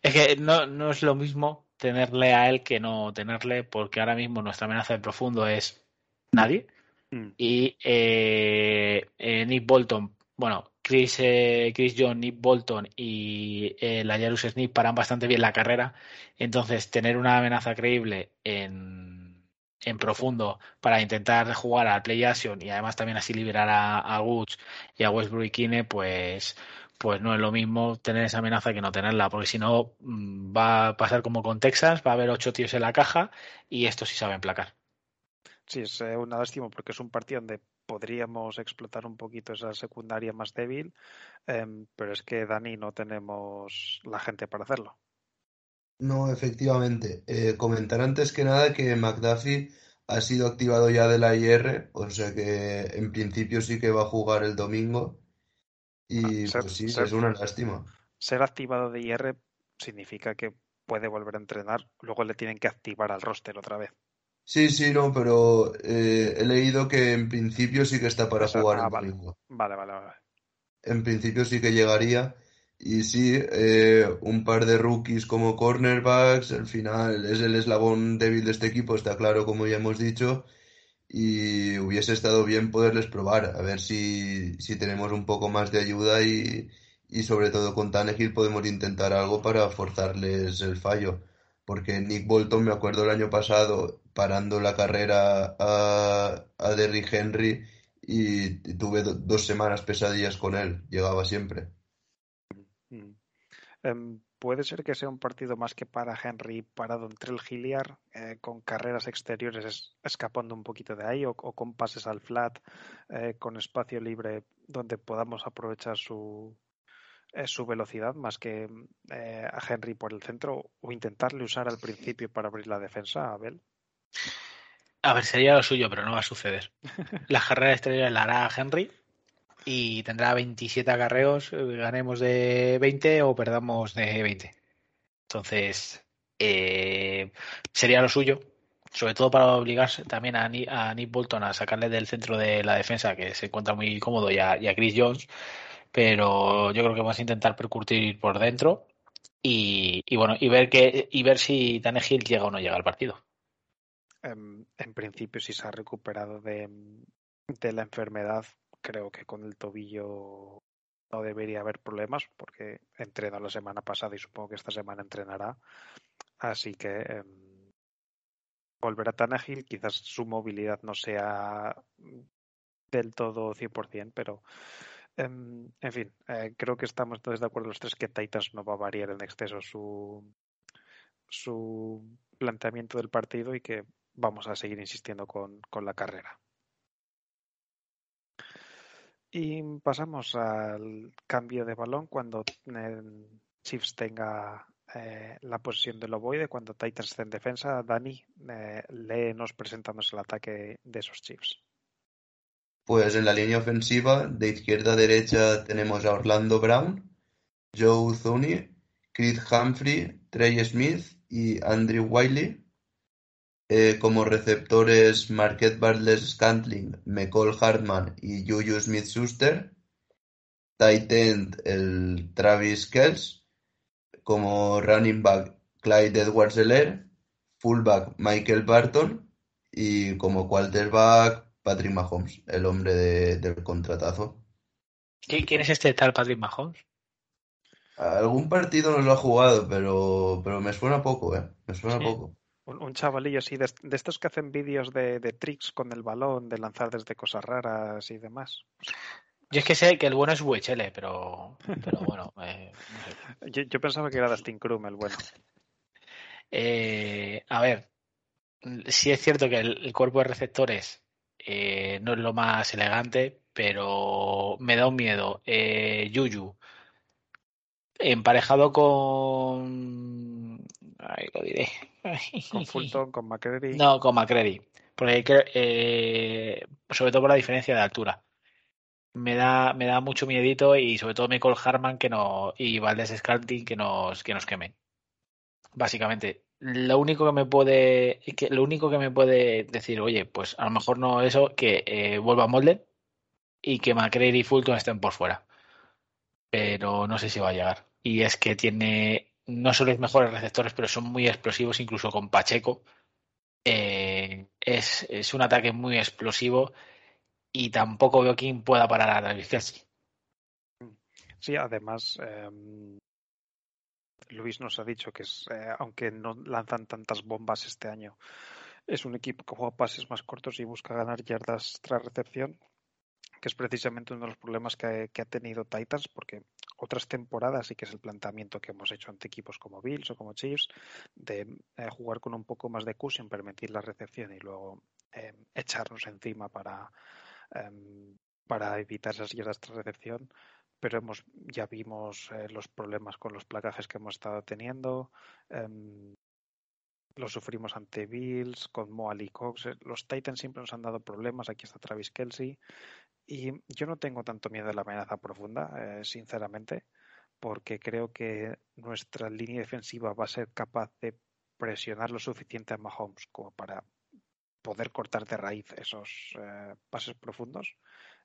Es que no, no es lo mismo tenerle a él que no tenerle, porque ahora mismo nuestra amenaza de profundo es nadie. Mm. Y eh, Nick Bolton, bueno, Chris, eh, Chris John, Nick Bolton y eh, la Jarus Smith paran bastante bien la carrera. Entonces, tener una amenaza creíble en, en profundo para intentar jugar al play action y además también así liberar a, Woods y a Westbrook y Kine, pues, pues no es lo mismo tener esa amenaza que no tenerla, porque si no mm, va a pasar como con Texas, va a haber ocho tíos en la caja y esto sí saben placar. Sí, es eh, una lástima porque es un partido donde podríamos explotar un poquito esa secundaria más débil, em, pero es que Dani no tenemos la gente para hacerlo. No, efectivamente. Eh, comentar antes que nada que McDuffie ha sido activado ya de la IR, o sea que en principio sí que va a jugar el domingo. Y ah, pues sí, es una lástima. Ser activado de IR significa que puede volver a entrenar, luego le tienen que activar al roster otra vez. Sí, sí, no, pero eh, he leído que en principio sí que está para jugar ah, el vale. Vale, vale, vale. En principio sí que llegaría. Y sí, eh, un par de rookies como cornerbacks, al final es el eslabón débil de este equipo, está claro, como ya hemos dicho. Y hubiese estado bien poderles probar, a ver si, si tenemos un poco más de ayuda y, y sobre todo con Tannehill podemos intentar algo para forzarles el fallo porque Nick Bolton, me acuerdo el año pasado, parando la carrera a, a Derrick Henry y, tuve dos semanas pesadillas con él, llegaba siempre. Mm. Em, puede ser que sea un partido más que para Henry parado entre el Giliar, eh, con carreras exteriores escapando un poquito de ahí, o, con pases al flat, eh, con espacio libre donde podamos aprovechar su, su velocidad más que eh, a Henry por el centro o intentarle usar al principio para abrir la defensa a Abel? A ver, sería lo suyo, pero no va a suceder. La carrera exterior la hará Henry y tendrá 27 acarreos, eh, ganemos de 20 o perdamos de 20. Entonces, eh, sería lo suyo, sobre todo para obligarse también a, Ni- a Nick Bolton a sacarle del centro de la defensa, que se encuentra muy cómodo, y a, y a Chris Jones, pero yo creo que vamos a intentar percutir por dentro y, bueno, y ver que y ver si llega o no llega al partido. Em, en principio, si se ha recuperado de, de la enfermedad, creo que con el tobillo no debería haber problemas, porque entrenó la semana pasada y supongo que esta semana entrenará. Así que em, volver a Tannehill, quizás su movilidad no sea del todo 100%, pero em, en fin, eh, creo que estamos todos de acuerdo los tres que Titans no va a variar en exceso su, su planteamiento del partido y que vamos a seguir insistiendo con, con la carrera. Y pasamos al cambio de balón cuando eh, Chiefs tenga eh, la posesión del ovoide, cuando Titans esté en defensa. Dani, eh, léenos presentándose el ataque de esos Chiefs. Pues en la línea ofensiva, de izquierda a derecha, tenemos a Orlando Brown, Joe Thuney, Creed Humphrey, Trey Smith y Andrew Wiley. Eh, como receptores, Marquette Bartlett Scantling, McCall Hartman y Juju Smith Schuster. Tight end, el Travis Kells. Como running back, Clyde Edwards Helaire. Fullback, Michael Barton. Y como quarterback, Patrick Mahomes, el hombre de- del contratazo. ¿Qui- ¿Quién es este tal Patrick Mahomes? Algún partido nos lo ha jugado, pero, pero me suena poco, ¿eh? Me suena Sí. poco. Un, un chavalillo así, de, de estos que hacen vídeos de, de tricks con el balón, de lanzar desde cosas raras y demás. Yo es que sé que el bueno es Buechele, pero, pero bueno, eh, no sé. Yo, yo pensaba que era Dustin Krum el bueno. Eh, a ver, sí es cierto que el, el cuerpo de receptores eh, no es lo más elegante, pero me da un miedo. Eh, Yuyu, emparejado con... Ay, lo diré. Con Fulton, con McCreary. No, con McCready. Porque eh, sobre todo por la diferencia de altura. Me da, me da mucho miedito y sobre todo Michael Harman que no, y Valdés Scantling que nos, que nos quemen. Básicamente, lo único que me puede, que, lo único que me puede decir, oye, pues a lo mejor no eso, que eh, vuelva Molden y que McCreary y Fulton estén por fuera. Pero no sé si va a llegar. Y es que tiene no solo los mejores receptores, pero son muy explosivos, incluso con Pacheco. Eh, es, es un ataque muy explosivo y tampoco veo quién pueda parar a Travis Kelce. Sí, además, em, Luis nos ha dicho que es, eh, aunque no lanzan tantas bombas este año, es un equipo que juega pases más cortos y busca ganar yardas tras recepción, que es precisamente uno de los problemas que, ha tenido Titans, porque otras temporadas y que es el planteamiento que hemos hecho ante equipos como Bills o como Chiefs, de eh, jugar con un poco más de cushion, permitir la recepción y luego eh, echarnos encima para, em, para evitar esas yardas tras recepción pero hemos ya vimos eh, los problemas con los placajes que hemos estado teniendo. lo sufrimos ante Bills, con Mo Ali Cox. eh, Los Titans siempre nos han dado problemas. Aquí está Travis Kelsey. Y yo no tengo tanto miedo de la amenaza profunda, eh, sinceramente, porque creo que nuestra línea defensiva va a ser capaz de presionar lo suficiente a Mahomes como para poder cortar de raíz esos eh, pases profundos.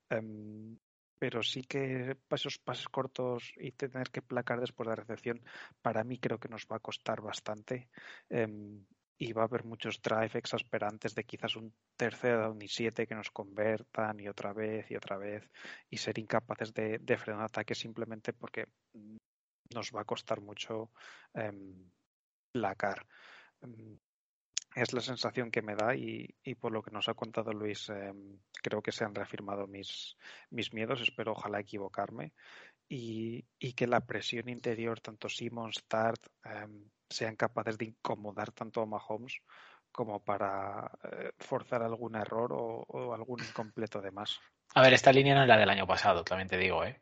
Em, pero sí que esos pases cortos y tener que placar después de la recepción, para mí creo que nos va a costar bastante. em, y va a haber muchos drive exasperantes de quizás un tercer down y siete que nos convertan y otra vez y otra vez y ser incapaces de, de frenar ataques simplemente porque nos va a costar mucho em, placar. Es la sensación que me da y, y por lo que nos ha contado Luis, em, creo que se han reafirmado mis, mis miedos, espero ojalá equivocarme y, y que la presión interior, tanto Simon, Start, em, sean capaces de incomodar tanto a Mahomes como para eh, forzar algún error o, algún incompleto de más. A ver, esta línea no es la del año pasado, también te digo, ¿eh?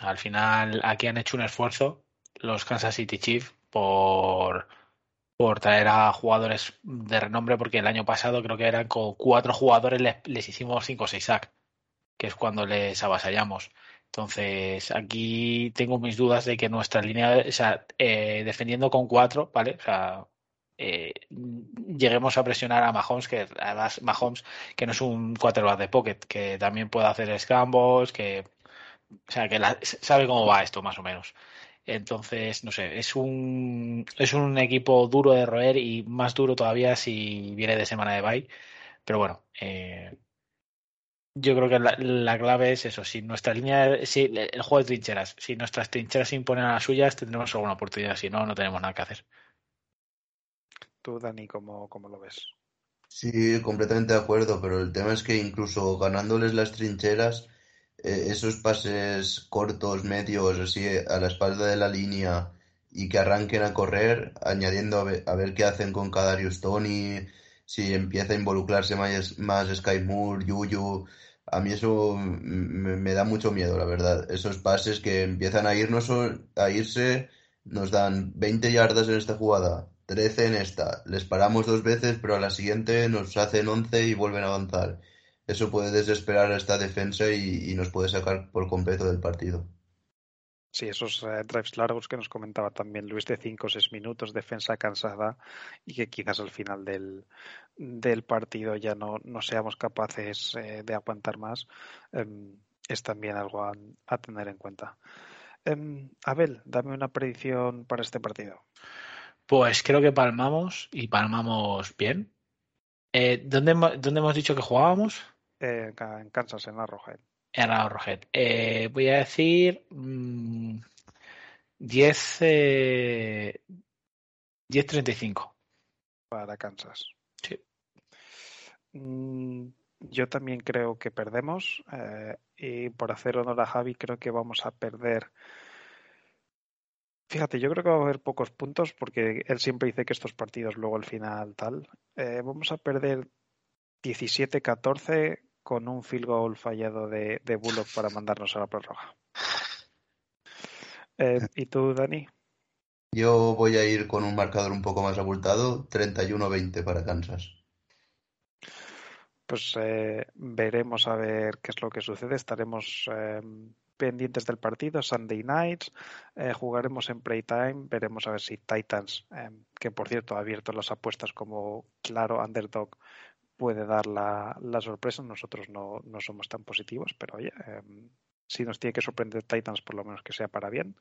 Al final aquí han hecho un esfuerzo los Kansas City Chiefs por, por traer a jugadores de renombre, porque el año pasado creo que eran con cuatro jugadores les, hicimos cinco o seis sacks. que es cuando les avasallamos. Entonces, aquí tengo mis dudas de que nuestra línea, o sea, eh, defendiendo con cuatro, ¿vale? O sea, eh, lleguemos a presionar a Mahomes, que además Mahomes, que no es un quarterback de pocket, que también puede hacer scrambles, que, o sea, que la- sabe cómo va esto, más o menos. Entonces, no sé, es un, es un equipo duro de roer y más duro todavía si viene de semana de bye. Pero bueno, eh, yo creo que la, la clave es eso. Si nuestra línea, si el juego de trincheras, si nuestras trincheras se imponen a las suyas, tendremos alguna oportunidad. Si no, no tenemos nada que hacer. Tú, Dani, ¿cómo, cómo lo ves? Sí, completamente de acuerdo, pero el tema es que incluso ganándoles las trincheras, esos pases cortos, medios, así a la espalda de la línea y que arranquen a correr, añadiendo a ver, a ver qué hacen con Kadarius Toney, si empieza a involucrarse más, más Sky Moore, Yuyu, a mí eso me, me da mucho miedo, la verdad. Esos pases que empiezan a irnos, a irse, nos dan 20 yardas en esta jugada, 13 en esta, les paramos dos veces, pero a la siguiente nos hacen 11 y vuelven a avanzar. Eso puede desesperar a esta defensa y, y nos puede sacar por completo del partido. Sí, esos eh, drives largos que nos comentaba también Luis de 5 o 6 minutos, defensa cansada y que quizás al final del, del partido ya no, no seamos capaces eh, de aguantar más, em, es también algo a, a tener en cuenta. Em, Abel, dame una predicción para este partido. Pues creo que palmamos y palmamos bien. Eh, ¿dónde, dónde hemos dicho que jugábamos? Eh, en Kansas, en Arrowhead. En Arrowhead. Eh, voy a decir mm, 10, eh, 10-35. para Kansas. Sí. Mm, Yo también creo que perdemos eh, y por hacer honor a Javi creo que vamos a perder. Fíjate, yo creo que va a haber pocos puntos porque él siempre dice que estos partidos luego al final tal. Eh, vamos a perder 17-14 con un field goal fallado de, de Bullock para mandarnos a la prórroga. Eh, ¿Y tú, Dani? Yo voy a ir con un marcador un poco más abultado, 31-20 para Kansas. Pues eh, veremos a ver qué es lo que sucede. Estaremos eh, pendientes del partido, Sunday Nights. eh, jugaremos en Playtime. Veremos a ver si Titans, eh, que por cierto ha abierto las apuestas como claro underdog, puede dar la, la sorpresa. Nosotros no, no somos tan positivos, pero oye, eh, si nos tiene que sorprender Titans, por lo menos que sea para bien.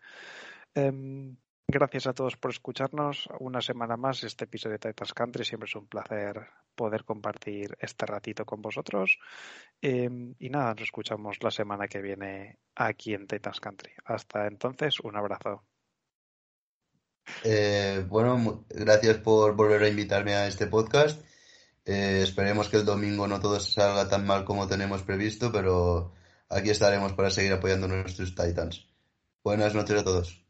Em, Gracias a todos por escucharnos una semana más. Este episodio de Titans Country siempre es un placer poder compartir este ratito con vosotros. Eh, y nada, nos escuchamos la semana que viene aquí en Titans Country. Hasta entonces, un abrazo. Eh, bueno, gracias por volver a invitarme a este podcast. Eh, esperemos que el domingo no todo salga tan mal como tenemos previsto, pero aquí estaremos para seguir apoyando a nuestros Titans. Buenas noches a todos.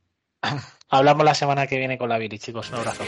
Hablamos la semana que viene con la Billy, chicos. Un abrazo.